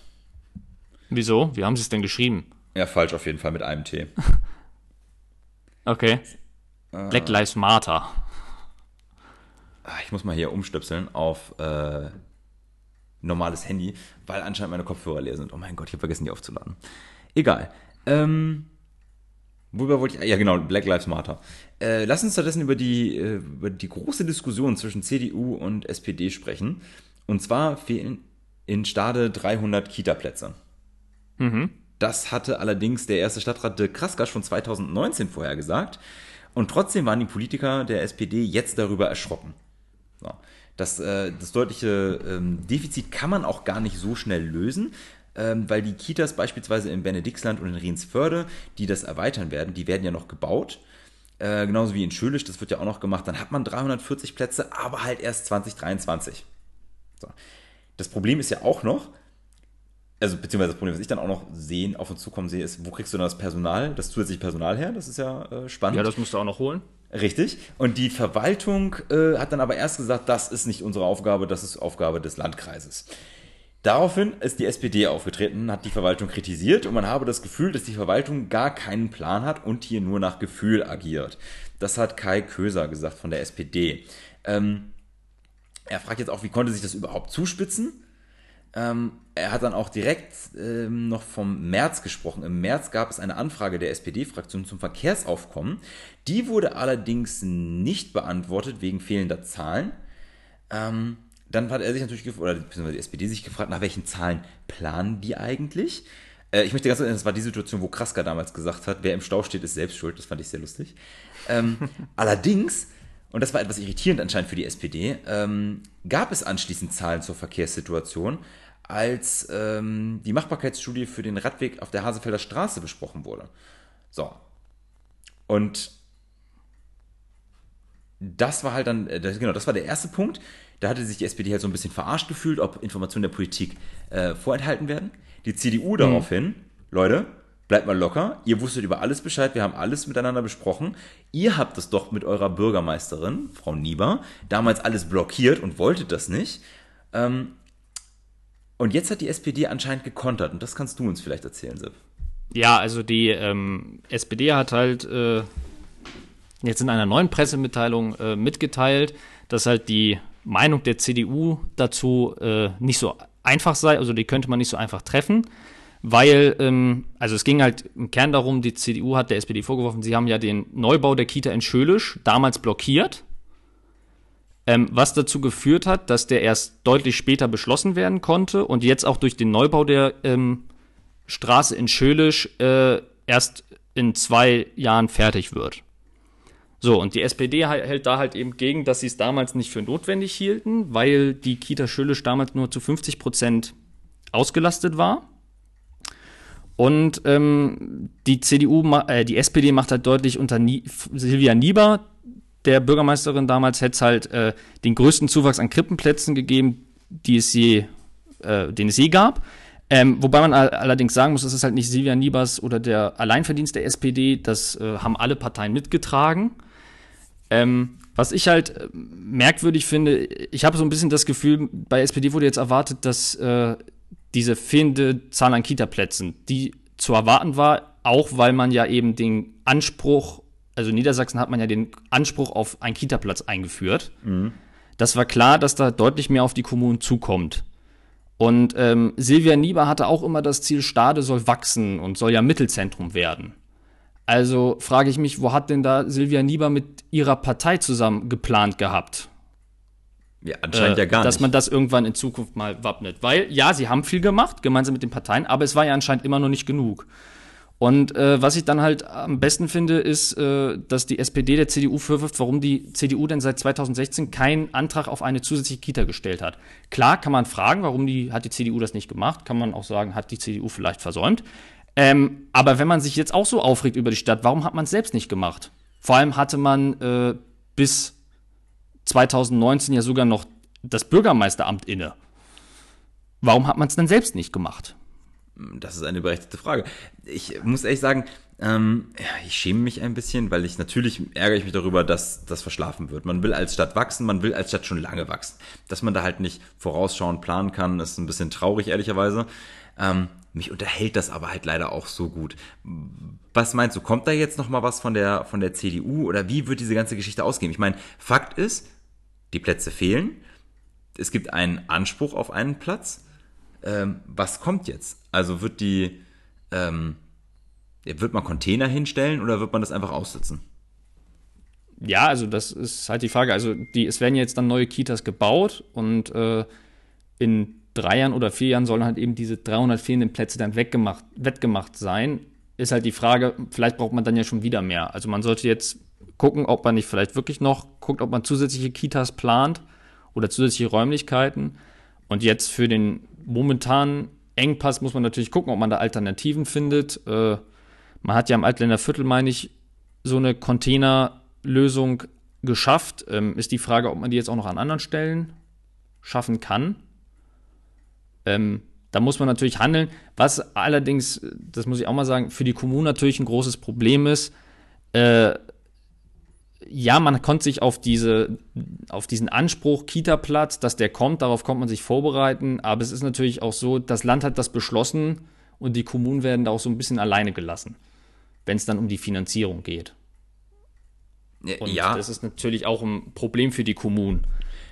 Wieso? Wie haben sie es denn geschrieben? Ja, falsch auf jeden Fall mit einem T. okay. Äh. Black Lives Matter. Ah, ich muss mal hier umstöpseln auf äh, normales Handy, weil anscheinend meine Kopfhörer leer sind. Oh mein Gott, ich habe vergessen, die aufzuladen. Egal. Ähm, worüber wollte ich. Ja, genau, Black Lives Matter. Äh, lass uns stattdessen über die, äh, über die große Diskussion zwischen CDU und SPD sprechen. Und zwar fehlen in Stade 300 Kita-Plätze. Mhm. Das hatte allerdings der erste Stadtrat de Kraskasch von 2019 vorhergesagt. Und trotzdem waren die Politiker der SPD jetzt darüber erschrocken. So. Das, äh, das deutliche ähm, Defizit kann man auch gar nicht so schnell lösen, ähm, weil die Kitas beispielsweise in Benediktsland und in Riensförde, die das erweitern werden, die werden ja noch gebaut. Äh, genauso wie in Schölisch, das wird ja auch noch gemacht. Dann hat man 340 Plätze, aber halt erst 2023. So. Das Problem ist ja auch noch, also beziehungsweise das Problem, was ich dann auch noch sehen, auf uns zukommen sehe, ist, wo kriegst du dann das Personal, das zusätzliche Personal her? Das ist ja äh, spannend. Ja, das musst du auch noch holen. Richtig. Und die Verwaltung äh, hat dann aber erst gesagt, das ist nicht unsere Aufgabe, das ist Aufgabe des Landkreises. Daraufhin ist die SPD aufgetreten, hat die Verwaltung kritisiert und man habe das Gefühl, dass die Verwaltung gar keinen Plan hat und hier nur nach Gefühl agiert. Das hat Kai Köser gesagt von der SPD. Ähm, er fragt jetzt auch, wie konnte sich das überhaupt zuspitzen? Ähm, er hat dann auch direkt ähm, noch vom März gesprochen. Im März gab es eine Anfrage der SPD-Fraktion zum Verkehrsaufkommen. Die wurde allerdings nicht beantwortet wegen fehlender Zahlen. Ähm, dann hat er sich natürlich gefragt, oder beziehungsweise die SPD sich gefragt, nach welchen Zahlen planen die eigentlich? Äh, ich möchte ganz kurz, das war die Situation, wo Krasker damals gesagt hat, wer im Stau steht, ist selbst schuld. Das fand ich sehr lustig. Ähm, allerdings und das war etwas irritierend anscheinend für die SPD, ähm, gab es anschließend Zahlen zur Verkehrssituation, als ähm, die Machbarkeitsstudie für den Radweg auf der Hasefelder Straße besprochen wurde. So. Und das war halt dann, äh, genau, das war der erste Punkt. Da hatte sich die SPD halt so ein bisschen verarscht gefühlt, ob Informationen der Politik äh, vorenthalten werden. Die CDU mhm. daraufhin, Leute, bleibt mal locker, ihr wusstet über alles Bescheid, wir haben alles miteinander besprochen. Ihr habt es doch mit eurer Bürgermeisterin, Frau Nieber, damals alles blockiert und wolltet das nicht. Ähm, und jetzt hat die SPD anscheinend gekontert und das kannst du uns vielleicht erzählen, Sepp. Ja, also die ähm, SPD hat halt äh, jetzt in einer neuen Pressemitteilung äh, mitgeteilt, dass halt die Meinung der CDU dazu äh, nicht so einfach sei, also die könnte man nicht so einfach treffen weil, ähm, also es ging halt im Kern darum, die CDU hat der SPD vorgeworfen, sie haben ja den Neubau der Kita in Schölisch damals blockiert, ähm, was dazu geführt hat, dass der erst deutlich später beschlossen werden konnte und jetzt auch durch den Neubau der ähm, Straße in Schölisch äh, erst in zwei Jahren fertig wird. So, und die SPD hält da halt eben gegen, dass sie es damals nicht für notwendig hielten, weil die Kita Schölisch damals nur zu 50 Prozent ausgelastet war. Und ähm, die CDU, äh, die SPD macht halt deutlich unter Nie Silvia Nieber, der Bürgermeisterin damals, hätte es halt äh, den größten Zuwachs an Krippenplätzen gegeben, die es je, äh, den es je gab. Ähm, wobei man allerdings sagen muss, das ist halt nicht Silvia Niebers oder der Alleinverdienst der SPD, das äh, haben alle Parteien mitgetragen. Ähm, was ich halt äh, merkwürdig finde, ich habe so ein bisschen das Gefühl, bei SPD wurde jetzt erwartet, dass äh, diese fehlende Zahl an Kita-Plätzen, die zu erwarten war, auch weil man ja eben den Anspruch, also in Niedersachsen hat man ja den Anspruch auf einen Kita-Platz eingeführt. Mhm. Das war klar, dass da deutlich mehr auf die Kommunen zukommt. Und ähm, Silvia Nieber hatte auch immer das Ziel, Stade soll wachsen und soll ja Mittelzentrum werden. Also frage ich mich, wo hat denn da Silvia Nieber mit ihrer Partei zusammen geplant gehabt? Ja, anscheinend äh, ja gar nicht. Dass man das irgendwann in Zukunft mal wappnet. Weil, ja, sie haben viel gemacht, gemeinsam mit den Parteien, aber es war ja anscheinend immer noch nicht genug. Und äh, was ich dann halt am besten finde, ist, äh, dass die SPD der CDU vorwirft, warum die CDU denn seit 2016 keinen Antrag auf eine zusätzliche Kita gestellt hat. Klar kann man fragen, warum die, hat die CDU das nicht gemacht, kann man auch sagen, hat die CDU vielleicht versäumt. Ähm, aber wenn man sich jetzt auch so aufregt über die Stadt, warum hat man es selbst nicht gemacht? Vor allem hatte man äh, bis 2019 ja sogar noch das Bürgermeisteramt inne. Warum hat man es denn selbst nicht gemacht? Das ist eine berechtigte Frage. Ich muss ehrlich sagen, ähm, ja, ich schäme mich ein bisschen, weil ich natürlich ärgere ich mich darüber, dass das verschlafen wird. Man will als Stadt wachsen, man will als Stadt schon lange wachsen. Dass man da halt nicht vorausschauend planen kann, ist ein bisschen traurig, ehrlicherweise. Ähm, mich unterhält das aber halt leider auch so gut. Was meinst du, kommt da jetzt noch mal was von der, von der CDU oder wie wird diese ganze Geschichte ausgehen? Ich meine, Fakt ist, die Plätze fehlen. Es gibt einen Anspruch auf einen Platz. Ähm, was kommt jetzt? Also wird die, ähm, wird man Container hinstellen oder wird man das einfach aussitzen? Ja, also das ist halt die Frage. Also die, es werden jetzt dann neue Kitas gebaut und äh, in drei Jahren oder vier Jahren sollen halt eben diese 300 fehlenden Plätze dann weggemacht, wettgemacht sein. Ist halt die Frage, vielleicht braucht man dann ja schon wieder mehr. Also man sollte jetzt gucken, ob man nicht vielleicht wirklich noch guckt, ob man zusätzliche Kitas plant oder zusätzliche Räumlichkeiten. Und jetzt für den momentanen Engpass muss man natürlich gucken, ob man da Alternativen findet. Äh, man hat ja im Altländer Viertel, meine ich, so eine Containerlösung geschafft. Ähm, ist die Frage, ob man die jetzt auch noch an anderen Stellen schaffen kann. Ähm, da muss man natürlich handeln. Was allerdings, das muss ich auch mal sagen, für die Kommunen natürlich ein großes Problem ist. Äh, ja, man konnte sich auf, diese, auf diesen Anspruch Kita-Platz, dass der kommt, darauf kommt man sich vorbereiten. Aber es ist natürlich auch so, das Land hat das beschlossen und die Kommunen werden da auch so ein bisschen alleine gelassen, wenn es dann um die Finanzierung geht. Und ja. das ist natürlich auch ein Problem für die Kommunen,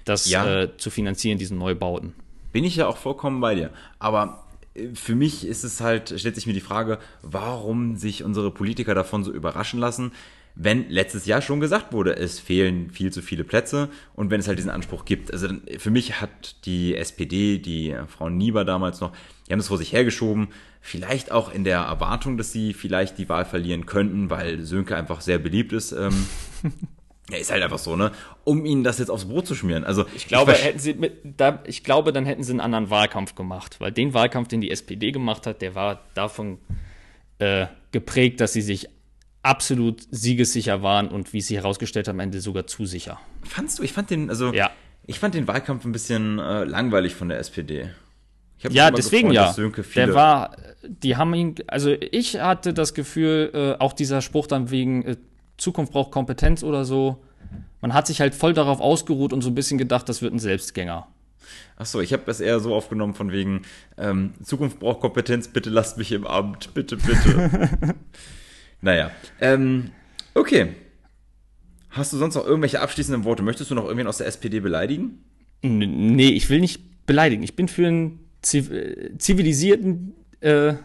das ja. äh, zu finanzieren, diesen Neubauten. Bin ich ja auch vollkommen bei dir. Aber äh, für mich ist es halt, stellt sich mir die Frage, warum sich unsere Politiker davon so überraschen lassen, wenn letztes Jahr schon gesagt wurde, es fehlen viel zu viele Plätze und wenn es halt diesen Anspruch gibt. Also für mich hat die SPD, die Frau Nieber damals noch, die haben es vor sich hergeschoben, vielleicht auch in der Erwartung, dass sie vielleicht die Wahl verlieren könnten, weil Sönke einfach sehr beliebt ist. Ähm, ja, ist halt einfach so, ne? Um ihnen das jetzt aufs Brot zu schmieren. Also ich glaube, ich hätten sie mit, da, ich glaube, dann hätten sie einen anderen Wahlkampf gemacht, weil den Wahlkampf, den die SPD gemacht hat, der war davon äh, geprägt, dass sie sich absolut siegessicher waren und wie sie herausgestellt haben, am Ende sogar zu sicher. Fandst du? Ich fand den, also ja. ich fand den Wahlkampf ein bisschen äh, langweilig von der SPD. ja, deswegen gefreut, ja. Der war, die haben ihn, also ich hatte das Gefühl, äh, auch dieser Spruch dann wegen äh, Zukunft braucht Kompetenz oder so. Man hat sich halt voll darauf ausgeruht und so ein bisschen gedacht, das wird ein Selbstgänger. Ach so, ich habe das eher so aufgenommen von wegen ähm, Zukunft braucht Kompetenz, bitte lasst mich im Amt, bitte, bitte. Naja. Ähm, okay. Hast du sonst noch irgendwelche abschließenden Worte? Möchtest du noch irgendwen aus der SPD beleidigen? Nee, ich will nicht beleidigen. Ich bin für einen zivilisierten, äh,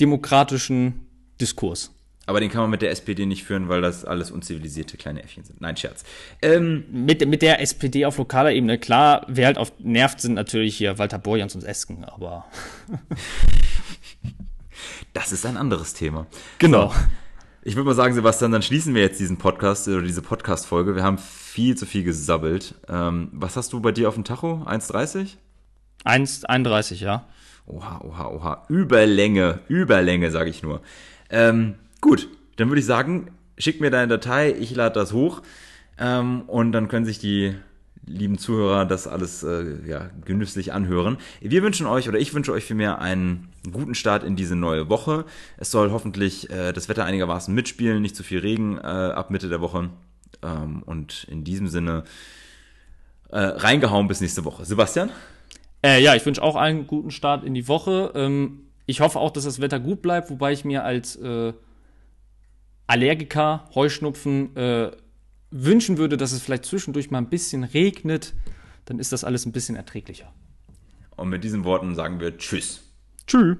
demokratischen Diskurs. Aber den kann man mit der SPD nicht führen, weil das alles unzivilisierte kleine Äffchen sind. Nein, Scherz. Ähm, mit, mit der SPD auf lokaler Ebene, klar, wer halt auf nervt, sind natürlich hier Walter Borjans und Esken, aber. das ist ein anderes Thema. Genau. So. Ich würde mal sagen, Sebastian, dann schließen wir jetzt diesen Podcast oder diese Podcast-Folge. Wir haben viel zu viel gesabbelt. Ähm, was hast du bei dir auf dem Tacho? 1,30? 1,31, ja. Oha, oha, oha. Überlänge, Überlänge, sage ich nur. Ähm, gut, dann würde ich sagen, schick mir deine Datei, ich lade das hoch ähm, und dann können sich die lieben Zuhörer das alles äh, ja, genüsslich anhören. Wir wünschen euch oder ich wünsche euch vielmehr einen guten Start in diese neue Woche. Es soll hoffentlich äh, das Wetter einigermaßen mitspielen, nicht zu viel Regen äh, ab Mitte der Woche. Ähm, und in diesem Sinne äh, reingehauen bis nächste Woche. Sebastian? Äh, ja, ich wünsche auch einen guten Start in die Woche. Ähm, ich hoffe auch, dass das Wetter gut bleibt, wobei ich mir als äh, Allergiker Heuschnupfen wünschen würde, dass es vielleicht zwischendurch mal ein bisschen regnet, dann ist das alles ein bisschen erträglicher. Und mit diesen Worten sagen wir Tschüss. Tschüss.